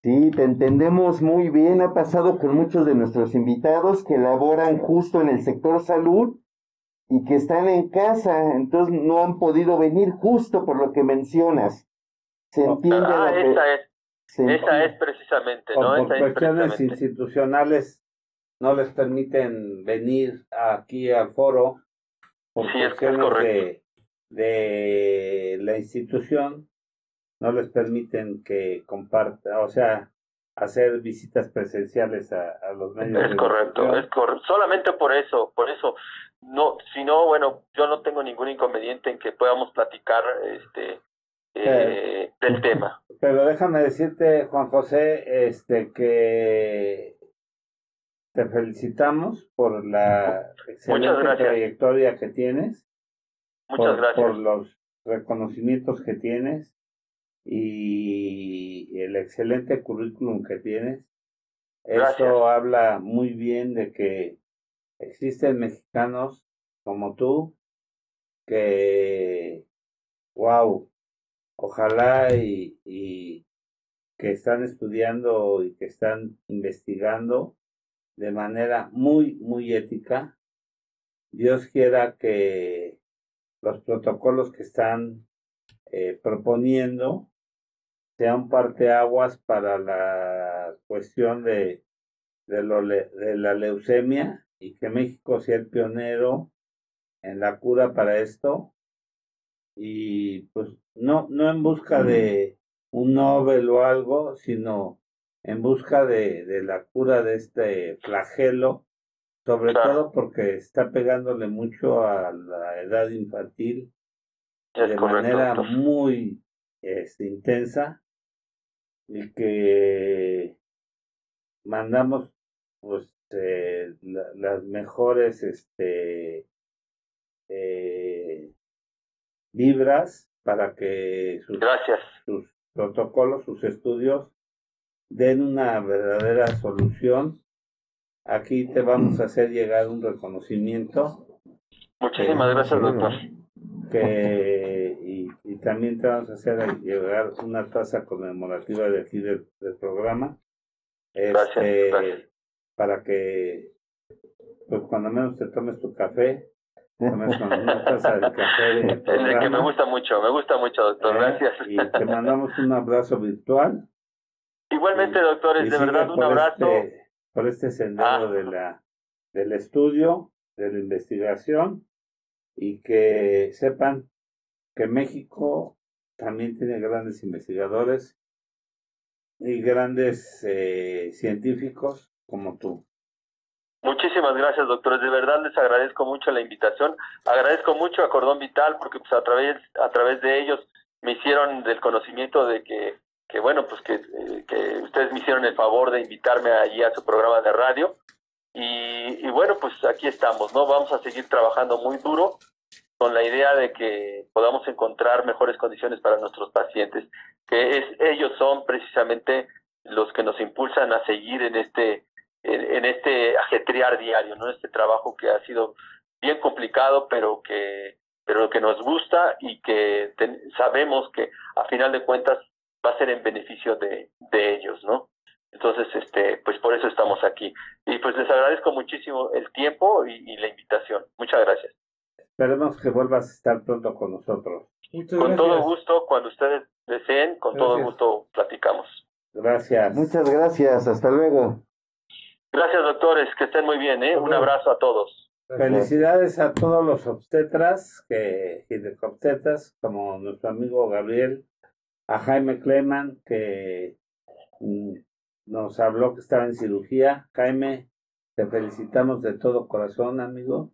[SPEAKER 5] Sí, te entendemos muy bien. Ha pasado con muchos de nuestros invitados que laboran justo en el sector salud y que están en casa, entonces no han podido venir justo por lo que mencionas. Se entiende.
[SPEAKER 3] Ah,
[SPEAKER 5] lo que-
[SPEAKER 3] esa es,
[SPEAKER 5] se
[SPEAKER 3] esa es precisamente, ¿no?
[SPEAKER 2] por
[SPEAKER 3] Esa es
[SPEAKER 2] cuestiones
[SPEAKER 3] precisamente.
[SPEAKER 2] institucionales no les permiten venir aquí al foro por
[SPEAKER 3] Sí, es- es
[SPEAKER 2] cuestiones de, de la institución no les permiten que comparta, o sea, hacer visitas presenciales a, a los medios.
[SPEAKER 3] Es
[SPEAKER 2] de
[SPEAKER 3] correcto, es correcto. Solamente por eso, por eso. No, si no, bueno, yo no tengo ningún inconveniente en que podamos platicar este eh, del tema.
[SPEAKER 2] Pero déjame decirte, Juan José, este que te felicitamos por la excelente trayectoria que tienes,
[SPEAKER 3] Muchas
[SPEAKER 2] por,
[SPEAKER 3] gracias.
[SPEAKER 2] por los reconocimientos que tienes y el excelente currículum que tienes.
[SPEAKER 3] Gracias.
[SPEAKER 2] Eso habla muy bien de que existen mexicanos como tú que, wow, ojalá y, que están estudiando y que están investigando de manera muy, muy ética. Dios quiera que los protocolos que están eh, proponiendo sean parteaguas para la cuestión de, de la leucemia y que México sea el pionero en la cura para esto y pues no no en busca de un Nobel o algo sino en busca de, de la cura de este flagelo sobre
[SPEAKER 3] Claro.
[SPEAKER 2] todo porque está pegándole mucho a la edad infantil
[SPEAKER 3] Es
[SPEAKER 2] de
[SPEAKER 3] correcto,
[SPEAKER 2] manera
[SPEAKER 3] doctor.
[SPEAKER 2] muy este, intensa y que mandamos pues eh, la- las mejores este eh, vibras para que sus,
[SPEAKER 3] Gracias.
[SPEAKER 2] sus protocolos, sus estudios den una verdadera solución. Aquí te vamos a hacer llegar un reconocimiento
[SPEAKER 3] Muchísimas
[SPEAKER 2] Sí,
[SPEAKER 3] gracias, doctor.
[SPEAKER 2] que y, y también te vamos a hacer llegar una taza conmemorativa de aquí del, del programa
[SPEAKER 3] Gracias,
[SPEAKER 2] este,
[SPEAKER 3] gracias.
[SPEAKER 2] para que pues cuando menos te tomes tu café tomes con una taza de café del
[SPEAKER 3] El de que me gusta mucho, me gusta mucho, doctor.
[SPEAKER 2] ¿eh?
[SPEAKER 3] Gracias.
[SPEAKER 2] y te mandamos un abrazo virtual
[SPEAKER 3] Igualmente,
[SPEAKER 2] y-
[SPEAKER 3] doctores,
[SPEAKER 2] y
[SPEAKER 3] de verdad, un
[SPEAKER 2] por
[SPEAKER 3] abrazo.
[SPEAKER 2] este, por este sendero
[SPEAKER 3] Ah.
[SPEAKER 2] de la del estudio de la investigación y que sepan que México también tiene grandes investigadores y grandes eh, científicos como tú.
[SPEAKER 3] Muchísimas gracias, doctores. De verdad les agradezco mucho la invitación. Agradezco mucho a Cordón Vital porque pues a través a través de ellos me hicieron del conocimiento de que que bueno, pues que, eh, que ustedes me hicieron el favor de invitarme allí a su programa de radio. Y, y bueno, pues aquí estamos, ¿no? Vamos a seguir trabajando muy duro con la idea de que podamos encontrar mejores condiciones para nuestros pacientes, que es, ellos son precisamente los que nos impulsan a seguir en este en, en este ajetrear diario, ¿no? Este trabajo que ha sido bien complicado, pero que pero que nos gusta y que ten- sabemos que a final de cuentas va a ser en beneficio de, de ellos, ¿no? Entonces, este, pues por eso estamos aquí. Y pues les agradezco muchísimo el tiempo y, y la invitación. Muchas gracias.
[SPEAKER 2] Esperemos que vuelvas a estar pronto con nosotros.
[SPEAKER 4] Muchas
[SPEAKER 3] Con
[SPEAKER 4] gracias.
[SPEAKER 3] todo gusto, cuando ustedes deseen, con todo gusto platicamos.
[SPEAKER 2] Gracias.
[SPEAKER 5] Muchas gracias, hasta luego.
[SPEAKER 3] Gracias, doctores, que estén muy bien, ¿eh? Un abrazo a todos.
[SPEAKER 2] Felicidades a todos los obstetras que, ginecobstetras, como nuestro amigo Gabriel, a Jaime Cleman, que mm, nos habló que estaba en cirugía. Jaime, te felicitamos de todo corazón, amigo.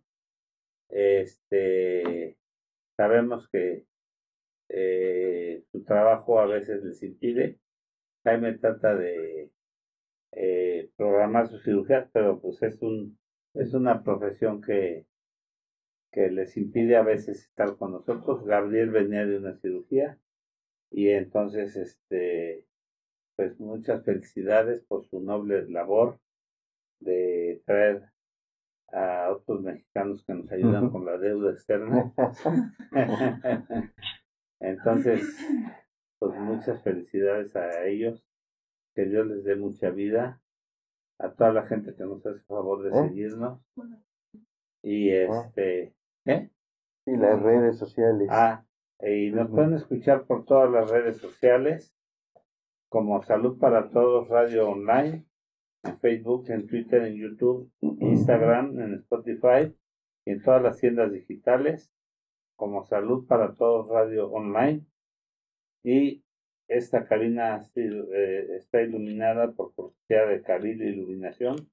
[SPEAKER 2] Este, sabemos que eh, tu trabajo a veces les impide. Jaime trata de eh, programar sus cirugías, pero pues es un es una profesión que, que les impide a veces estar con nosotros. Gabriel venía de una cirugía y entonces, este, pues muchas felicidades por su noble labor de traer a otros mexicanos que nos ayudan con la deuda externa. Entonces, pues muchas felicidades a ellos, que Dios les dé mucha vida, a toda la gente que nos hace favor de
[SPEAKER 5] ¿Eh?
[SPEAKER 2] seguirnos y este ¿Eh?
[SPEAKER 5] Y las redes sociales.
[SPEAKER 2] Ah, y nos pueden escuchar por todas las redes sociales, como Salud para Todos Radio Online, en Facebook, en Twitter, en YouTube, Instagram, en Spotify y en todas las tiendas digitales, como Salud para Todos Radio Online. Y esta cabina eh, está iluminada por cortesía de Cabil Iluminación,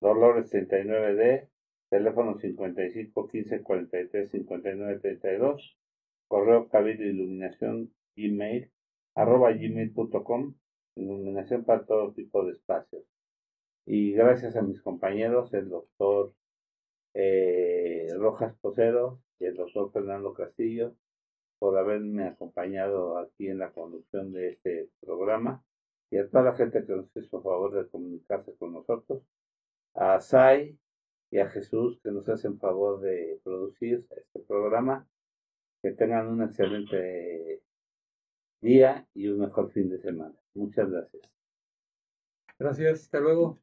[SPEAKER 2] Dolores 39D, teléfono 55 15 43 59 32, correo Cabil Iluminación, email, arroba gmail.com, iluminación para todo tipo de espacios. Y gracias a mis compañeros, el doctor eh, Rojas Posero y el doctor Fernando Castillo, por haberme acompañado aquí en la conducción de este programa y a toda la gente que nos hizo favor de comunicarse con nosotros, a Sai y a Jesús que nos hacen favor de producir este programa. Que tengan un excelente día y un mejor fin de semana. Muchas gracias.
[SPEAKER 4] Gracias, hasta luego.